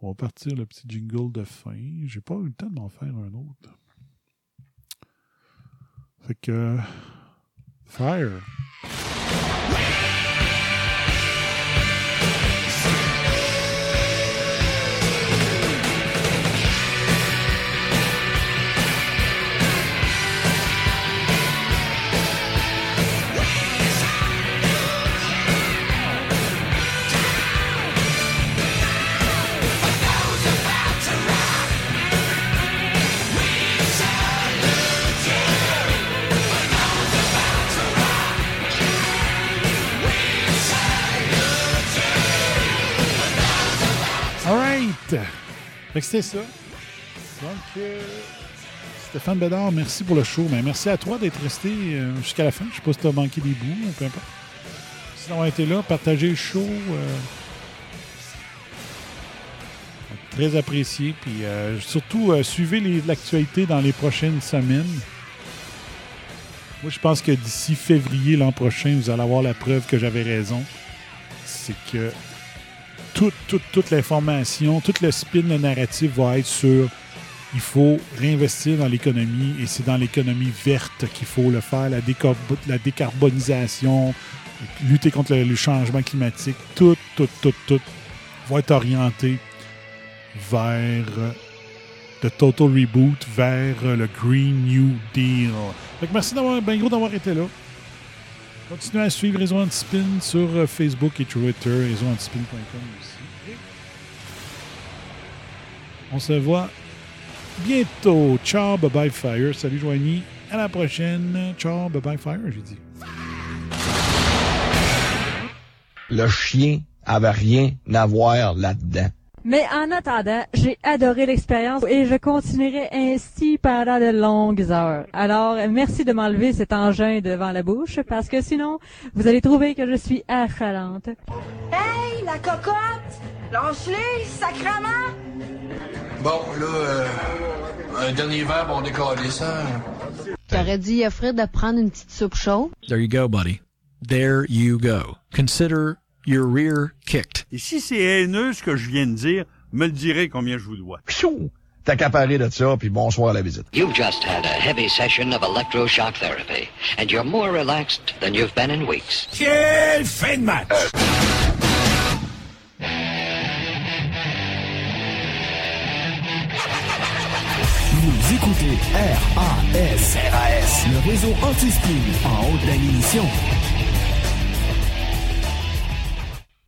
On va partir le petit jingle de fin. J'ai pas eu le temps de m'en faire un autre. Fait que Fire. Fait c'était ça. Donc, euh, Stéphane Bédard, merci pour le show. Mais merci à toi d'être resté euh, jusqu'à la fin. Je sais pas si tu as manqué des bouts, ou peu importe. Si d'avoir été là, partager le show. euh, très apprécié. Puis surtout, suivez l'actualité dans les prochaines semaines. Moi, je pense que d'ici février l'an prochain, vous allez avoir la preuve que j'avais raison. C'est que toute, toute, toute l'information, tout le spin, le narratif va être sur il faut réinvestir dans l'économie et c'est dans l'économie verte qu'il faut le faire, la, la décarbonisation, lutter contre le, changement climatique, tout, tout, tout, tout va être orienté vers euh, le total reboot, vers euh, le Green New Deal. Fait que merci d'avoir, ben gros d'avoir été là. Continuez à suivre Réseau Antispin sur euh, Facebook et Twitter, réseauantispin.com On se voit bientôt. Ciao, bye bye Fire. Salut Joigny. À la prochaine. Ciao, bye bye Fire, j'ai dit. Le chien avait rien à voir là-dedans. Mais en attendant, j'ai adoré l'expérience et je continuerai ainsi pendant de longues heures. Alors, merci de m'enlever cet engin devant la bouche parce que sinon, vous allez trouver que je suis affalante. Hey, la cocotte! Lâche-les, sacrement! Bon, là, euh, un dernier verre, on décolle ça. J'aurais dû offrir de prendre une petite soupe chaude? There you go, buddy. There you go. Consider your rear kicked. Et si c'est haineux ce que je viens de dire, me le direz combien je vous dois. Pfiou! T'as accaparé de ça, puis bonsoir à la visite. You've just had a heavy session of electroshock therapy, and you're more relaxed than you've been in weeks. Quelle fin de match! Vous écoutez RAS, RAS, le réseau anti-spin en haute définition.